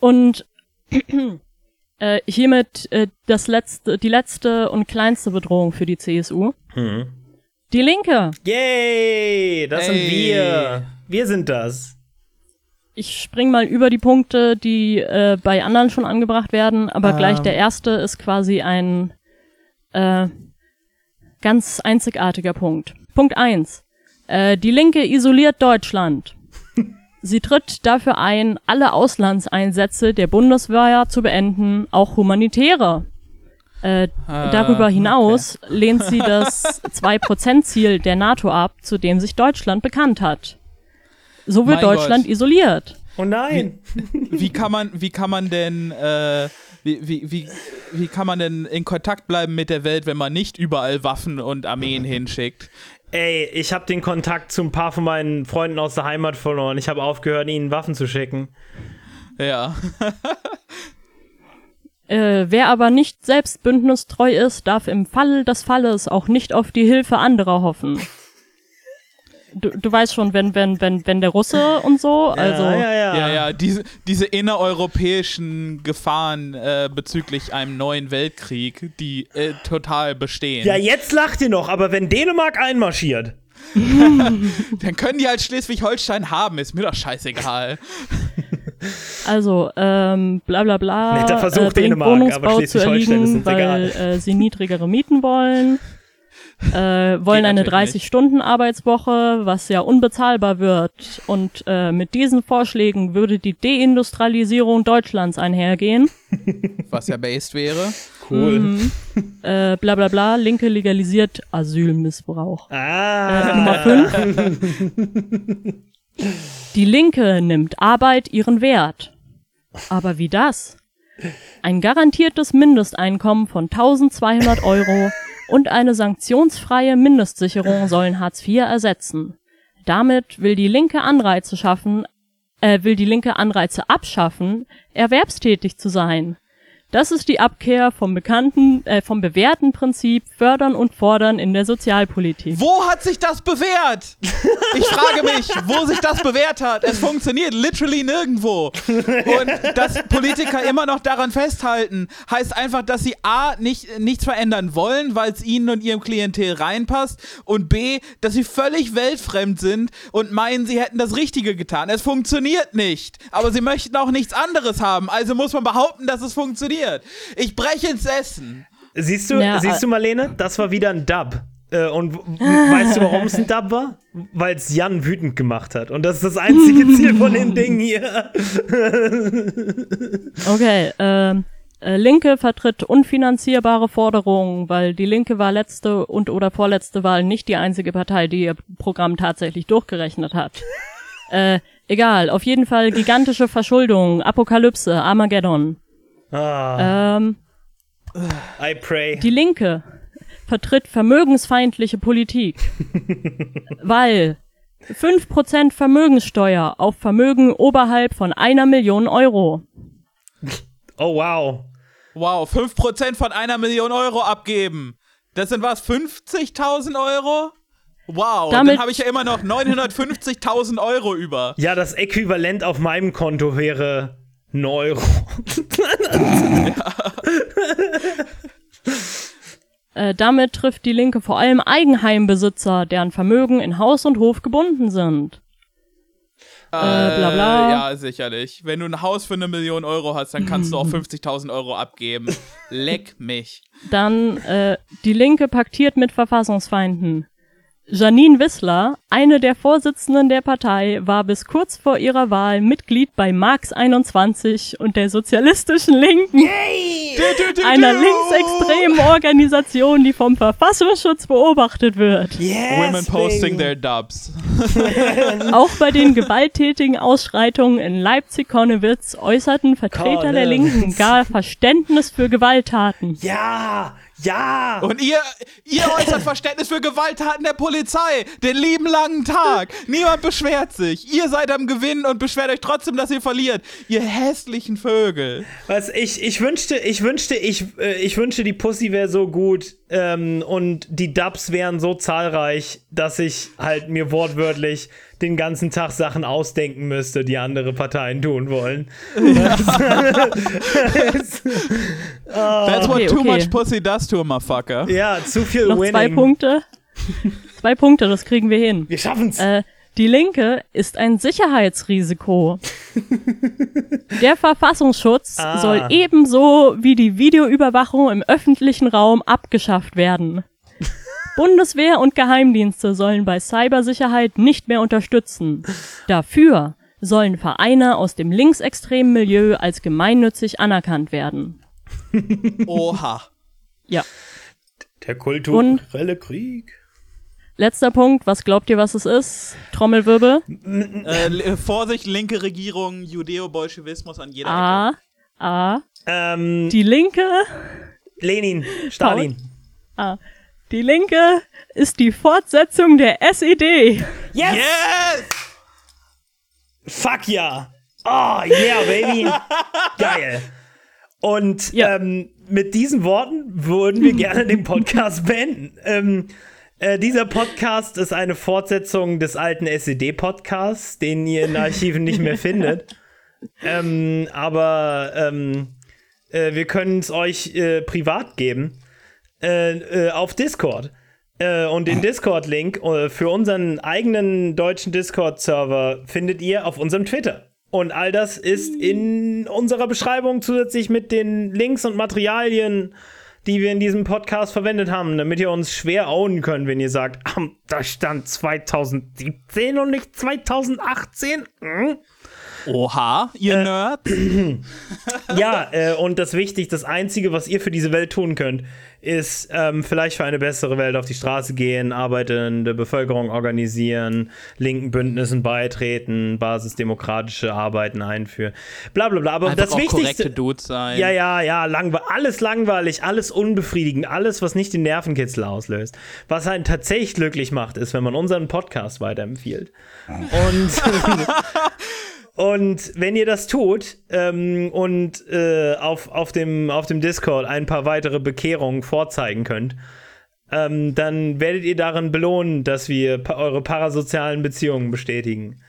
Und äh, hiermit äh, das letzte, die letzte und kleinste Bedrohung für die CSU. Die Linke. Yay, das sind Ey. wir. Wir sind das. Ich spring mal über die Punkte, die äh, bei anderen schon angebracht werden, aber Ähm. gleich der erste ist quasi ein äh, ganz einzigartiger Punkt. Punkt eins: Äh, die Linke isoliert Deutschland. Sie tritt dafür ein, alle Auslandseinsätze der Bundeswehr zu beenden, auch humanitäre. Äh, darüber hinaus lehnt sie das 2%-Ziel der NATO ab, zu dem sich Deutschland bekannt hat. So wird Mein Deutschland Gott. isoliert. Oh nein. Wie kann man, wie kann man denn, äh, wie, wie, wie, wie kann man denn in Kontakt bleiben mit der Welt, wenn man nicht überall Waffen und Armeen hinschickt? Ey, ich habe den Kontakt zu ein paar von meinen Freunden aus der Heimat verloren. Ich habe aufgehört, ihnen Waffen zu schicken. Ja. Äh, wer aber nicht selbst bündnistreu ist, darf im Fall des Falles auch nicht auf die Hilfe anderer hoffen. Du, du weißt schon, wenn, wenn, wenn, wenn der Russe und so, also ja, ja, ja. Ja, ja, diese, diese innereuropäischen Gefahren äh, bezüglich einem neuen Weltkrieg, die äh, total bestehen. Ja, jetzt lacht ihr noch, aber wenn Dänemark einmarschiert. Dann können die halt Schleswig-Holstein haben, ist mir doch scheißegal. Also, ähm, bla bla bla. Netter Versuch, äh, Dänemark, aber Wohnungsbau zu Schleswig-Holstein ist erliegen, uns weil egal. äh, sie niedrigere Mieten wollen. Äh, wollen Geht eine natürlich 30-Stunden-Arbeitswoche, was ja unbezahlbar wird. Und äh, mit diesen Vorschlägen würde die Deindustrialisierung Deutschlands einhergehen. Was ja based wäre. Cool. Äh, bla bla bla, Linke legalisiert Asylmissbrauch. Ah. Äh, Nummer 5. Die Linke nimmt Arbeit ihren Wert. Aber wie das? Ein garantiertes Mindesteinkommen von 1200 Euro und eine sanktionsfreie Mindestsicherung sollen Hartz IV ersetzen. Damit will die Linke Anreize schaffen, äh, will die Linke Anreize abschaffen, erwerbstätig zu sein. Das ist die Abkehr vom bekannten, äh, vom bewährten Prinzip Fördern und Fordern in der Sozialpolitik. Wo hat sich das bewährt? Ich frage mich, wo sich das bewährt hat. Es funktioniert literally nirgendwo. Und dass Politiker immer noch daran festhalten, heißt einfach, dass sie A, nicht, nichts verändern wollen, weil es ihnen und ihrem Klientel reinpasst und B, dass sie völlig weltfremd sind und meinen, sie hätten das Richtige getan. Es funktioniert nicht. Aber sie möchten auch nichts anderes haben. Also muss man behaupten, dass es funktioniert. Ich breche ins Essen. Siehst du, Ja, siehst äh- du, Marlene? Das war wieder ein Dub. Äh, und weißt du, warum es ein Dub war? Weil es Jan wütend gemacht hat. Und das ist das einzige Ziel von dem Ding hier. okay, ähm. Äh, Linke vertritt unfinanzierbare Forderungen, weil die Linke war letzte und oder vorletzte Wahl nicht die einzige Partei, die ihr Programm tatsächlich durchgerechnet hat. äh, egal, auf jeden Fall gigantische Verschuldung, Apokalypse, Armageddon. Ah. Ähm, I pray. Die Linke vertritt vermögensfeindliche Politik, weil 5% Vermögenssteuer auf Vermögen oberhalb von einer Million Euro. Oh, wow. Wow, 5% von einer Million Euro abgeben. Das sind was, 50.000 Euro? Wow, Damit- dann habe ich ja immer noch 950.000 Euro über. Ja, das Äquivalent auf meinem Konto wäre ein Euro. Äh, damit trifft die Linke vor allem Eigenheimbesitzer, deren Vermögen in Haus und Hof gebunden sind. Äh, bla bla. Ja, sicherlich. Wenn du ein Haus für eine Million Euro hast, dann kannst du auch 50.000 Euro abgeben. Leck mich. Dann äh, die Linke paktiert mit Verfassungsfeinden. Janine Wissler, eine der Vorsitzenden der Partei, war bis kurz vor ihrer Wahl Mitglied bei Marx 21 und der Sozialistischen Linken, einer linksextremen Organisation, die vom Verfassungsschutz beobachtet wird. Yes, Women posting their dubs. Auch bei den gewalttätigen Ausschreitungen in Leipzig-Konnewitz äußerten Vertreter der Konnewitz. Linken gar Verständnis für Gewalttaten. Ja, ja. Und ihr, ihr äußert Verständnis für Gewalttaten der Polizei. Den lieben langen Tag. Niemand beschwert sich. Ihr seid am Gewinnen und beschwert euch trotzdem, dass ihr verliert. Ihr hässlichen Vögel. Was ich, ich wünschte, ich wünschte, ich, äh, ich wünschte, die Pussy wäre so gut ähm, und die Dubs wären so zahlreich, dass ich halt mir wortwörtlich den ganzen Tag Sachen ausdenken müsste, die andere Parteien tun wollen. That's what Okay, too okay. much pussy does to a motherfucker. Ja, zu viel Noch Winning. zwei Punkte. zwei Punkte, das kriegen wir hin. Wir schaffen's. Äh, die Linke ist ein Sicherheitsrisiko. Der Verfassungsschutz Ah. soll ebenso wie die Videoüberwachung im öffentlichen Raum abgeschafft werden. Bundeswehr und Geheimdienste sollen bei Cybersicherheit nicht mehr unterstützen. Dafür sollen Vereine aus dem linksextremen Milieu als gemeinnützig anerkannt werden. Oha. Ja. Der kulturelle Krieg. Letzter Punkt, was glaubt ihr, was es ist? Trommelwirbel. Äh, Vorsicht, linke Regierung, Judeo-Bolschewismus an jeder A. Ecke. A. Ähm, Die Linke. Lenin, Stalin. A. Die Linke ist die Fortsetzung der SED. Yes! Yes! Fuck ja! Oh, yeah, baby! Geil! Und Ja. ähm, mit diesen Worten würden wir gerne den Podcast beenden. Ähm, äh, dieser Podcast ist eine Fortsetzung des alten SED-Podcasts, den ihr in Archiven nicht mehr findet. Ähm, aber ähm, äh, wir können es euch äh, privat geben äh, äh, auf Discord. Äh, und den Discord-Link äh, für unseren eigenen deutschen Discord-Server findet ihr auf unserem Twitter. Und all das ist in unserer Beschreibung zusätzlich mit den Links und Materialien, die wir in diesem Podcast verwendet haben, damit ihr uns schwer ownen könnt, wenn ihr sagt, ah, da stand 2017 und nicht 2018. Hm? Oha, ihr Nerds. Ja, äh, und das wichtig, das Einzige, was ihr für diese Welt tun könnt, ist ähm, vielleicht für eine bessere Welt auf die Straße gehen, arbeitende Bevölkerung organisieren, linken Bündnissen beitreten, basisdemokratische Arbeiten einführen, bla bla bla. Aber Einfach das auch Wichtigste. korrekte Dudes sein. Ja, ja, ja, langwe alles langweilig, alles unbefriedigend, alles, was nicht den Nervenkitzel auslöst. Was einen tatsächlich glücklich macht, ist, wenn man unseren Podcast weiterempfiehlt. Und, und wenn ihr das tut ähm, und äh, auf, auf, dem, auf dem Discord ein paar weitere Bekehrungen vorzeigen könnt, ähm, dann werdet ihr darin belohnen, dass wir pa eure parasozialen Beziehungen bestätigen.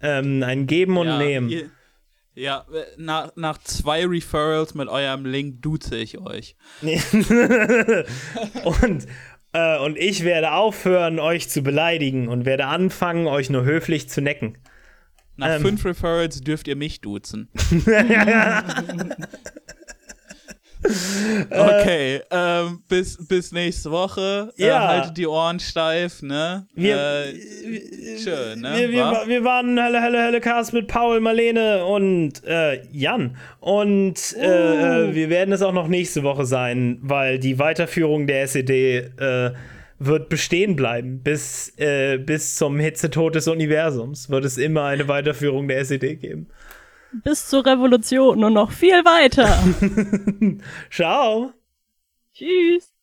Ähm, ein Geben und ja, Nehmen. Ihr, ja, äh, nach, nach zwei Referrals mit eurem Link duze ich euch. und, äh, und ich werde aufhören, euch zu beleidigen und werde anfangen, euch nur höflich zu necken. Nach Ähm. fünf Referrals dürft ihr mich duzen. okay, ähm, bis, bis nächste Woche. Ja. Äh, haltet die Ohren steif, ne? Wir, äh, schön, ne? wir, wir, wa? wa- wir waren Hölle, Hölle, Hölle Cast mit Paul, Marlene und äh, Jan. Und äh, äh, wir werden es auch noch nächste Woche sein, weil die Weiterführung der SED äh, wird bestehen bleiben. Bis, äh, bis zum Hitzetod des Universums wird es immer eine Weiterführung der SED geben. Bis zur Revolution und noch viel weiter. Ciao! Tschüss.